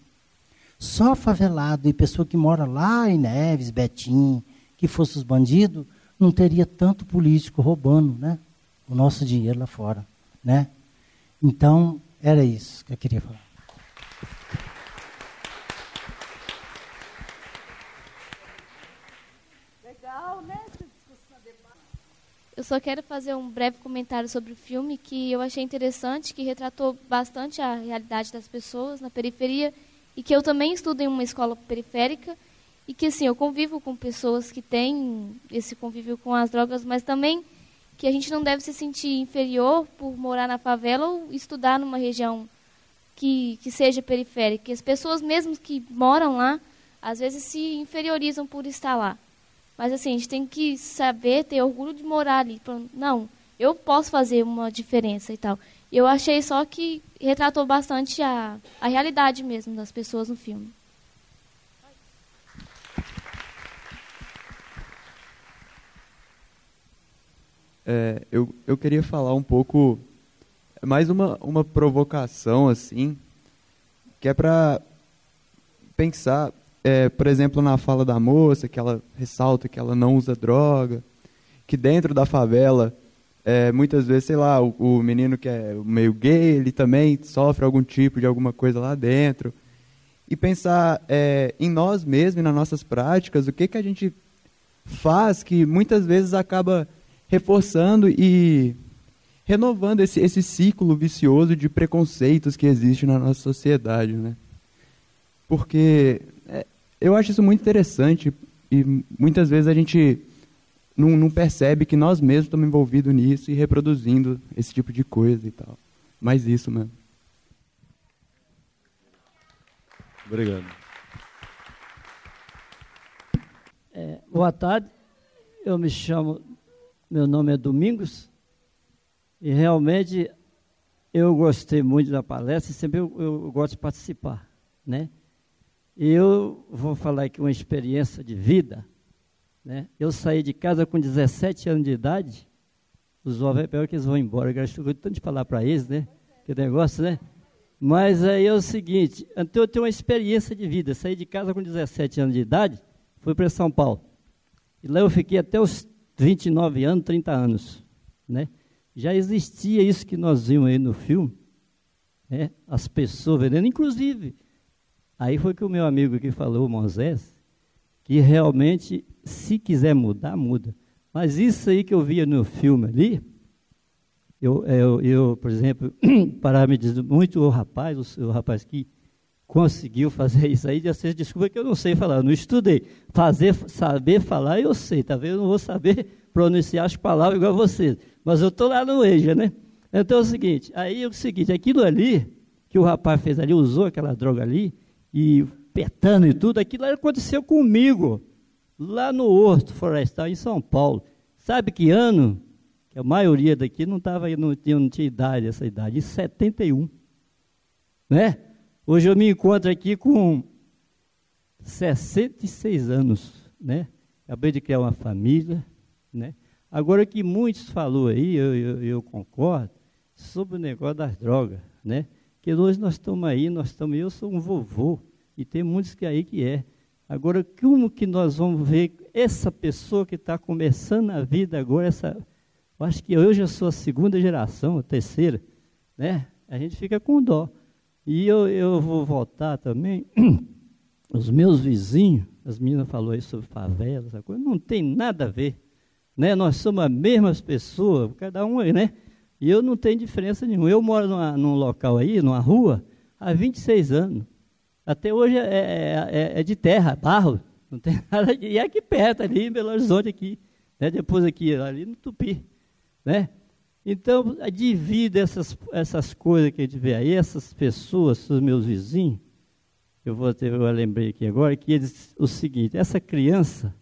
só favelado e pessoa que mora lá em Neves, Betim, que fosse os bandidos, não teria tanto político roubando né, o nosso dinheiro lá fora. Né? Então, era isso que eu queria falar. Legal, né? Eu só quero fazer um breve comentário sobre o filme que eu achei interessante, que retratou bastante a realidade das pessoas na periferia e que eu também estudo em uma escola periférica e que assim eu convivo com pessoas que têm esse convívio com as drogas, mas também que a gente não deve se sentir inferior por morar na favela ou estudar numa região que, que seja periférica. As pessoas mesmo que moram lá, às vezes se inferiorizam por estar lá. Mas assim, a gente tem que saber, ter orgulho de morar ali. Não, eu posso fazer uma diferença e tal. Eu achei só que retratou bastante a, a realidade mesmo das pessoas no filme. É, eu, eu queria falar um pouco, mais uma, uma provocação, assim, que é para pensar, é, por exemplo, na fala da moça, que ela ressalta que ela não usa droga, que dentro da favela, é, muitas vezes, sei lá, o, o menino que é meio gay, ele também sofre algum tipo de alguma coisa lá dentro. E pensar é, em nós mesmos nas nossas práticas, o que, que a gente faz que muitas vezes acaba reforçando e renovando esse, esse ciclo vicioso de preconceitos que existe na nossa sociedade, né? Porque é, eu acho isso muito interessante e muitas vezes a gente não, não percebe que nós mesmos estamos envolvidos nisso e reproduzindo esse tipo de coisa e tal. Mas isso mesmo. Obrigado. É, boa tarde. Eu me chamo meu nome é Domingos e realmente eu gostei muito da palestra e sempre eu, eu gosto de participar, né? E eu vou falar aqui uma experiência de vida, né? Eu saí de casa com 17 anos de idade, os jovens é que eles vão embora, eu estou tanto de falar para eles, né? Que negócio, né? Mas aí é o seguinte, então eu tenho uma experiência de vida, saí de casa com 17 anos de idade, fui para São Paulo. E lá eu fiquei até os 29 anos, 30 anos. Né? Já existia isso que nós vimos aí no filme, né? as pessoas vendendo, inclusive. Aí foi que o meu amigo aqui falou, Moisés, que realmente, se quiser mudar, muda. Mas isso aí que eu via no filme ali, eu, eu, eu por exemplo, para me dizer muito o rapaz, o, o rapaz que conseguiu fazer isso aí, já vocês desculpa que eu não sei falar, eu não estudei. Fazer, saber falar eu sei, tá vendo? Eu não vou saber pronunciar as palavras igual vocês, mas eu estou lá no EJA, né? Então é o seguinte, aí é o seguinte, aquilo ali, que o rapaz fez ali, usou aquela droga ali, e petando e tudo, aquilo aconteceu comigo, lá no Horto Florestal, em São Paulo. Sabe que ano? Que a maioria daqui não, tava, não, tinha, não tinha idade, essa idade, em 71. Né? Hoje eu me encontro aqui com 66 anos, né? Acabei de criar uma família, né? Agora que muitos falou aí, eu, eu, eu, concordo, sobre o negócio das drogas, né? Que hoje nós estamos aí, nós estamos, eu sou um vovô, e tem muitos que aí que é. Agora, como que nós vamos ver essa pessoa que está começando a vida agora, essa, eu acho que eu já sou a segunda geração, a terceira, né? A gente fica com dó. E eu, eu vou voltar também. Os meus vizinhos, as meninas falaram aí sobre favela, essa coisa, não tem nada a ver. Né? Nós somos as mesmas pessoas, cada um aí, né? E eu não tenho diferença nenhuma. Eu moro numa, num local aí, numa rua, há 26 anos. Até hoje é, é, é, é de terra, barro. Não tem nada de, E é aqui perto, ali em Belo Horizonte, aqui. Né? Depois aqui, ali no Tupi. Né? Então, devido a essas, essas coisas que a gente vê aí, essas pessoas, os meus vizinhos, eu vou ter, eu lembrei aqui agora, que eles, o seguinte, essa criança,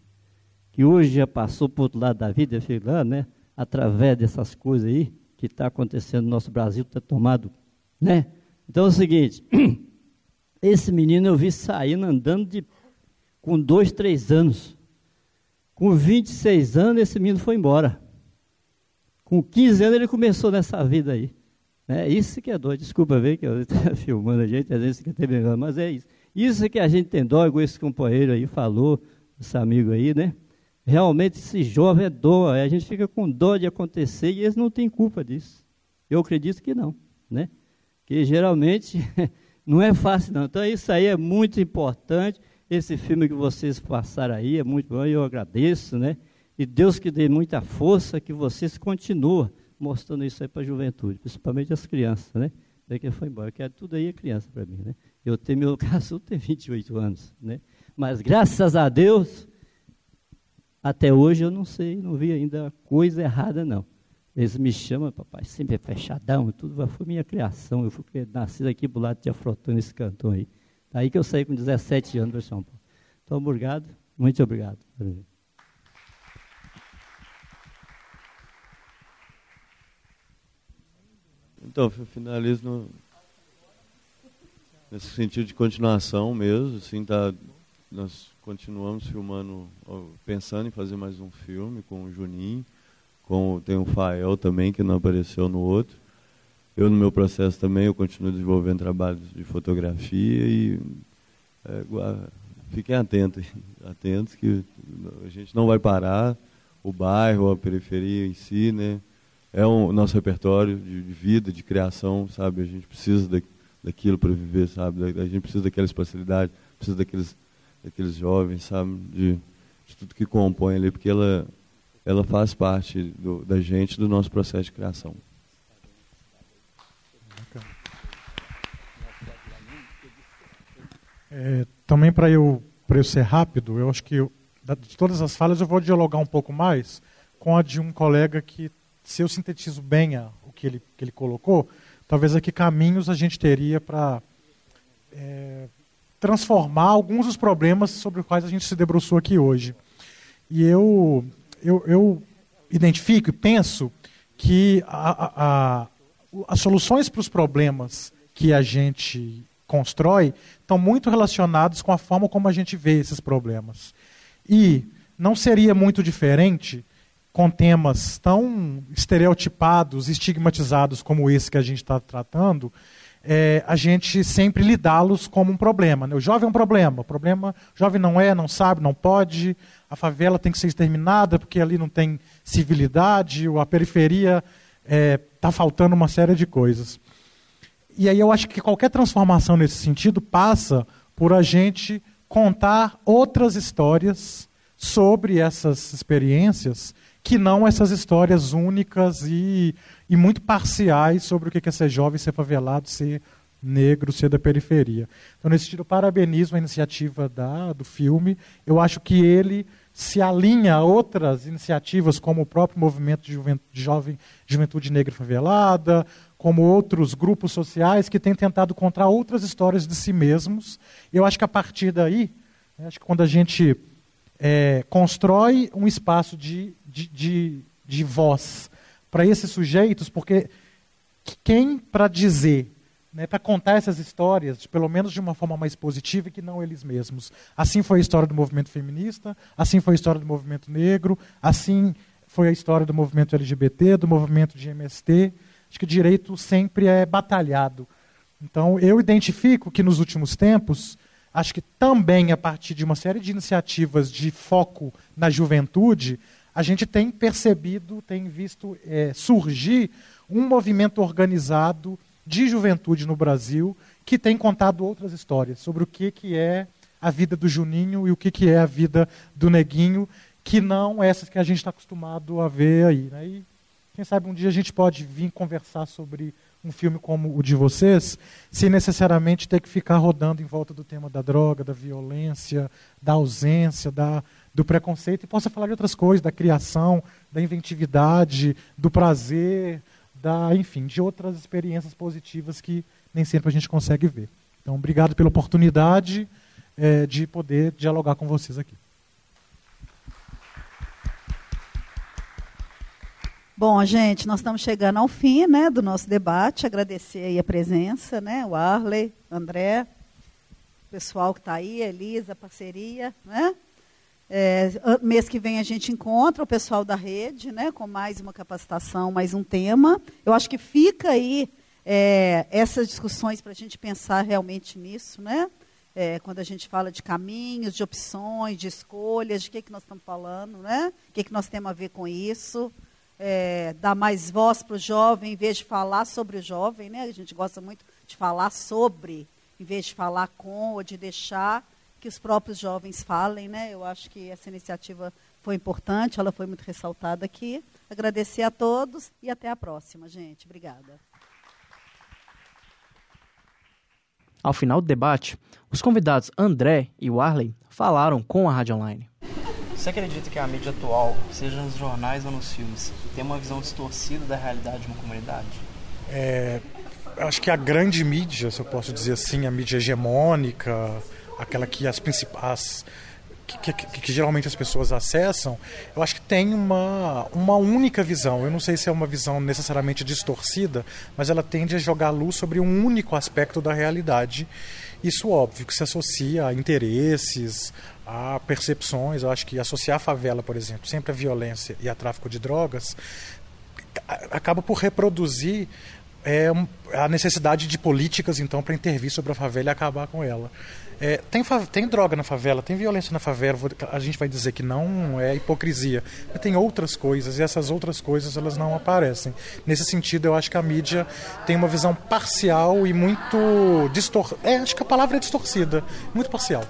que hoje já passou para o outro lado da vida, lá, né, através dessas coisas aí, que está acontecendo no nosso Brasil, está tomado, né? Então é o seguinte, esse menino eu vi saindo, andando de, com dois, três anos. Com 26 anos, esse menino foi embora. Com 15 anos ele começou nessa vida aí. É isso que é dó. Desculpa ver que eu estou filmando a gente, às vezes fica até brincando, mas é isso. Isso que a gente tem dó, igual esse companheiro aí falou, esse amigo aí, né? realmente esse jovem é dor, a gente fica com dor de acontecer e eles não têm culpa disso. Eu acredito que não, né? Que geralmente não é fácil não. Então isso aí é muito importante. Esse filme que vocês passaram aí é muito bom, eu agradeço, né? E Deus que dê muita força que vocês continuem mostrando isso aí para a juventude, principalmente as crianças, né? Daqui foi embora, que tudo aí é criança para mim, né? Eu tenho meu caso tem 28 anos, né? Mas graças a Deus, até hoje eu não sei, não vi ainda coisa errada não. Eles me chamam, papai, sempre é fechadão, tudo foi minha criação. Eu fui nascido aqui do lado de Afrotão, nesse cantão aí. Daí que eu saí com 17 anos para São Paulo. Então, obrigado, muito obrigado. Então, finalizo no, nesse sentido de continuação mesmo. Assim, tá, nós continuamos filmando, pensando em fazer mais um filme com o Juninho. Com, tem o Fael também, que não apareceu no outro. Eu, no meu processo também, eu continuo desenvolvendo trabalhos de fotografia e é, fiquem atentos, atentos que a gente não vai parar. O bairro, a periferia em si, né? É o nosso repertório de, de, vida, de criação, sabe? A gente precisa da, daquilo para viver, sabe? A gente precisa daquela espacialidade, precisa daqueles, daqueles jovens, sabe? De, de tudo que compõe ali, porque ela, ela faz parte do, da gente, do nosso processo de criação. É, também para eu, eu ser rápido, eu acho que eu, de todas as falas eu vou dialogar um pouco mais com a de um colega que se eu sintetizo bem a, o que ele, que ele colocou, talvez aqui caminhos a gente teria para é, transformar alguns dos problemas sobre os quais a gente se debruçou aqui hoje. E eu, eu, eu identifico e penso que a, a, as soluções para os problemas que a gente constrói estão muito relacionados com a forma como a gente vê esses problemas. E não seria muito diferente com temas tão estereotipados, estigmatizados como esse que a gente está tratando, é, a gente sempre lidá-los como um problema. Né? O jovem é um problema, o problema, jovem não é, não sabe, não pode, a favela tem que ser exterminada porque ali não tem civilidade, ou a periferia está é, tá faltando uma série de coisas. E aí eu acho que qualquer transformação nesse sentido passa por a gente contar outras histórias sobre essas experiências que não essas histórias únicas e, e muito parciais sobre o que é ser jovem, ser favelado, ser negro, ser da periferia. Então, nesse sentido, parabenizo a iniciativa da, do filme. Eu acho que ele se alinha a outras iniciativas, como o próprio movimento de, juventude, de jovem juventude negra favelada, como outros grupos sociais que têm tentado contar outras histórias de si mesmos. Eu acho que a partir daí, né, acho que quando a gente é, constrói um espaço de, de, de, de voz para esses sujeitos, porque quem para dizer, né, para contar essas histórias, pelo menos de uma forma mais positiva, que não eles mesmos. Assim foi a história do movimento feminista, assim foi a história do movimento negro, assim foi a história do movimento LGBT, do movimento de MST. Acho que direito sempre é batalhado. Então, eu identifico que nos últimos tempos acho que também a partir de uma série de iniciativas de foco na juventude, a gente tem percebido, tem visto é, surgir um movimento organizado de juventude no Brasil que tem contado outras histórias sobre o que, que é a vida do Juninho e o que, que é a vida do Neguinho, que não essas que a gente está acostumado a ver aí. Né? E quem sabe um dia a gente pode vir conversar sobre um filme como o de vocês, sem necessariamente ter que ficar rodando em volta do tema da droga, da violência, da ausência, da, do preconceito, e possa falar de outras coisas, da criação, da inventividade, do prazer, da, enfim, de outras experiências positivas que nem sempre a gente consegue ver. Então, obrigado pela oportunidade é, de poder dialogar com vocês aqui. Bom, gente, nós estamos chegando ao fim né, do nosso debate. Agradecer a presença, né, o Arley, André, o pessoal que está aí, Elisa, parceria. Né? É, mês que vem a gente encontra o pessoal da rede, né, com mais uma capacitação, mais um tema. Eu acho que fica aí é, essas discussões para a gente pensar realmente nisso, né? é, quando a gente fala de caminhos, de opções, de escolhas, de que, que nós estamos falando, né? O que, que nós temos a ver com isso. É, dar mais voz para o jovem, em vez de falar sobre o jovem, né? A gente gosta muito de falar sobre, em vez de falar com ou de deixar que os próprios jovens falem, né? Eu acho que essa iniciativa foi importante, ela foi muito ressaltada aqui. Agradecer a todos e até a próxima, gente. Obrigada. Ao final do debate, os convidados André e Warley falaram com a Rádio Online. Você acredita que a mídia atual, seja nos jornais ou nos filmes, tem uma visão distorcida da realidade de uma comunidade? É, acho que a grande mídia, se eu posso dizer assim, a mídia hegemônica, aquela que as principais que, que, que, geralmente as pessoas acessam, eu acho que tem uma, uma única visão. Eu não sei se é uma visão necessariamente distorcida, mas ela tende a jogar luz sobre um único aspecto da realidade. Isso, óbvio, que se associa a interesses, a percepções. Eu acho que associar a favela, por exemplo, sempre a violência e a tráfico de drogas, acaba por reproduzir é, a necessidade de políticas, então, para intervir sobre a favela e acabar com ela. É, tem, tem droga na favela, tem violência na favela, a gente vai dizer que não é hipocrisia, mas tem outras coisas e essas outras coisas elas não aparecem. Nesse sentido, eu acho que a mídia tem uma visão parcial e muito distor... É, acho que a palavra é distorcida, muito parcial.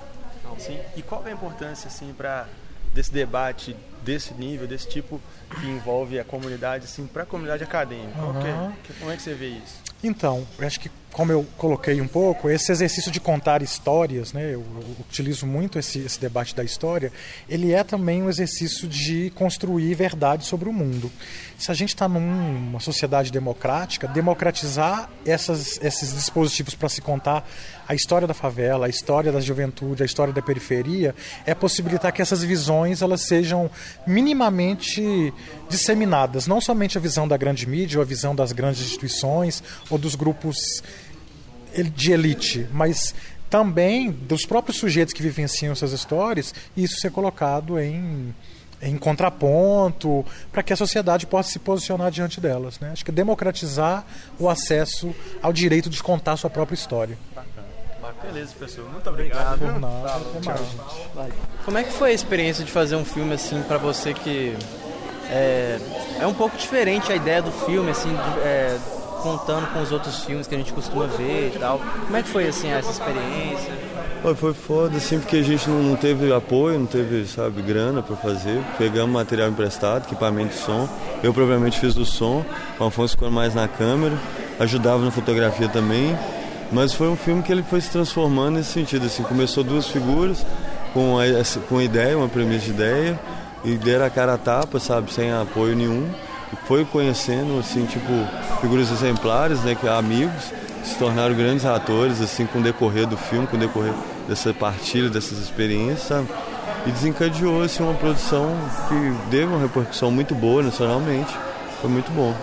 Sim. E qual é a importância assim para desse debate desse nível, desse tipo que envolve a comunidade, assim, para a comunidade acadêmica? Uhum. Que, como é que você vê isso? Então, eu acho que como eu coloquei um pouco, esse exercício de contar histórias, né, eu, eu utilizo muito esse, esse, debate da história, ele é também um exercício de construir verdade sobre o mundo. Se a gente está numa sociedade democrática, democratizar essas, esses dispositivos para se contar a história da favela, a história da juventude, a história da periferia, é possibilitar que essas visões elas sejam minimamente disseminadas, não somente a visão da grande mídia ou a visão das grandes instituições ou dos grupos de elite, mas também dos próprios sujeitos que vivenciam essas histórias, e isso ser colocado em, em contraponto, para que a sociedade possa se posicionar diante delas. Né? Acho que democratizar o acesso ao direito de contar a sua própria história. Beleza, professor. Muito obrigado. Obrigado. Nada, Tchau. Como é que foi a experiência de fazer um filme assim para você que é, é um pouco diferente a ideia do filme, assim, de, é, contando com os outros filmes que a gente costuma ver e tal. Como é que foi assim essa experiência? Foi, foi foda, assim, porque a gente não, não teve apoio, não teve, sabe, grana para fazer. Pegamos material emprestado, equipamento de som. Eu provavelmente fiz o som, o Afonso ficou mais na câmera, ajudava na fotografia também. Mas foi um filme que ele foi se transformando nesse sentido, assim, começou duas figuras com a, com a ideia, uma premissa de ideia, e deram a cara a tapa, sabe, sem apoio nenhum. Foi conhecendo, assim, tipo, figuras exemplares, né, que amigos, se tornaram grandes atores, assim, com o decorrer do filme, com o decorrer dessa partilha, dessas experiências? E desencadeou, assim, uma produção que deu uma repercussão muito boa nacionalmente. Foi muito bom.